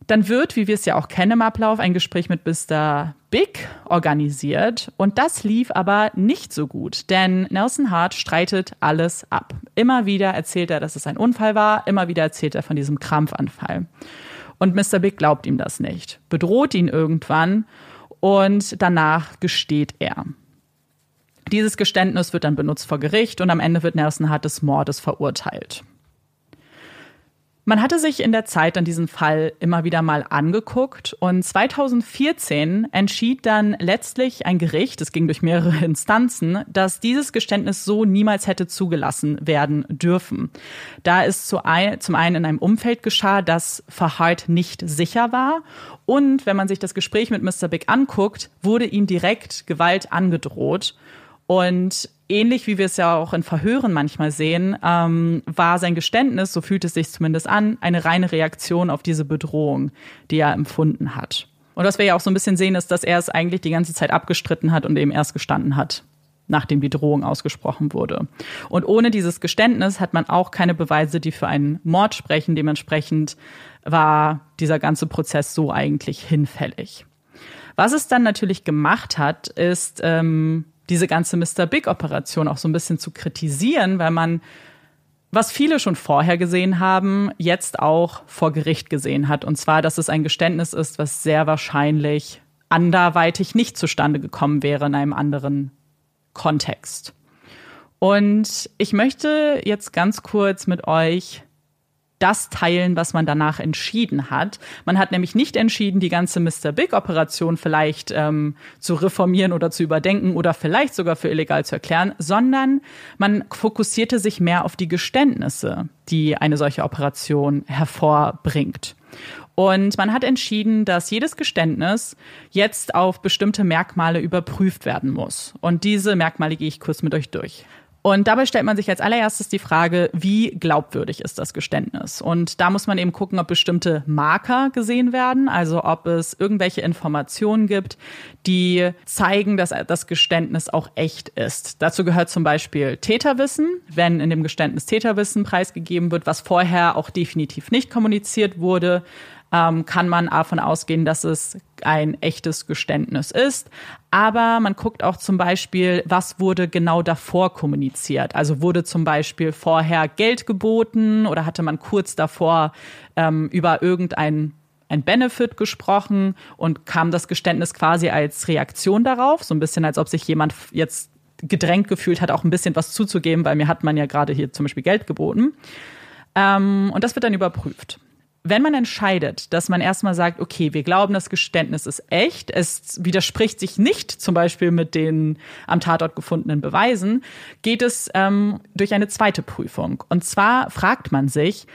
Dann wird, wie wir es ja auch kennen im Ablauf, ein Gespräch mit Mr. Big organisiert und das lief aber nicht so gut, denn Nelson Hart streitet alles ab. Immer wieder erzählt er, dass es ein Unfall war, immer wieder erzählt er von diesem Krampfanfall. Und Mr. Big glaubt ihm das nicht, bedroht ihn irgendwann und danach gesteht er. Dieses Geständnis wird dann benutzt vor Gericht und am Ende wird Nelson Hart des Mordes verurteilt. Man hatte sich in der Zeit an diesen Fall immer wieder mal angeguckt und 2014 entschied dann letztlich ein Gericht, es ging durch mehrere Instanzen, dass dieses Geständnis so niemals hätte zugelassen werden dürfen. Da es zum einen in einem Umfeld geschah, das Verhalt nicht sicher war und wenn man sich das Gespräch mit Mr. Big anguckt, wurde ihm direkt Gewalt angedroht. Und ähnlich wie wir es ja auch in Verhören manchmal sehen, ähm, war sein Geständnis, so fühlt es sich zumindest an, eine reine Reaktion auf diese Bedrohung, die er empfunden hat. Und was wir ja auch so ein bisschen sehen, ist, dass er es eigentlich die ganze Zeit abgestritten hat und eben erst gestanden hat, nachdem die Drohung ausgesprochen wurde. Und ohne dieses Geständnis hat man auch keine Beweise, die für einen Mord sprechen. Dementsprechend war dieser ganze Prozess so eigentlich hinfällig. Was es dann natürlich gemacht hat, ist ähm, diese ganze Mr. Big-Operation auch so ein bisschen zu kritisieren, weil man, was viele schon vorher gesehen haben, jetzt auch vor Gericht gesehen hat. Und zwar, dass es ein Geständnis ist, was sehr wahrscheinlich anderweitig nicht zustande gekommen wäre in einem anderen Kontext. Und ich möchte jetzt ganz kurz mit euch das teilen, was man danach entschieden hat. Man hat nämlich nicht entschieden, die ganze Mr. Big-Operation vielleicht ähm, zu reformieren oder zu überdenken oder vielleicht sogar für illegal zu erklären, sondern man fokussierte sich mehr auf die Geständnisse, die eine solche Operation hervorbringt. Und man hat entschieden, dass jedes Geständnis jetzt auf bestimmte Merkmale überprüft werden muss. Und diese Merkmale gehe ich kurz mit euch durch. Und dabei stellt man sich als allererstes die Frage, wie glaubwürdig ist das Geständnis? Und da muss man eben gucken, ob bestimmte Marker gesehen werden, also ob es irgendwelche Informationen gibt, die zeigen, dass das Geständnis auch echt ist. Dazu gehört zum Beispiel Täterwissen, wenn in dem Geständnis Täterwissen preisgegeben wird, was vorher auch definitiv nicht kommuniziert wurde ähm, kann man davon ausgehen, dass es ein echtes Geständnis ist. Aber man guckt auch zum Beispiel, was wurde genau davor kommuniziert. Also wurde zum Beispiel vorher Geld geboten oder hatte man kurz davor ähm, über irgendein ein Benefit gesprochen und kam das Geständnis quasi als Reaktion darauf, so ein bisschen als ob sich jemand jetzt gedrängt gefühlt hat, auch ein bisschen was zuzugeben, weil mir hat man ja gerade hier zum Beispiel Geld geboten. Ähm, und das wird dann überprüft wenn man entscheidet, dass man erstmal sagt, okay, wir glauben, das Geständnis ist echt, es widerspricht sich nicht zum Beispiel mit den am Tatort gefundenen Beweisen, geht es ähm, durch eine zweite Prüfung. Und zwar fragt man sich,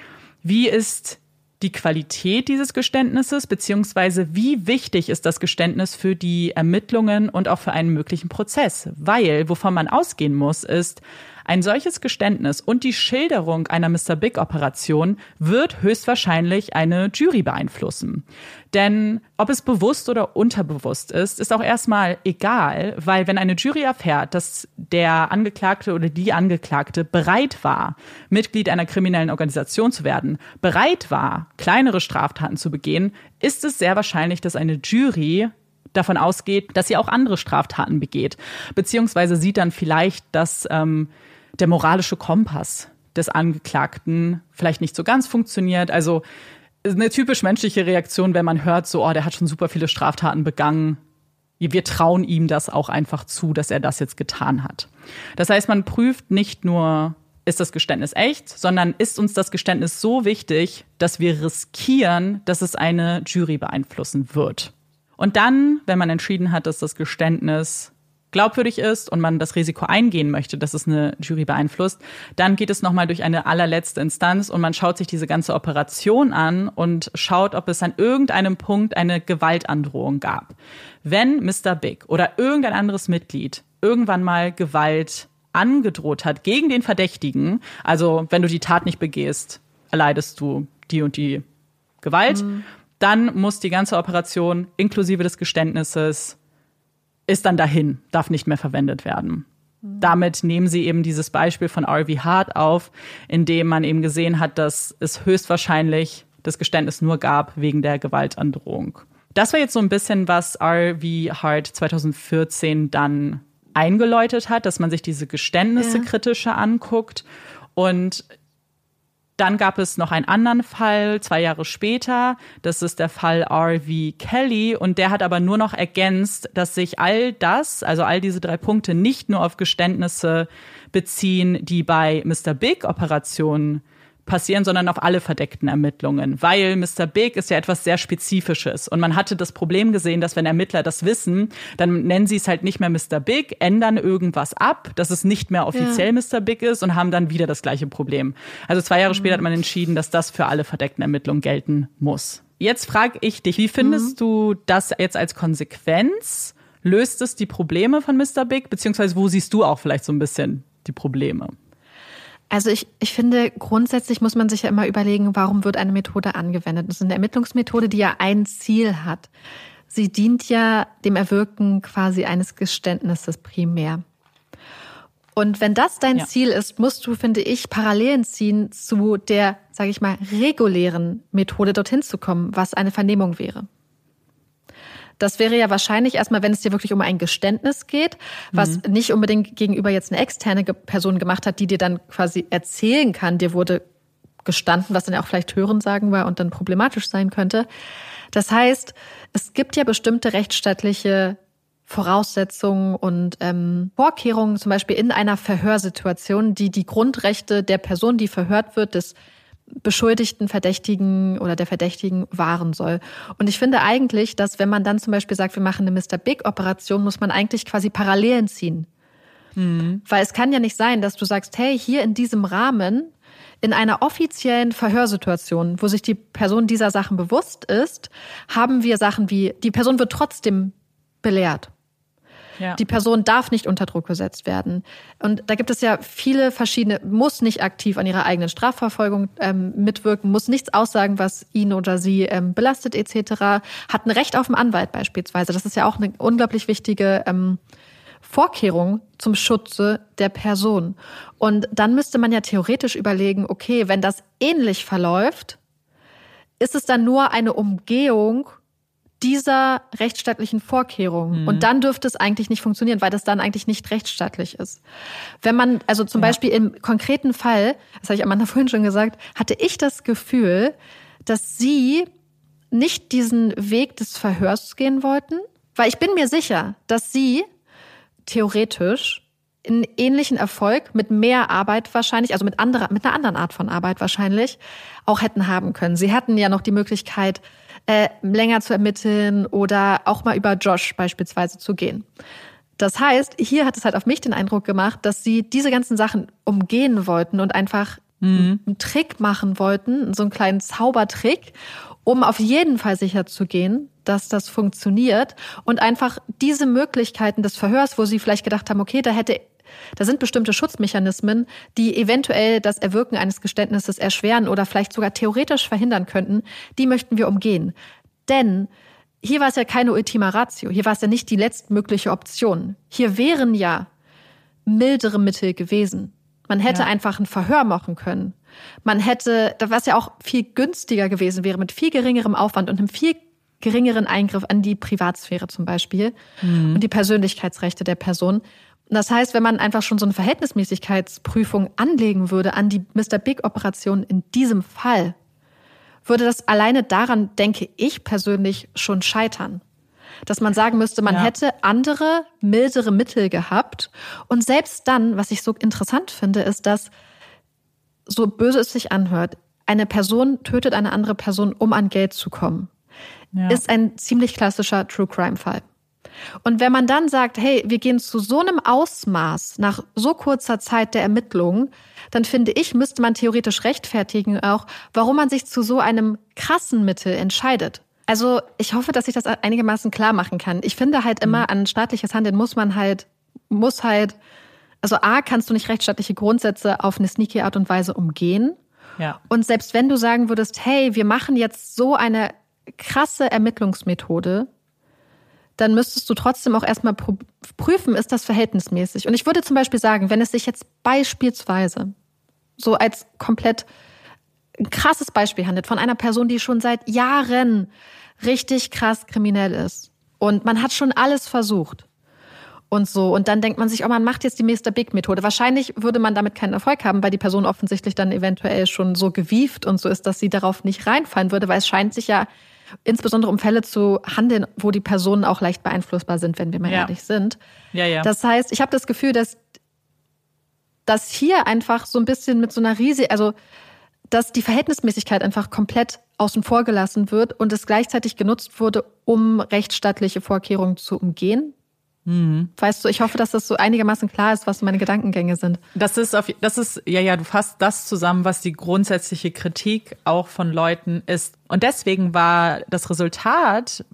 wie ist die Qualität dieses Geständnisses, beziehungsweise wie wichtig ist das Geständnis für die Ermittlungen und auch für einen möglichen Prozess? Weil, wovon man ausgehen muss, ist, ein solches Geständnis und die Schilderung einer Mr. Big-Operation wird höchstwahrscheinlich eine Jury beeinflussen. Denn ob es bewusst oder unterbewusst ist, ist auch erstmal egal, weil wenn eine Jury erfährt, dass der Angeklagte oder die Angeklagte bereit war, Mitglied einer kriminellen Organisation zu werden, bereit war, kleinere Straftaten zu begehen, ist es sehr wahrscheinlich, dass eine Jury davon ausgeht, dass sie auch andere Straftaten begeht, beziehungsweise sieht dann vielleicht, dass ähm, der moralische Kompass des Angeklagten vielleicht nicht so ganz funktioniert. Also eine typisch menschliche Reaktion, wenn man hört, so, oh, der hat schon super viele Straftaten begangen. Wir trauen ihm das auch einfach zu, dass er das jetzt getan hat. Das heißt, man prüft nicht nur, ist das Geständnis echt, sondern ist uns das Geständnis so wichtig, dass wir riskieren, dass es eine Jury beeinflussen wird. Und dann, wenn man entschieden hat, dass das Geständnis glaubwürdig ist und man das Risiko eingehen möchte, dass es eine Jury beeinflusst, dann geht es nochmal durch eine allerletzte Instanz und man schaut sich diese ganze Operation an und schaut, ob es an irgendeinem Punkt eine Gewaltandrohung gab. Wenn Mr. Big oder irgendein anderes Mitglied irgendwann mal Gewalt angedroht hat gegen den Verdächtigen, also wenn du die Tat nicht begehst, erleidest du die und die Gewalt, mhm. dann muss die ganze Operation inklusive des Geständnisses ist dann dahin, darf nicht mehr verwendet werden. Damit nehmen sie eben dieses Beispiel von R.V. Hart auf, in dem man eben gesehen hat, dass es höchstwahrscheinlich das Geständnis nur gab wegen der Gewaltandrohung. Das war jetzt so ein bisschen, was R.V. Hart 2014 dann eingeläutet hat, dass man sich diese Geständnisse ja. kritischer anguckt. Und dann gab es noch einen anderen Fall, zwei Jahre später. Das ist der Fall R.V. Kelly. Und der hat aber nur noch ergänzt, dass sich all das, also all diese drei Punkte, nicht nur auf Geständnisse beziehen, die bei Mr. Big Operationen passieren, sondern auf alle verdeckten Ermittlungen, weil Mr. Big ist ja etwas sehr Spezifisches und man hatte das Problem gesehen, dass wenn Ermittler das wissen, dann nennen sie es halt nicht mehr Mr. Big, ändern irgendwas ab, dass es nicht mehr offiziell ja. Mr. Big ist und haben dann wieder das gleiche Problem. Also zwei Jahre mhm. später hat man entschieden, dass das für alle verdeckten Ermittlungen gelten muss. Jetzt frage ich dich, wie findest mhm. du das jetzt als Konsequenz? Löst es die Probleme von Mr. Big, beziehungsweise wo siehst du auch vielleicht so ein bisschen die Probleme? Also ich, ich finde, grundsätzlich muss man sich ja immer überlegen, warum wird eine Methode angewendet. Das ist eine Ermittlungsmethode, die ja ein Ziel hat. Sie dient ja dem Erwirken quasi eines Geständnisses primär. Und wenn das dein ja. Ziel ist, musst du, finde ich, Parallelen ziehen zu der, sage ich mal, regulären Methode, dorthin zu kommen, was eine Vernehmung wäre. Das wäre ja wahrscheinlich erstmal, wenn es dir wirklich um ein Geständnis geht, was mhm. nicht unbedingt gegenüber jetzt eine externe Person gemacht hat, die dir dann quasi erzählen kann, dir wurde gestanden, was dann ja auch vielleicht Hörensagen war und dann problematisch sein könnte. Das heißt, es gibt ja bestimmte rechtsstaatliche Voraussetzungen und ähm, Vorkehrungen, zum Beispiel in einer Verhörsituation, die die Grundrechte der Person, die verhört wird, des Beschuldigten, Verdächtigen oder der Verdächtigen wahren soll. Und ich finde eigentlich, dass wenn man dann zum Beispiel sagt, wir machen eine Mr. Big-Operation, muss man eigentlich quasi Parallelen ziehen. Mhm. Weil es kann ja nicht sein, dass du sagst, hey, hier in diesem Rahmen in einer offiziellen Verhörsituation, wo sich die Person dieser Sachen bewusst ist, haben wir Sachen wie, die Person wird trotzdem belehrt. Ja. Die Person darf nicht unter Druck gesetzt werden. Und da gibt es ja viele verschiedene, muss nicht aktiv an ihrer eigenen Strafverfolgung ähm, mitwirken, muss nichts aussagen, was ihn oder sie ähm, belastet etc. Hat ein Recht auf einen Anwalt beispielsweise. Das ist ja auch eine unglaublich wichtige ähm, Vorkehrung zum Schutze der Person. Und dann müsste man ja theoretisch überlegen, okay, wenn das ähnlich verläuft, ist es dann nur eine Umgehung dieser rechtsstaatlichen Vorkehrungen. Mhm. Und dann dürfte es eigentlich nicht funktionieren, weil das dann eigentlich nicht rechtsstaatlich ist. Wenn man, also zum ja. Beispiel im konkreten Fall, das habe ich Amanda vorhin schon gesagt, hatte ich das Gefühl, dass sie nicht diesen Weg des Verhörs gehen wollten, weil ich bin mir sicher, dass sie theoretisch einen ähnlichen Erfolg mit mehr Arbeit wahrscheinlich, also mit anderer, mit einer anderen Art von Arbeit wahrscheinlich, auch hätten haben können. Sie hatten ja noch die Möglichkeit, äh, länger zu ermitteln oder auch mal über Josh beispielsweise zu gehen. Das heißt, hier hat es halt auf mich den Eindruck gemacht, dass sie diese ganzen Sachen umgehen wollten und einfach mhm. einen Trick machen wollten, so einen kleinen Zaubertrick, um auf jeden Fall sicher zu gehen, dass das funktioniert und einfach diese Möglichkeiten des Verhörs, wo sie vielleicht gedacht haben, okay, da hätte da sind bestimmte Schutzmechanismen, die eventuell das Erwirken eines Geständnisses erschweren oder vielleicht sogar theoretisch verhindern könnten. Die möchten wir umgehen. Denn hier war es ja keine Ultima Ratio. Hier war es ja nicht die letztmögliche Option. Hier wären ja mildere Mittel gewesen. Man hätte ja. einfach ein Verhör machen können. Man hätte, was ja auch viel günstiger gewesen wäre, mit viel geringerem Aufwand und einem viel geringeren Eingriff an die Privatsphäre zum Beispiel mhm. und die Persönlichkeitsrechte der Person. Das heißt, wenn man einfach schon so eine Verhältnismäßigkeitsprüfung anlegen würde an die Mr. Big-Operation in diesem Fall, würde das alleine daran, denke ich persönlich, schon scheitern. Dass man sagen müsste, man ja. hätte andere, mildere Mittel gehabt. Und selbst dann, was ich so interessant finde, ist, dass, so böse es sich anhört, eine Person tötet eine andere Person, um an Geld zu kommen. Ja. Ist ein ziemlich klassischer True Crime Fall. Und wenn man dann sagt, hey, wir gehen zu so einem Ausmaß nach so kurzer Zeit der Ermittlungen, dann finde ich, müsste man theoretisch rechtfertigen auch, warum man sich zu so einem krassen Mittel entscheidet. Also ich hoffe, dass ich das einigermaßen klar machen kann. Ich finde halt immer, mhm. an staatliches Handeln muss man halt, muss halt, also A, kannst du nicht rechtsstaatliche Grundsätze auf eine sneaky Art und Weise umgehen. Ja. Und selbst wenn du sagen würdest, hey, wir machen jetzt so eine krasse Ermittlungsmethode, dann müsstest du trotzdem auch erstmal prüfen, ist das verhältnismäßig. Und ich würde zum Beispiel sagen, wenn es sich jetzt beispielsweise so als komplett ein krasses Beispiel handelt von einer Person, die schon seit Jahren richtig krass kriminell ist und man hat schon alles versucht und so und dann denkt man sich, oh, man macht jetzt die Mr. Big Methode. Wahrscheinlich würde man damit keinen Erfolg haben, weil die Person offensichtlich dann eventuell schon so gewieft und so ist, dass sie darauf nicht reinfallen würde, weil es scheint sich ja insbesondere um Fälle zu handeln, wo die Personen auch leicht beeinflussbar sind, wenn wir mal ja. ehrlich sind. Ja, ja. Das heißt, ich habe das Gefühl, dass dass hier einfach so ein bisschen mit so einer riesigen, also dass die Verhältnismäßigkeit einfach komplett außen vor gelassen wird und es gleichzeitig genutzt wurde, um rechtsstaatliche Vorkehrungen zu umgehen. Mhm. Weißt du, ich hoffe, dass das so einigermaßen klar ist, was meine Gedankengänge sind. Das ist auf, das ist, ja, ja, du fasst das zusammen, was die grundsätzliche Kritik auch von Leuten ist. Und deswegen war das Resultat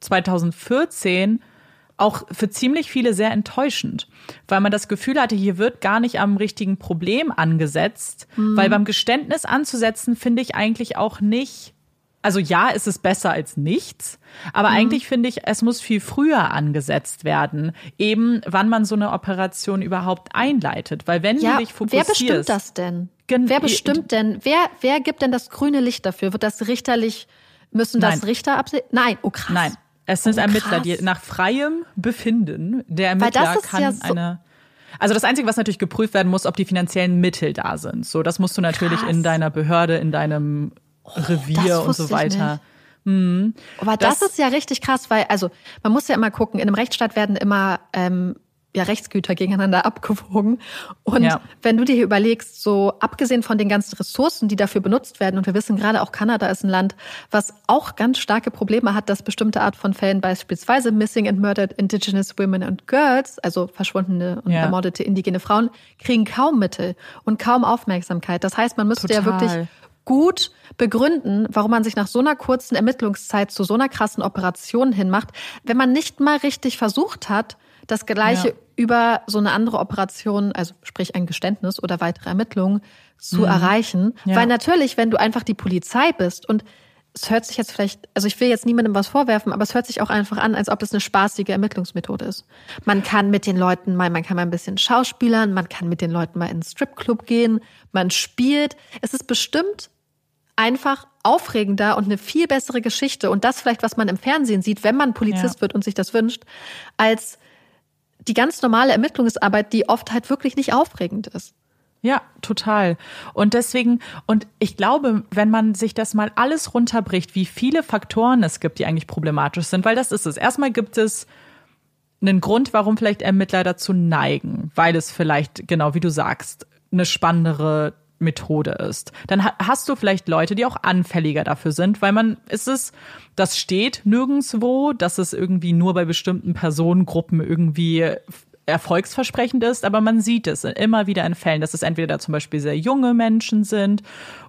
2014 auch für ziemlich viele sehr enttäuschend, weil man das Gefühl hatte, hier wird gar nicht am richtigen Problem angesetzt, mhm. weil beim Geständnis anzusetzen finde ich eigentlich auch nicht also ja, ist es besser als nichts, aber mhm. eigentlich finde ich, es muss viel früher angesetzt werden, eben wann man so eine Operation überhaupt einleitet, weil wenn ja, du dich fokussierst. Wer bestimmt das denn? Wer bestimmt denn? Wer wer gibt denn das grüne Licht dafür? Wird das richterlich müssen das Nein. Richter absehen? Nein, oh krass. Nein, es sind oh, Ermittler, die nach freiem Befinden der Ermittler kann ja so eine also das Einzige, was natürlich geprüft werden muss, ob die finanziellen Mittel da sind. So, das musst du natürlich Krass. in deiner Behörde, in deinem Oh, Revier und so weiter. Mhm. Aber das, das, ist ja richtig krass, weil, also man muss ja immer gucken, in einem Rechtsstaat werden immer ähm, ja, Rechtsgüter gegeneinander abgewogen. Und Ja. wenn du dir überlegst, so abgesehen von den ganzen Ressourcen, die dafür benutzt werden, und wir wissen gerade auch Kanada ist ein Land, was auch ganz starke Probleme hat, dass bestimmte Art von Fällen, beispielsweise Missing and Murdered Indigenous Women and Girls, also verschwundene und Ja. ermordete indigene Frauen, kriegen kaum Mittel und kaum Aufmerksamkeit. Das heißt, man müsste ja Total. wirklich gut begründen, warum man sich nach so einer kurzen Ermittlungszeit zu so einer krassen Operation hinmacht, wenn man nicht mal richtig versucht hat, das Gleiche Ja. über so eine andere Operation, also sprich ein Geständnis oder weitere Ermittlungen zu erreichen. Mhm. Ja. Weil natürlich, wenn du einfach die Polizei bist und es hört sich jetzt vielleicht, also ich will jetzt niemandem was vorwerfen, aber es hört sich auch einfach an, als ob es eine spaßige Ermittlungsmethode ist. Man kann mit den Leuten mal, man kann mal ein bisschen schauspielern, man kann mit den Leuten mal in einen Stripclub gehen, man spielt. Es ist bestimmt einfach aufregender und eine viel bessere Geschichte und das vielleicht, was man im Fernsehen sieht, wenn man Polizist Ja. wird und sich das wünscht, als die ganz normale Ermittlungsarbeit, die oft halt wirklich nicht aufregend ist. Ja, total. Und deswegen, und ich glaube, wenn man sich das mal alles runterbricht, wie viele Faktoren es gibt, die eigentlich problematisch sind, weil das ist es. Erstmal gibt es einen Grund, warum vielleicht Ermittler dazu neigen, weil es vielleicht, genau wie du sagst, eine spannendere Methode ist. Dann ha- hast du vielleicht Leute, die auch anfälliger dafür sind, weil man, ist es, das steht nirgendswo, dass es irgendwie nur bei bestimmten Personengruppen irgendwie erfolgsversprechend ist, aber man sieht es immer wieder in Fällen, dass es entweder zum Beispiel sehr junge Menschen sind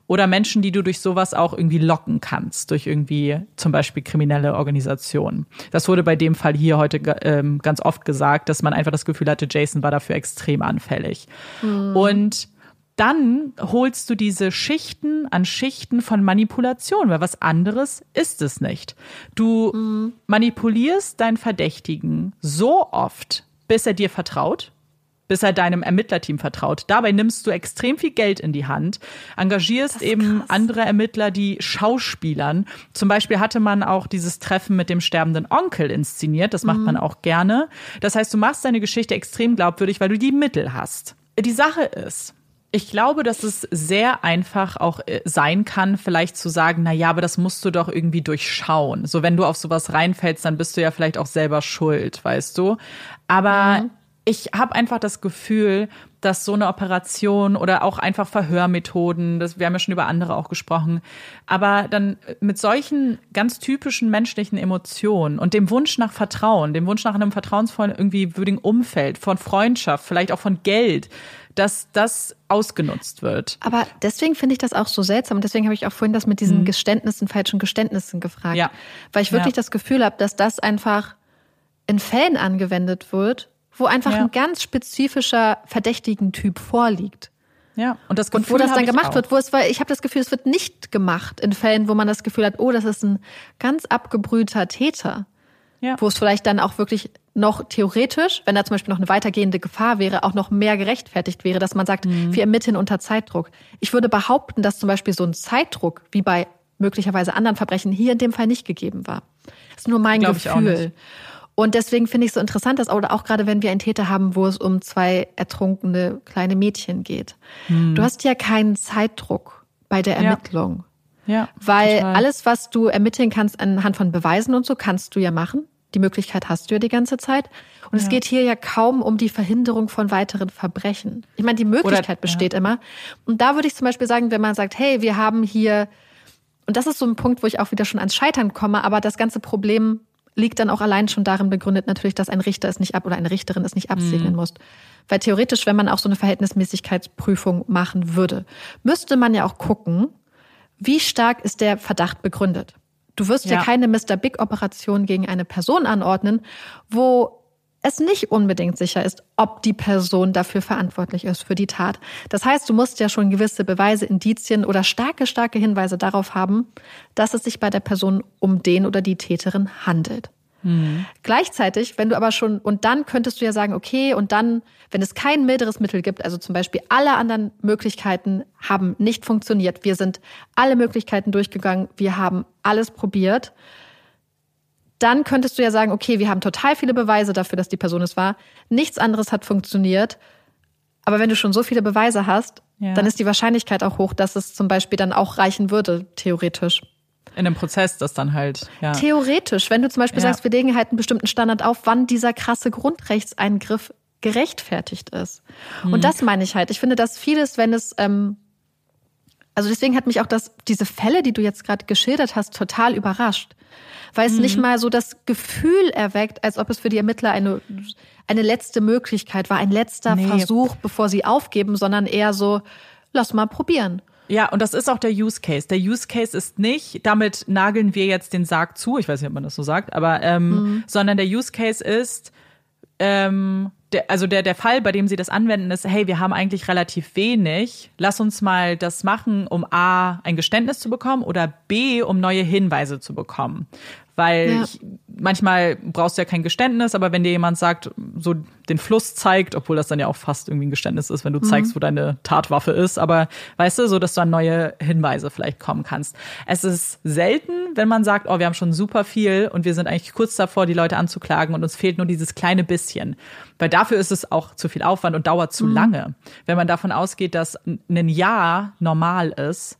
oder Menschen, die du durch sowas auch irgendwie locken kannst, durch irgendwie zum Beispiel kriminelle Organisationen. Das wurde bei dem Fall hier heute ähm, ganz oft gesagt, dass man einfach das Gefühl hatte, Jason war dafür extrem anfällig. Und dann holst du diese Schichten an Schichten von Manipulation, weil was anderes ist es nicht. Du manipulierst deinen Verdächtigen so oft, bis er dir vertraut, bis er deinem Ermittlerteam vertraut. Dabei nimmst du extrem viel Geld in die Hand, engagierst eben andere Ermittler, die Schauspielern. Zum Beispiel hatte man auch dieses Treffen mit dem sterbenden Onkel inszeniert. Das macht man auch gerne. Das heißt, du machst deine Geschichte extrem glaubwürdig, weil du die Mittel hast. Die Sache ist, ich glaube, dass es sehr einfach auch äh, sein kann, vielleicht zu sagen, na ja, aber das musst du doch irgendwie durchschauen. So, wenn du auf sowas reinfällst, dann bist du ja vielleicht auch selber schuld, weißt du. Aber ich habe einfach das Gefühl, dass so eine Operation oder auch einfach Verhörmethoden, das, wir haben ja schon über andere auch gesprochen, aber dann mit solchen ganz typischen menschlichen Emotionen und dem Wunsch nach Vertrauen, dem Wunsch nach einem vertrauensvollen, irgendwie würdigen Umfeld, von Freundschaft, vielleicht auch von Geld, dass das ausgenutzt wird. Aber deswegen finde ich das auch so seltsam. Und deswegen habe ich auch vorhin das mit diesen Geständnissen, falschen Geständnissen gefragt. Mhm. Ja. Weil ich wirklich Ja. das Gefühl habe, dass das einfach in Fällen angewendet wird, wo einfach Ja. ein ganz spezifischer Verdächtigen-Typ vorliegt. Ja, und das Und Gefühl wo das dann gemacht auch. wird, wo es, weil ich habe das Gefühl, es wird nicht gemacht in Fällen, wo man das Gefühl hat, oh, das ist ein ganz abgebrühter Täter. Ja. Wo es vielleicht dann auch wirklich noch theoretisch, wenn da zum Beispiel noch eine weitergehende Gefahr wäre, auch noch mehr gerechtfertigt wäre, dass man sagt, Mhm. wir ermitteln unter Zeitdruck. Ich würde behaupten, dass zum Beispiel so ein Zeitdruck, wie bei möglicherweise anderen Verbrechen, hier in dem Fall nicht gegeben war. Das ist nur mein Glaub Gefühl. Und deswegen finde ich es so interessant, dass oder auch gerade wenn wir einen Täter haben, wo es um zwei ertrunkene kleine Mädchen geht. Du hast ja keinen Zeitdruck bei der Hm. Ja. Ermittlung. Ja, Weil total. alles, was du ermitteln kannst anhand von Beweisen und so, kannst du ja machen. Die Möglichkeit hast du ja die ganze Zeit. Und es geht hier ja kaum um die Verhinderung von weiteren Verbrechen. Ich meine, die Möglichkeit ja. besteht immer. Und da würde ich zum Beispiel sagen, wenn man sagt, hey, wir haben hier, und das ist so ein Punkt, wo ich auch wieder schon ans Scheitern komme, aber das ganze Problem liegt dann auch allein schon darin begründet, natürlich, dass ein Richter es nicht ab oder eine Richterin es nicht absegnen muss. Weil theoretisch, wenn man auch so eine Verhältnismäßigkeitsprüfung machen würde, müsste man ja auch gucken, wie stark ist der Verdacht begründet. Du wirst ja, Ja. keine Mr. Big-Operation gegen eine Person anordnen, wo es nicht unbedingt sicher ist, ob die Person dafür verantwortlich ist für die Tat. Das heißt, du musst ja schon gewisse Beweise, Indizien oder starke, starke Hinweise darauf haben, dass es sich bei der Person um den oder die Täterin handelt. Gleichzeitig, wenn du aber schon, und dann könntest du ja sagen, okay, und dann, wenn es kein milderes Mittel gibt, also zum Beispiel alle anderen Möglichkeiten haben nicht funktioniert, wir sind alle Möglichkeiten durchgegangen, wir haben alles probiert, dann könntest du ja sagen, okay, wir haben total viele Beweise dafür, dass die Person es war, nichts anderes hat funktioniert, aber wenn du schon so viele Beweise hast, Ja. dann ist die Wahrscheinlichkeit auch hoch, dass es zum Beispiel dann auch reichen würde, theoretisch. In einem Prozess das dann halt, ja. Theoretisch, wenn du zum Beispiel Ja. sagst, wir legen halt einen bestimmten Standard auf, wann dieser krasse Grundrechtseingriff gerechtfertigt ist. Mhm. Und das meine ich halt. Ich finde, dass vieles, wenn es, ähm, also deswegen hat mich auch das, diese Fälle, die du jetzt gerade geschildert hast, total überrascht. Weil es mhm. nicht mal so das Gefühl erweckt, als ob es für die Ermittler eine, eine letzte Möglichkeit war, ein letzter nee. Versuch, bevor sie aufgeben, sondern eher so, lass mal probieren. Ja, und das ist auch der Use Case. Der Use Case ist nicht, damit nageln wir jetzt den Sarg zu, ich weiß nicht, ob man das so sagt, aber ähm, mhm. sondern der Use Case ist, ähm, der, also der, der Fall, bei dem sie das anwenden, ist, hey, wir haben eigentlich relativ wenig. Lass uns mal das machen, um A, ein Geständnis zu bekommen oder B, um neue Hinweise zu bekommen. Weil ja. ich, manchmal brauchst du ja kein Geständnis, aber wenn dir jemand sagt, so den Fluss zeigt, obwohl das dann ja auch fast irgendwie ein Geständnis ist, wenn du mhm. zeigst, wo deine Tatwaffe ist, aber weißt du, so dass du an neue Hinweise vielleicht kommen kannst. Es ist selten, wenn man sagt, oh, wir haben schon super viel und wir sind eigentlich kurz davor, die Leute anzuklagen und uns fehlt nur dieses kleine bisschen. Weil dafür ist es auch zu viel Aufwand und dauert zu mhm. lange. Wenn man davon ausgeht, dass ein Jahr normal ist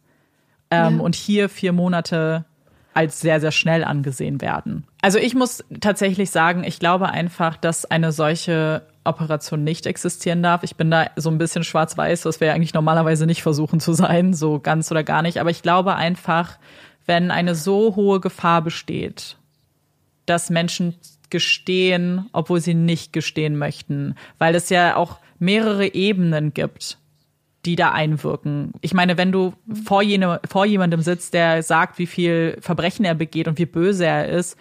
ähm, ja. und hier vier Monate als sehr, sehr schnell angesehen werden. Also ich muss tatsächlich sagen, ich glaube einfach, dass eine solche Operation nicht existieren darf. Ich bin da so ein bisschen schwarz-weiß, was wir eigentlich normalerweise nicht versuchen zu sein, so ganz oder gar nicht. Aber ich glaube einfach, wenn eine so hohe Gefahr besteht, dass Menschen gestehen, obwohl sie nicht gestehen möchten, weil es ja auch mehrere Ebenen gibt die da einwirken. Ich meine, wenn du vor, jene, vor jemandem sitzt, der sagt, wie viel Verbrechen er begeht und wie böse er ist,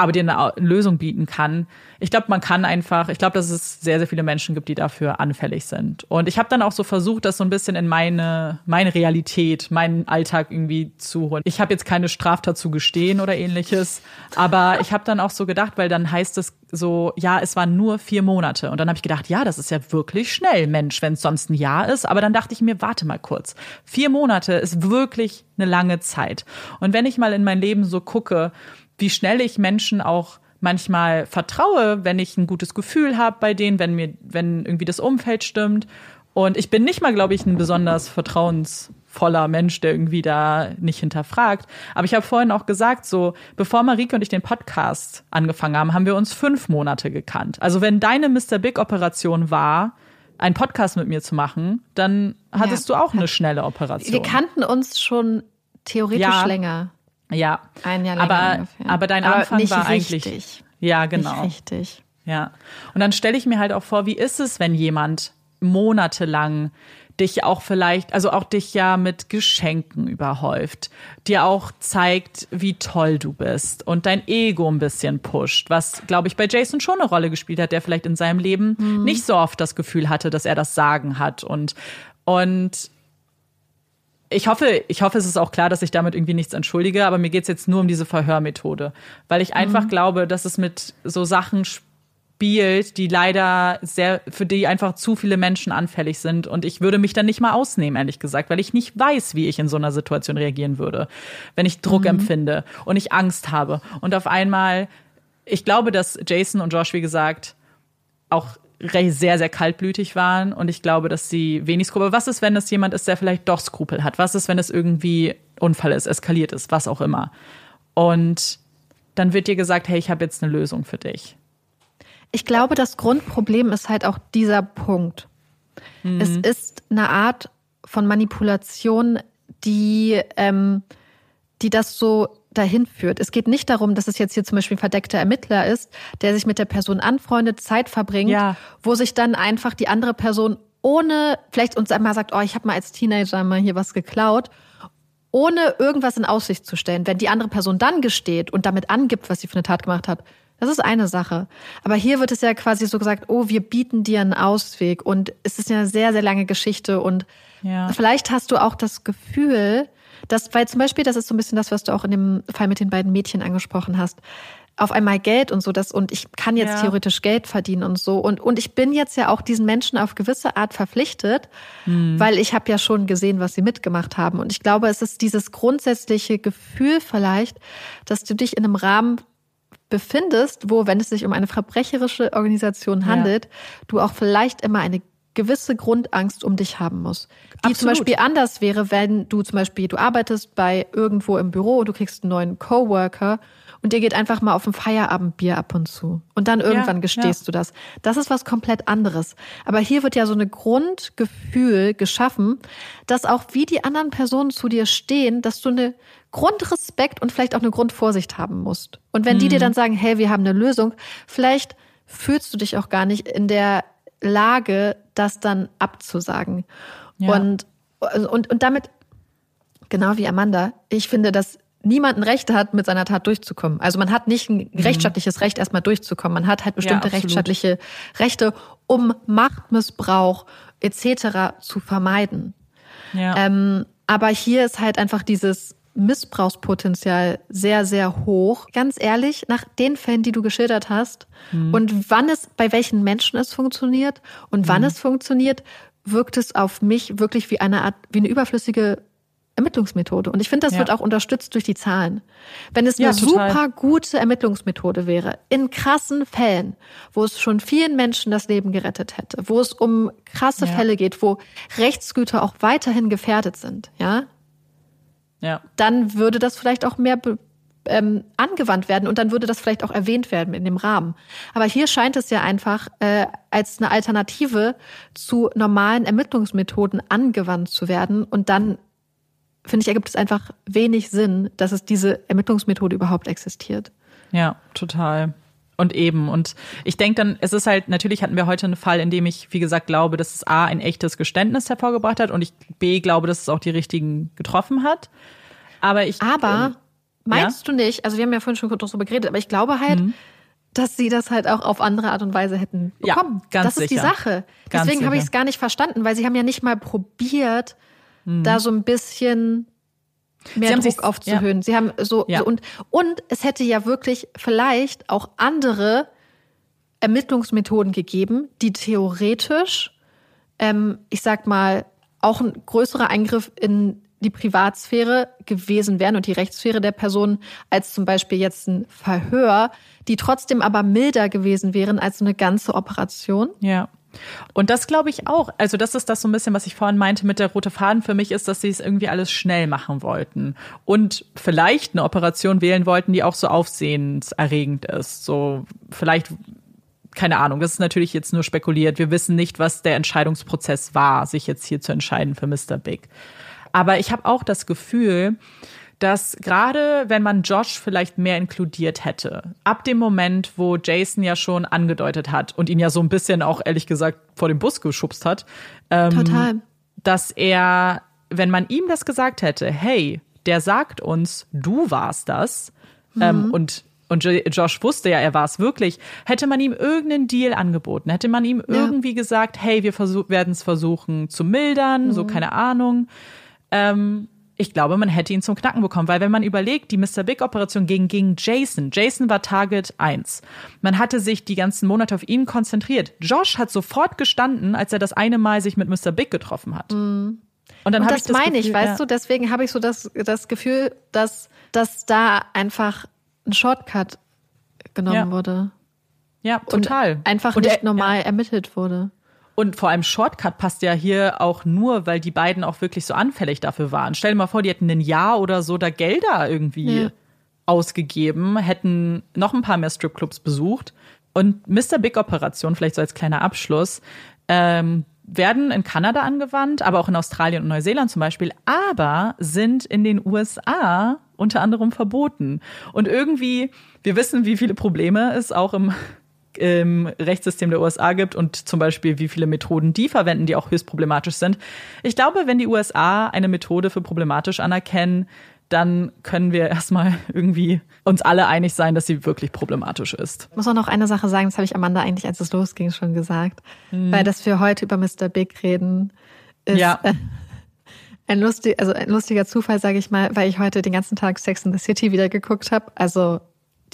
aber dir eine Lösung bieten kann. Ich glaube, man kann einfach, ich glaube, dass es sehr, sehr viele Menschen gibt, die dafür anfällig sind. Und ich habe dann auch so versucht, das so ein bisschen in meine, meine Realität, meinen Alltag irgendwie zu holen. Ich habe jetzt keine Straftat zu gestehen oder ähnliches, aber ich habe dann auch so gedacht, weil dann heißt es so, ja, es waren nur vier Monate. Und dann habe ich gedacht, ja, das ist ja wirklich schnell, Mensch, wenn es sonst ein Jahr ist. Aber dann dachte ich mir, warte mal kurz. Vier Monate ist wirklich eine lange Zeit. Und wenn ich mal in mein Leben so gucke, wie schnell ich Menschen auch manchmal vertraue, wenn ich ein gutes Gefühl habe bei denen, wenn mir, wenn irgendwie das Umfeld stimmt. Und ich bin nicht mal, glaube ich, ein besonders vertrauensvoller Mensch, der irgendwie da nicht hinterfragt. Aber ich habe vorhin auch gesagt, so, bevor Marike und ich den Podcast angefangen haben, haben wir uns fünf Monate gekannt. Also wenn deine Mr. Big Operation war, einen Podcast mit mir zu machen, dann hattest ja. du auch eine schnelle Operation. Wir kannten uns schon theoretisch ja. länger. Ja. Ein Jahr länger aber, ungefähr. aber dein aber Anfang war richtig. eigentlich. Ja, genau. Nicht richtig. Ja. Und dann stelle ich mir halt auch vor, wie ist es, wenn jemand monatelang dich auch vielleicht, also auch dich ja mit Geschenken überhäuft, dir auch zeigt, wie toll du bist und dein Ego ein bisschen pusht, was, glaube ich, bei Jason schon eine Rolle gespielt hat, der vielleicht in seinem Leben mhm. nicht so oft das Gefühl hatte, dass er das Sagen hat und, und ich hoffe, ich hoffe, es ist auch klar, dass ich damit irgendwie nichts entschuldige, aber mir geht's jetzt nur um diese Verhörmethode, weil ich einfach mhm. glaube, dass es mit so Sachen spielt, die leider sehr, für die einfach zu viele Menschen anfällig sind. Und ich würde mich dann nicht mal ausnehmen, ehrlich gesagt, weil ich nicht weiß, wie ich in so einer Situation reagieren würde, wenn ich Druck mhm. empfinde und ich Angst habe. Und auf einmal, ich glaube, dass Jason und Josh, wie gesagt, auch sehr, sehr kaltblütig waren und ich glaube, dass sie wenig Skrupel. Was ist, wenn es jemand ist, der vielleicht doch Skrupel hat? Was ist, wenn es irgendwie Unfall ist, eskaliert ist, was auch immer? Und dann wird dir gesagt, hey, ich habe jetzt eine Lösung für dich. Ich glaube, das Grundproblem ist halt auch dieser Punkt. Mhm. Es ist eine Art von Manipulation, die, ähm, die das so dahin führt. Es geht nicht darum, dass es jetzt hier zum Beispiel ein verdeckter Ermittler ist, der sich mit der Person anfreundet, Zeit verbringt, ja. wo sich dann einfach die andere Person ohne, vielleicht uns einmal sagt, oh, ich habe mal als Teenager mal hier was geklaut, ohne irgendwas in Aussicht zu stellen. Wenn die andere Person dann gesteht und damit angibt, was sie für eine Tat gemacht hat, das ist eine Sache. Aber hier wird es ja quasi so gesagt, oh, wir bieten dir einen Ausweg. Und es ist ja eine sehr, sehr lange Geschichte. Und ja. vielleicht hast du auch das Gefühl, das, weil zum Beispiel, das ist so ein bisschen das, was du auch in dem Fall mit den beiden Mädchen angesprochen hast. Auf einmal Geld und so, das, und ich kann jetzt ja. theoretisch Geld verdienen und so. Und, und ich bin jetzt ja auch diesen Menschen auf gewisse Art verpflichtet, mhm. weil ich habe ja schon gesehen, was sie mitgemacht haben. Und ich glaube, es ist dieses grundsätzliche Gefühl vielleicht, dass du dich in einem Rahmen befindest, wo, wenn es sich um eine verbrecherische Organisation handelt, ja. du auch vielleicht immer eine gewisse Grundangst um dich haben muss. Die Absolut. zum Beispiel anders wäre, wenn du zum Beispiel, du arbeitest bei irgendwo im Büro und du kriegst einen neuen Coworker und ihr geht einfach mal auf ein Feierabendbier ab und zu. Und dann irgendwann ja, gestehst ja. du das. Das ist was komplett anderes. Aber hier wird ja so eine Grundgefühl geschaffen, dass auch wie die anderen Personen zu dir stehen, dass du eine Grundrespekt und vielleicht auch eine Grundvorsicht haben musst. Und wenn mhm. die dir mhm. dann sagen, hey, wir haben eine Lösung, vielleicht fühlst du dich auch gar nicht in der Lage, das dann abzusagen. Ja. Und, und, und damit, genau wie Amanda, ich finde, dass niemand ein Recht hat, mit seiner Tat durchzukommen. Also man hat nicht ein mhm. rechtsstaatliches Recht, erstmal durchzukommen. Man hat halt bestimmte ja, rechtsstaatliche Rechte, um Machtmissbrauch etc. zu vermeiden. Ja. Ähm, aber hier ist halt einfach dieses Missbrauchspotenzial sehr, sehr hoch. Ganz ehrlich, nach den Fällen, die du geschildert hast mhm. und wann es, bei welchen Menschen es funktioniert und wann mhm. es funktioniert, wirkt es auf mich wirklich wie eine Art, wie eine überflüssige Ermittlungsmethode. Und ich finde, das ja. wird auch unterstützt durch die Zahlen. Wenn es eine ja, super gute Ermittlungsmethode wäre, in krassen Fällen, wo es schon vielen Menschen das Leben gerettet hätte, wo es um krasse ja. Fälle geht, wo Rechtsgüter auch weiterhin gefährdet sind, ja, ja. dann würde das vielleicht auch mehr ähm, angewandt werden und dann würde das vielleicht auch erwähnt werden in dem Rahmen. Aber hier scheint es ja einfach äh, als eine Alternative zu normalen Ermittlungsmethoden angewandt zu werden und dann finde ich, ergibt es einfach wenig Sinn, dass es diese Ermittlungsmethode überhaupt existiert. Ja, total. Und eben. Und ich denke dann, es ist halt, natürlich hatten wir heute einen Fall, in dem ich, wie gesagt, glaube, dass es A, ein echtes Geständnis hervorgebracht hat und ich B, glaube, dass es auch die richtigen getroffen hat. Aber ich. Aber äh, meinst ja? du nicht, also wir haben ja vorhin schon kurz darüber geredet, aber ich glaube halt, mhm. dass sie das halt auch auf andere Art und Weise hätten bekommen. Ja, ganz das ist sicher. die Sache. Deswegen habe ich es gar nicht verstanden, weil sie haben ja nicht mal probiert, mhm. da so ein bisschen mehr Druck sich, aufzuhöhen. Ja. Sie haben so, ja. so und und es hätte ja wirklich vielleicht auch andere Ermittlungsmethoden gegeben, die theoretisch, ähm, ich sag mal, auch ein größerer Eingriff in die Privatsphäre gewesen wären und die Rechtssphäre der Person als zum Beispiel jetzt ein Verhör, die trotzdem aber milder gewesen wären als so eine ganze Operation. Ja. Und das glaube ich auch. Also das ist das so ein bisschen, was ich vorhin meinte mit der rote Faden für mich ist, dass sie es irgendwie alles schnell machen wollten und vielleicht eine Operation wählen wollten, die auch so aufsehenserregend ist. So vielleicht keine Ahnung, das ist natürlich jetzt nur spekuliert. Wir wissen nicht, was der Entscheidungsprozess war, sich jetzt hier zu entscheiden für Mr. Big. Aber ich habe auch das Gefühl, dass gerade wenn man Josh vielleicht mehr inkludiert hätte, ab dem Moment, wo Jason ja schon angedeutet hat und ihn ja so ein bisschen auch ehrlich gesagt vor den Bus geschubst hat, ähm, Total. dass er, wenn man ihm das gesagt hätte, hey, der sagt uns, du warst das, ähm, mhm. ähm, und und Josh wusste ja, er war es wirklich, hätte man ihm irgendeinen Deal angeboten, hätte man ihm ja. irgendwie gesagt, hey, wir werden es versuchen zu mildern, mhm. so keine Ahnung. Ähm, ich glaube, man hätte ihn zum Knacken bekommen, weil wenn man überlegt, die Mr. Big Operation ging gegen Jason. Jason war Target 1. Man hatte sich die ganzen Monate auf ihn konzentriert. Josh hat sofort gestanden, als er das eine Mal sich mit Mr. Big getroffen hat. Mm. Und dann Und das, ich das meine Gefühl, ich, weißt ja. du, deswegen habe ich so das, das Gefühl, dass, dass da einfach ein Shortcut genommen ja. wurde. Ja, total. Und einfach Und nicht er, normal ja. ermittelt wurde. Und vor allem Shortcut passt ja hier auch nur, weil die beiden auch wirklich so anfällig dafür waren. Stell dir mal vor, die hätten ein Jahr oder so da Gelder irgendwie ja. ausgegeben, hätten noch ein paar mehr Stripclubs besucht. Und Mr. Big Operation, vielleicht so als kleiner Abschluss, ähm, werden in Kanada angewandt, aber auch in Australien und Neuseeland zum Beispiel, aber sind in den USA unter anderem verboten. Und irgendwie, wir wissen, wie viele Probleme es auch im im Rechtssystem der USA gibt und zum Beispiel wie viele Methoden die verwenden, die auch höchst problematisch sind. Ich glaube, wenn die USA eine Methode für problematisch anerkennen, dann können wir erstmal irgendwie uns alle einig sein, dass sie wirklich problematisch ist. Ich muss auch noch eine Sache sagen, das habe ich Amanda eigentlich, als es losging, schon gesagt. Hm. Weil dass wir heute über Mr. Big reden, ist ja. Ein, lustig, also ein lustiger Zufall, sage ich mal, weil ich heute den ganzen Tag Sex in the City wieder geguckt habe. Also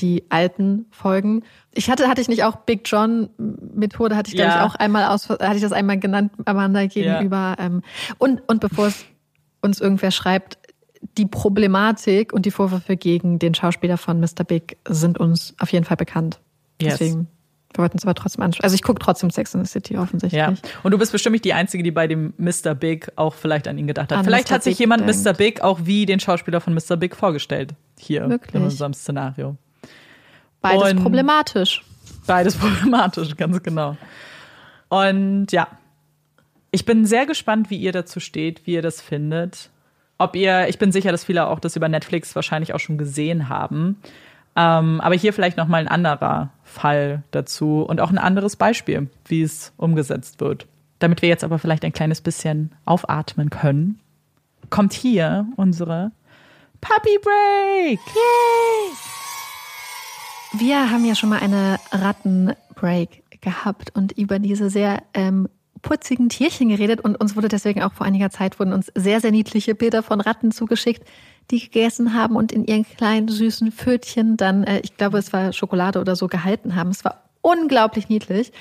die alten Folgen. Ich hatte, hatte ich nicht auch Big John Methode, hatte ich, glaube ja. ich, auch einmal aus, hatte ich das einmal genannt, Amanda gegenüber. Ja. Ähm, und, und bevor es uns irgendwer schreibt, die Problematik und die Vorwürfe gegen den Schauspieler von Mr. Big sind uns auf jeden Fall bekannt. Yes. Deswegen, wir wollten es aber trotzdem anschauen. Also ich gucke trotzdem Sex in the City offensichtlich. Ja. Und du bist bestimmt nicht die Einzige, die bei dem Mr. Big auch vielleicht an ihn gedacht hat. An vielleicht Mr. hat sich Big jemand denkt. Mr. Big auch wie den Schauspieler von Mr. Big vorgestellt. Hier Wirklich? in unserem Szenario. Beides Und- problematisch. Beides problematisch, ganz genau. Und ja, ich bin sehr gespannt, wie ihr dazu steht, wie ihr das findet. Ob ihr, ich bin sicher, dass viele auch das über Netflix wahrscheinlich auch schon gesehen haben. Ähm, aber hier vielleicht noch mal ein anderer Fall dazu und auch ein anderes Beispiel, wie es umgesetzt wird. Damit wir jetzt aber vielleicht ein kleines bisschen aufatmen können, kommt hier unsere Puppy Break. Wir haben ja schon mal eine Rattenbreak gehabt und über diese sehr ähm, putzigen Tierchen geredet und uns wurde deswegen auch vor einiger Zeit wurden uns sehr, sehr niedliche Bilder von Ratten zugeschickt, die gegessen haben und in ihren kleinen süßen Pfötchen dann, äh, ich glaube, es war Schokolade oder so gehalten haben. Es war unglaublich niedlich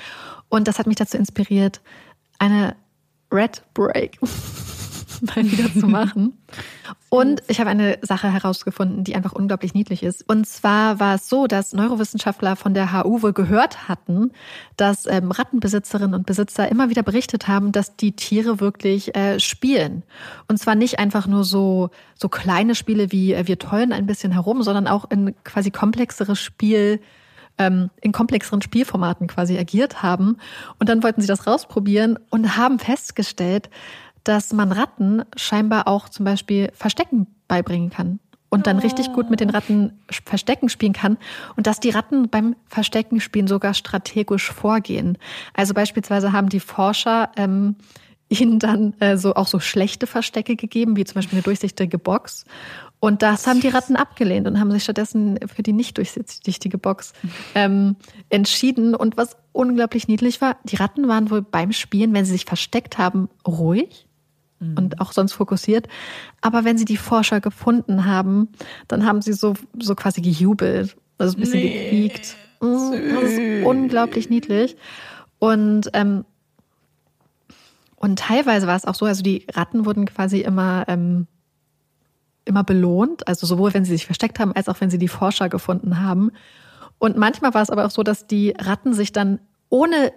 und das hat mich dazu inspiriert, eine Red Break mal wieder zu machen. Und ich habe eine Sache herausgefunden, die einfach unglaublich niedlich ist. Und zwar war es so, dass Neurowissenschaftler von der HU wohl gehört hatten, dass ähm, Rattenbesitzerinnen und Besitzer immer wieder berichtet haben, dass die Tiere wirklich äh, spielen. Und zwar nicht einfach nur so, so kleine Spiele wie äh, wir tollen ein bisschen herum, sondern auch in quasi komplexeres Spiel ähm, in komplexeren Spielformaten quasi agiert haben. Und dann wollten sie das rausprobieren und haben festgestellt, dass man Ratten scheinbar auch zum Beispiel Verstecken beibringen kann. Und dann richtig gut mit den Ratten Verstecken spielen kann. Und dass die Ratten beim Verstecken spielen sogar strategisch vorgehen. Also beispielsweise haben die Forscher ähm, ihnen dann äh, so auch so schlechte Verstecke gegeben, wie zum Beispiel eine durchsichtige Box. Und das haben die Ratten abgelehnt und haben sich stattdessen für die nicht durchsichtige Box ähm, entschieden. Und was unglaublich niedlich war, die Ratten waren wohl beim Spielen, wenn sie sich versteckt haben, ruhig und auch sonst fokussiert. Aber wenn sie die Forscher gefunden haben, dann haben sie so, so quasi gejubelt, also ein bisschen Nee, gequiekt. Mm, Das ist unglaublich niedlich. Und ähm, und teilweise war es auch so, also die Ratten wurden quasi immer, ähm, immer belohnt, also sowohl wenn sie sich versteckt haben, als auch wenn sie die Forscher gefunden haben. Und manchmal war es aber auch so, dass die Ratten sich dann ohne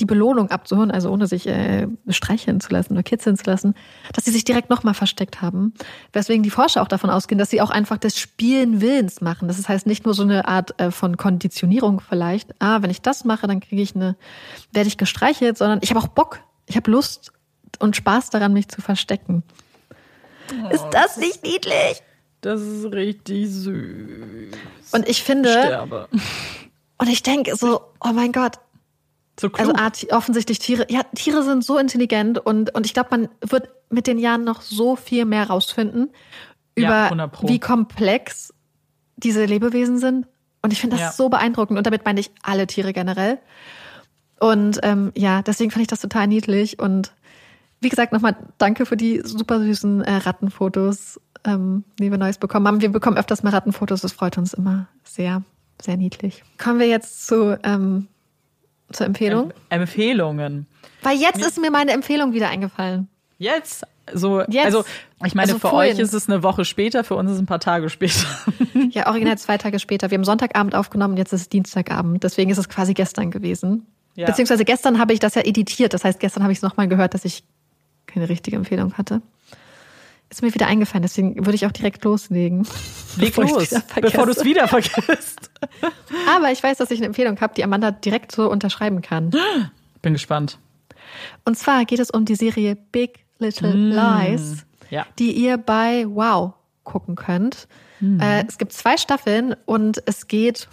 die Belohnung abzuholen, also ohne sich äh, streicheln zu lassen oder kitzeln zu lassen, dass sie sich direkt nochmal versteckt haben. Weswegen die Forscher auch davon ausgehen, dass sie auch einfach das Spielen Willens machen. Das heißt nicht nur so eine Art äh, von Konditionierung vielleicht. Ah, wenn ich das mache, dann kriege ich eine, werde ich gestreichelt, sondern ich habe auch Bock, ich habe Lust und Spaß daran, mich zu verstecken. Ist das nicht niedlich? Das ist richtig süß. Und ich finde, Sterbe. und ich denke so, oh mein Gott, So. Also ti- offensichtlich Tiere, ja, Tiere sind so intelligent und, und ich glaube, man wird mit den Jahren noch so viel mehr rausfinden Ja, über 100 Pro. wie komplex diese Lebewesen sind. Und ich finde das Ja. so beeindruckend. Und damit meine ich alle Tiere generell. Und ähm, ja, deswegen fand ich das total niedlich. Und wie gesagt, nochmal danke für die super süßen äh, Rattenfotos, ähm, die wir Neues bekommen haben. Wir bekommen öfters mal Rattenfotos, das freut uns immer sehr, sehr niedlich. Kommen wir jetzt zu, ähm, zur Empfehlung. Em- Empfehlungen. Weil jetzt ist mir meine Empfehlung wieder eingefallen. Jetzt, so, Jetzt. also ich meine, Also für vorhin. euch ist es eine Woche später, für uns ist es ein paar Tage später. Ja, original zwei Tage später. Wir haben Sonntagabend aufgenommen, jetzt ist es Dienstagabend. Deswegen ist es quasi gestern gewesen. Ja. Beziehungsweise gestern habe ich das ja editiert. Das heißt, gestern habe ich es nochmal gehört, dass ich keine richtige Empfehlung hatte. Ist mir wieder eingefallen, deswegen würde ich auch direkt loslegen. Leg bevor los, bevor du es wieder vergisst. Aber ich weiß, dass ich eine Empfehlung habe, die Amanda direkt so unterschreiben kann. Bin gespannt. Und zwar geht es um die Serie Big Little Lies, Ja. die ihr bei Wow gucken könnt. Äh, es gibt zwei Staffeln und es geht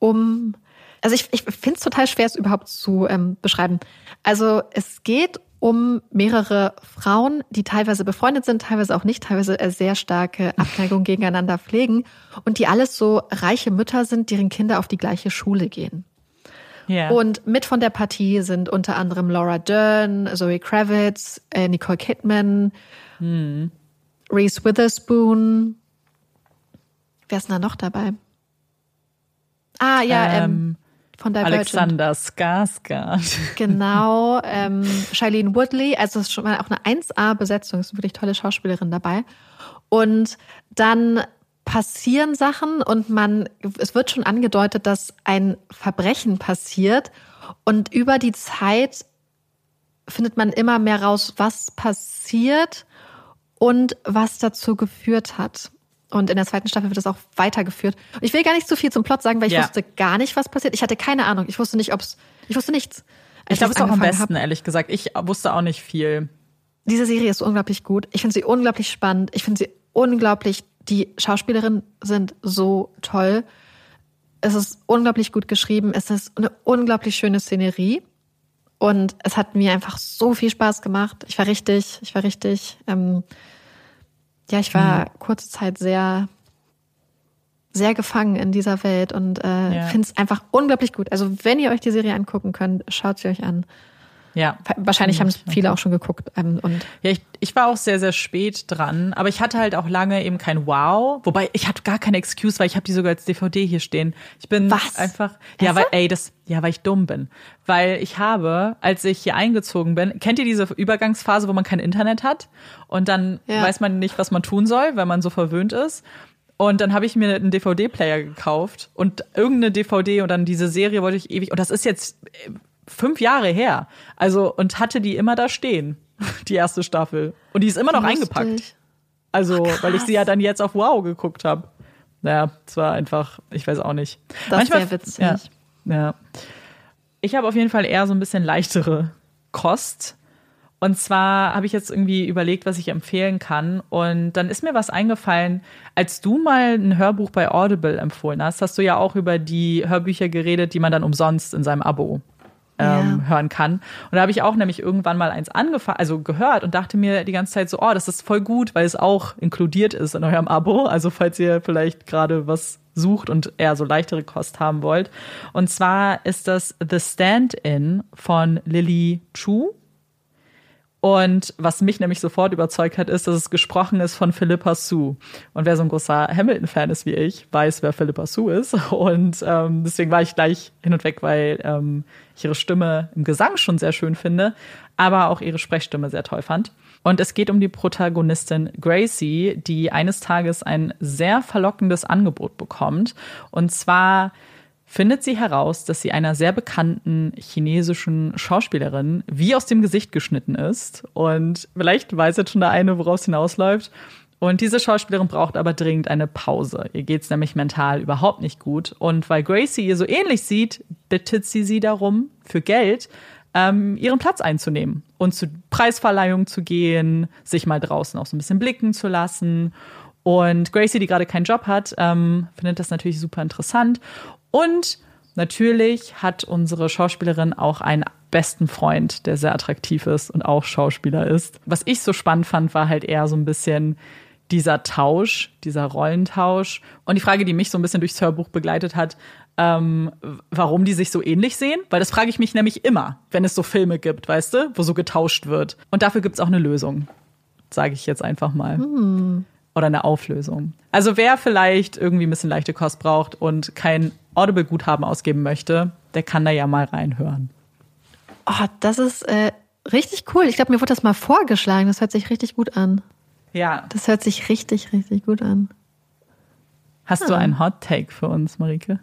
um. Also ich, ich finde es total schwer, es überhaupt zu ähm, beschreiben. Also es geht um mehrere Frauen, die teilweise befreundet sind, teilweise auch nicht, teilweise sehr starke Abneigung gegeneinander pflegen und die alles so reiche Mütter sind, deren Kinder auf die gleiche Schule gehen. Ja. Und mit von der Partie sind unter anderem Laura Dern, Zoe Kravitz, äh, Nicole Kidman, Reese Witherspoon. Wer ist denn da noch dabei? Ah, ja, ähm, ähm, von Divergent. Alexander Skarsgård. Genau, ähm, Shailene Woodley, also es ist schon mal auch eine 1A-Besetzung, ist eine wirklich tolle Schauspielerin dabei. Und dann passieren Sachen und man, es wird schon angedeutet, dass ein Verbrechen passiert und über die Zeit findet man immer mehr raus, was passiert und was dazu geführt hat. Und in der zweiten Staffel wird das auch weitergeführt. Ich will gar nicht zu viel zum Plot sagen, weil ich Ja. wusste gar nicht, was passiert. Ich hatte keine Ahnung. Ich wusste nicht, ob's. Ich wusste nichts. Ich glaube, es ist auch am besten, hab. ehrlich gesagt. Ich wusste auch nicht viel. Diese Serie ist unglaublich gut. Ich finde sie unglaublich spannend. Ich finde sie unglaublich. Die Schauspielerinnen sind so toll. Es ist unglaublich gut geschrieben. Es ist eine unglaublich schöne Szenerie. Und es hat mir einfach so viel Spaß gemacht. Ich war richtig, ich war richtig, ähm, ja, ich war kurze Zeit sehr, sehr gefangen in dieser Welt und äh, Ja. finde es einfach unglaublich gut. Also wenn ihr euch die Serie angucken könnt, schaut sie euch an. Ja. Wahrscheinlich haben es viele auch schon geguckt. Ähm, und Ja, ich, ich war auch sehr, sehr spät dran, aber ich hatte halt auch lange eben kein Wow. Wobei, ich hatte gar keine Excuse, weil ich habe die sogar als DVD hier stehen. Ich bin Was? einfach, ja, weil, ey, das, ja, weil ich dumm bin. Weil ich habe, als ich hier eingezogen bin, kennt ihr diese Übergangsphase, wo man kein Internet hat? Und dann Ja. weiß man nicht, was man tun soll, weil man so verwöhnt ist. Und dann habe ich mir einen DVD-Player gekauft und irgendeine DVD und dann diese Serie wollte ich ewig, und das ist jetzt äh, fünf Jahre her. Also, und hatte die immer da stehen, die erste Staffel. Und die ist immer noch lustig. eingepackt. Also, Ach, weil ich sie ja dann jetzt auf Wow geguckt habe. Naja, es war einfach, ich weiß auch nicht. Das wär witzig. Ja, ja. Ich habe auf jeden Fall eher so ein bisschen leichtere Kost. Und zwar habe ich jetzt irgendwie überlegt, was ich empfehlen kann. Und dann ist mir was eingefallen, als du mal ein Hörbuch bei Audible empfohlen hast, hast du ja auch über die Hörbücher geredet, die man dann umsonst in seinem Abo ähm, Ja. hören kann. Und da habe ich auch nämlich irgendwann mal eins angefangen, also gehört und dachte mir die ganze Zeit so, oh, das ist voll gut, weil es auch inkludiert ist in eurem Abo. Also falls ihr vielleicht gerade was sucht und eher so leichtere Kost haben wollt. Und zwar ist das The Stand-In von Lily Chu. Und was mich nämlich sofort überzeugt hat, ist, dass es gesprochen ist von Philippa Sue. Und wer so ein großer Hamilton-Fan ist wie ich, weiß, wer Philippa Sue ist. Und ähm, deswegen war ich gleich hin und weg, weil ähm, ich ihre Stimme im Gesang schon sehr schön finde, aber auch ihre Sprechstimme sehr toll fand. Und es geht um die Protagonistin Gracie, die eines Tages ein sehr verlockendes Angebot bekommt. Und zwar findet sie heraus, dass sie einer sehr bekannten chinesischen Schauspielerin wie aus dem Gesicht geschnitten ist. Und vielleicht weiß jetzt schon der eine, worauf es hinausläuft. Und diese Schauspielerin braucht aber dringend eine Pause. Ihr geht's nämlich mental überhaupt nicht gut. Und weil Gracie ihr so ähnlich sieht, bittet sie sie darum, für Geld ähm, ihren Platz einzunehmen und zu Preisverleihungen zu gehen, sich mal draußen auch so ein bisschen blicken zu lassen. Und Gracie, die gerade keinen Job hat, ähm, findet das natürlich super interessant. Und natürlich hat unsere Schauspielerin auch einen besten Freund, der sehr attraktiv ist und auch Schauspieler ist. Was ich so spannend fand, war halt eher so ein bisschen dieser Tausch, dieser Rollentausch. Und die Frage, die mich so ein bisschen durchs Hörbuch begleitet hat, ähm, warum die sich so ähnlich sehen. Weil das frage ich mich nämlich immer, wenn es so Filme gibt, weißt du, wo so getauscht wird. Und dafür gibt's auch eine Lösung, sage ich jetzt einfach mal. Oder eine Auflösung. Also wer vielleicht irgendwie ein bisschen leichte Kost braucht und kein Audible-Guthaben ausgeben möchte, der kann da ja mal reinhören. oh, das ist äh, richtig cool. Ich glaube, mir wurde das mal vorgeschlagen. Das hört sich richtig gut an. Ja. Das hört sich richtig, richtig gut an. Hast du einen Hot Take für uns, Marike?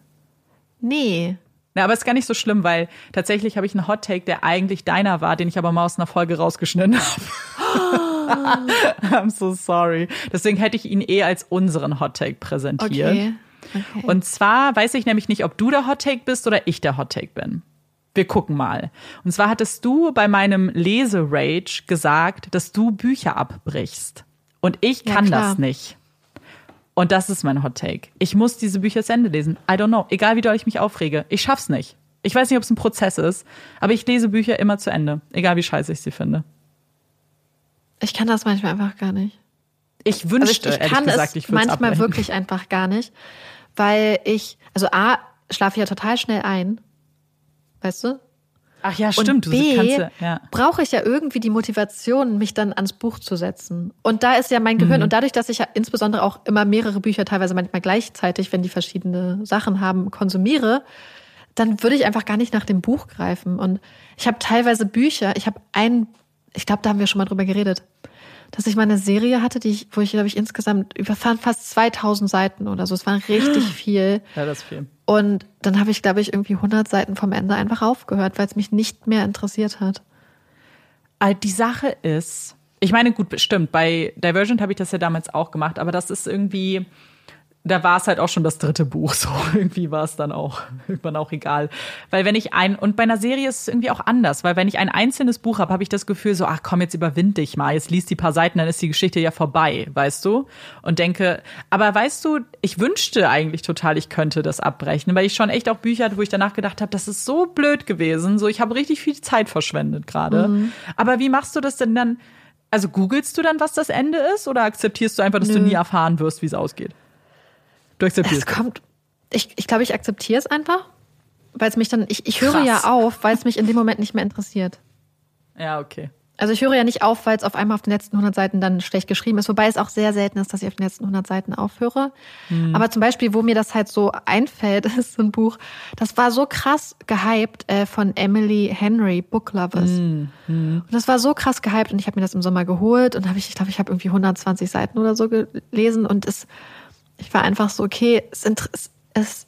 Nee. Na, aber ist gar nicht so schlimm, weil tatsächlich habe ich einen Hot Take, der eigentlich deiner war, den ich aber mal aus einer Folge rausgeschnitten habe. I'm so sorry. Deswegen hätte ich ihn eh als unseren Hot Take präsentiert. Okay. okay. Und zwar weiß ich nämlich nicht, ob du der Hot Take bist oder ich der Hot Take bin. Wir gucken mal. Und zwar hattest du bei meinem Leserage gesagt, dass du Bücher abbrichst. Und ich Ja, kann klar. das nicht. Und das ist mein Hot Take. Ich muss diese Bücher zu Ende lesen. I don't know. Egal wie doll ich mich aufrege. Ich schaff's nicht. Ich weiß nicht, ob es ein Prozess ist, aber ich lese Bücher immer zu Ende. Egal wie scheiße ich sie finde. Ich kann das manchmal einfach gar nicht. Ich Also wünschte, ich, ich ehrlich kann gesagt, es ich manchmal abbrechen. wirklich einfach gar nicht, weil ich, also A, schlafe ich ja total schnell ein. Weißt du? Ach ja, stimmt. Und du B, kannst ja, brauche ich ja irgendwie die Motivation, mich dann ans Buch zu setzen. Und da ist ja mein Mhm. Gehirn. Und dadurch, dass ich ja insbesondere auch immer mehrere Bücher, teilweise manchmal gleichzeitig, wenn die verschiedene Sachen haben, konsumiere, dann würde ich einfach gar nicht nach dem Buch greifen. Und ich habe teilweise Bücher, ich habe ein, ich glaube, da haben wir schon mal drüber geredet, dass ich mal eine Serie hatte, die ich, wo ich, glaube ich, insgesamt über fast 2000 Seiten oder so. Es war richtig viel. ja, das ist viel. Und dann habe ich, glaube ich, irgendwie 100 Seiten vom Ende einfach aufgehört, weil es mich nicht mehr interessiert hat. Äh, Die Sache ist, Ich meine, gut, stimmt. Bei Divergent habe ich das ja damals auch gemacht, aber das ist irgendwie, da war es halt auch schon das dritte Buch. So irgendwie war es dann auch irgendwann auch egal, weil wenn ich ein und bei einer Serie ist es irgendwie auch anders, weil wenn ich ein einzelnes Buch habe, habe ich das Gefühl so, ach komm, jetzt überwind dich mal, jetzt liest die paar Seiten, dann ist die Geschichte ja vorbei, weißt du? Und denke, aber weißt du, ich wünschte eigentlich total, ich könnte das abbrechen, weil ich schon echt auch Bücher hatte, wo ich danach gedacht habe, das ist so blöd gewesen, so ich habe richtig viel Zeit verschwendet gerade. Mhm. Aber wie machst du das denn dann? Also googelst du dann, was das Ende ist, oder akzeptierst du einfach, dass Nö. du nie erfahren wirst, wie es ausgeht? Du akzeptierst. Es kommt, ich, ich glaube, ich akzeptiere es einfach, weil es mich dann, ich, ich höre Krass. ja auf, weil es mich in dem Moment nicht mehr interessiert. Ja, okay. Also ich höre ja nicht auf, weil es auf einmal auf den letzten 100 Seiten dann schlecht geschrieben ist, wobei es auch sehr selten ist, dass ich auf den letzten 100 Seiten aufhöre. Hm. Aber zum Beispiel, wo mir das halt so einfällt, ist so ein Buch, das war so krass gehypt äh, von Emily Henry, Book Lovers. Hm. Hm. Und das war so krass gehypt und ich habe mir das im Sommer geholt und habe ich, ich glaube, ich habe irgendwie 120 Seiten oder so gelesen und es ich war einfach so, okay, es, es, es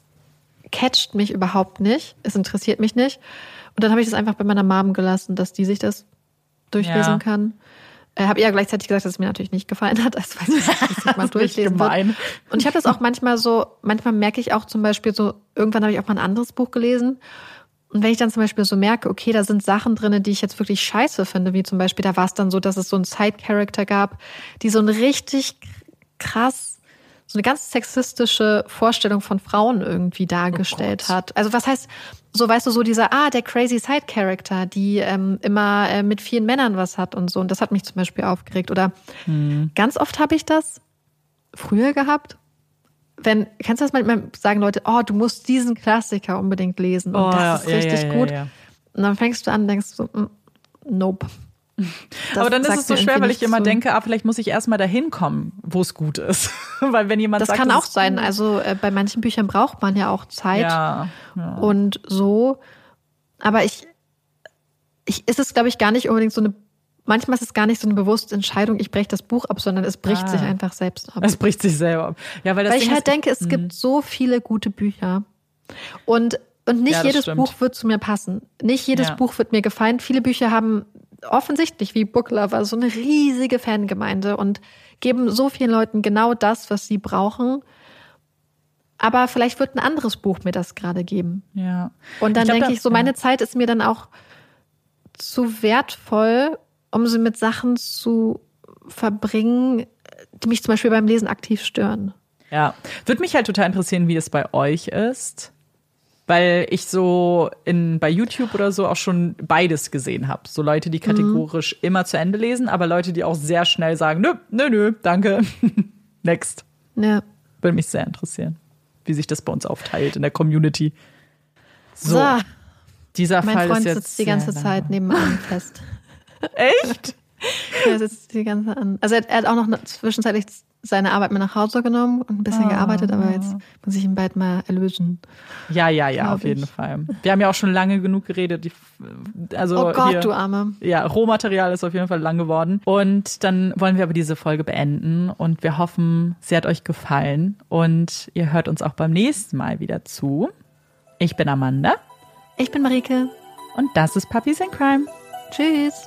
catcht mich überhaupt nicht, es interessiert mich nicht. Und dann habe ich das einfach bei meiner Mom gelassen, dass die sich das durchlesen ja. kann. Äh, habe ihr gleichzeitig gesagt, dass es mir natürlich nicht gefallen hat, als weiß ich, dass ich mal durchlesen wird. Und ich habe das auch manchmal so, manchmal merke ich auch zum Beispiel so, irgendwann habe ich auch mal ein anderes Buch gelesen. Und wenn ich dann zum Beispiel so merke, okay, da sind Sachen drin, die ich jetzt wirklich scheiße finde, wie zum Beispiel, da war es dann so, dass es so einen Side-Character gab, die so ein richtig krass so eine ganz sexistische Vorstellung von Frauen irgendwie dargestellt oh hat. Also was heißt, so weißt du, so dieser, ah, der crazy Side Character, die ähm, immer äh, mit vielen Männern was hat und so. Und das hat mich zum Beispiel aufgeregt. Oder hm. ganz oft habe ich das früher gehabt. Wenn, kannst du das manchmal sagen, Leute, oh, du musst diesen Klassiker unbedingt lesen und oh, das ist ja, richtig ja, ja, gut. Und dann fängst du an, denkst so, mm, nope. Das Aber dann ist es so schwer, weil ich immer so. denke, ah, vielleicht muss ich erstmal dahin kommen, wo es gut ist. weil wenn jemand das sagt, kann auch sein. Gut. Also äh, bei manchen Büchern braucht man ja auch Zeit ja, ja. und so. Aber ich, ich ist es glaube ich gar nicht unbedingt so eine. Manchmal ist es gar nicht so eine bewusste Entscheidung, ich breche das Buch ab, sondern es bricht ah. sich einfach selbst ab. Es bricht sich selber ab. Ja, weil, weil ich halt denke, es mh. gibt so viele gute Bücher. Und und nicht ja, jedes stimmt. Buch wird zu mir passen. Nicht jedes. Buch wird mir gefallen. Viele Bücher haben offensichtlich wie Book Lover so eine riesige Fangemeinde und geben so vielen Leuten genau das, was sie brauchen. Aber vielleicht wird ein anderes Buch mir das gerade geben. Ja. Und dann denke ich, so meine Zeit ist mir dann auch zu wertvoll, um sie mit Sachen zu verbringen, die mich zum Beispiel beim Lesen aktiv stören. Ja, würde mich halt total interessieren, wie es bei euch ist weil ich so in, bei YouTube oder so auch schon beides gesehen habe. So Leute, die kategorisch mhm. immer zu Ende lesen, aber Leute, die auch sehr schnell sagen, nö, nö, nö, danke, next. Ja. Würde mich sehr interessieren, wie sich das bei uns aufteilt in der Community. So, so. dieser mein Fall Freund ist jetzt sitzt die ganze Zeit nebenan fest. Echt? er sitzt die ganze an. Also er, er hat auch noch zwischenzeitlich seine Arbeit mit nach Hause genommen und ein bisschen oh. gearbeitet, aber jetzt muss ich ihn bald mal erlösen. Ja, ja, ja, auf jeden Fall. Wir haben ja auch schon lange genug geredet. Also oh Gott, hier, du Arme. Ja, Rohmaterial ist auf jeden Fall lang geworden. Und dann wollen wir aber diese Folge beenden und wir hoffen, sie hat euch gefallen und ihr hört uns auch beim nächsten Mal wieder zu. Ich bin Amanda. Ich bin Marike. Und das ist Puppies in Crime. Tschüss.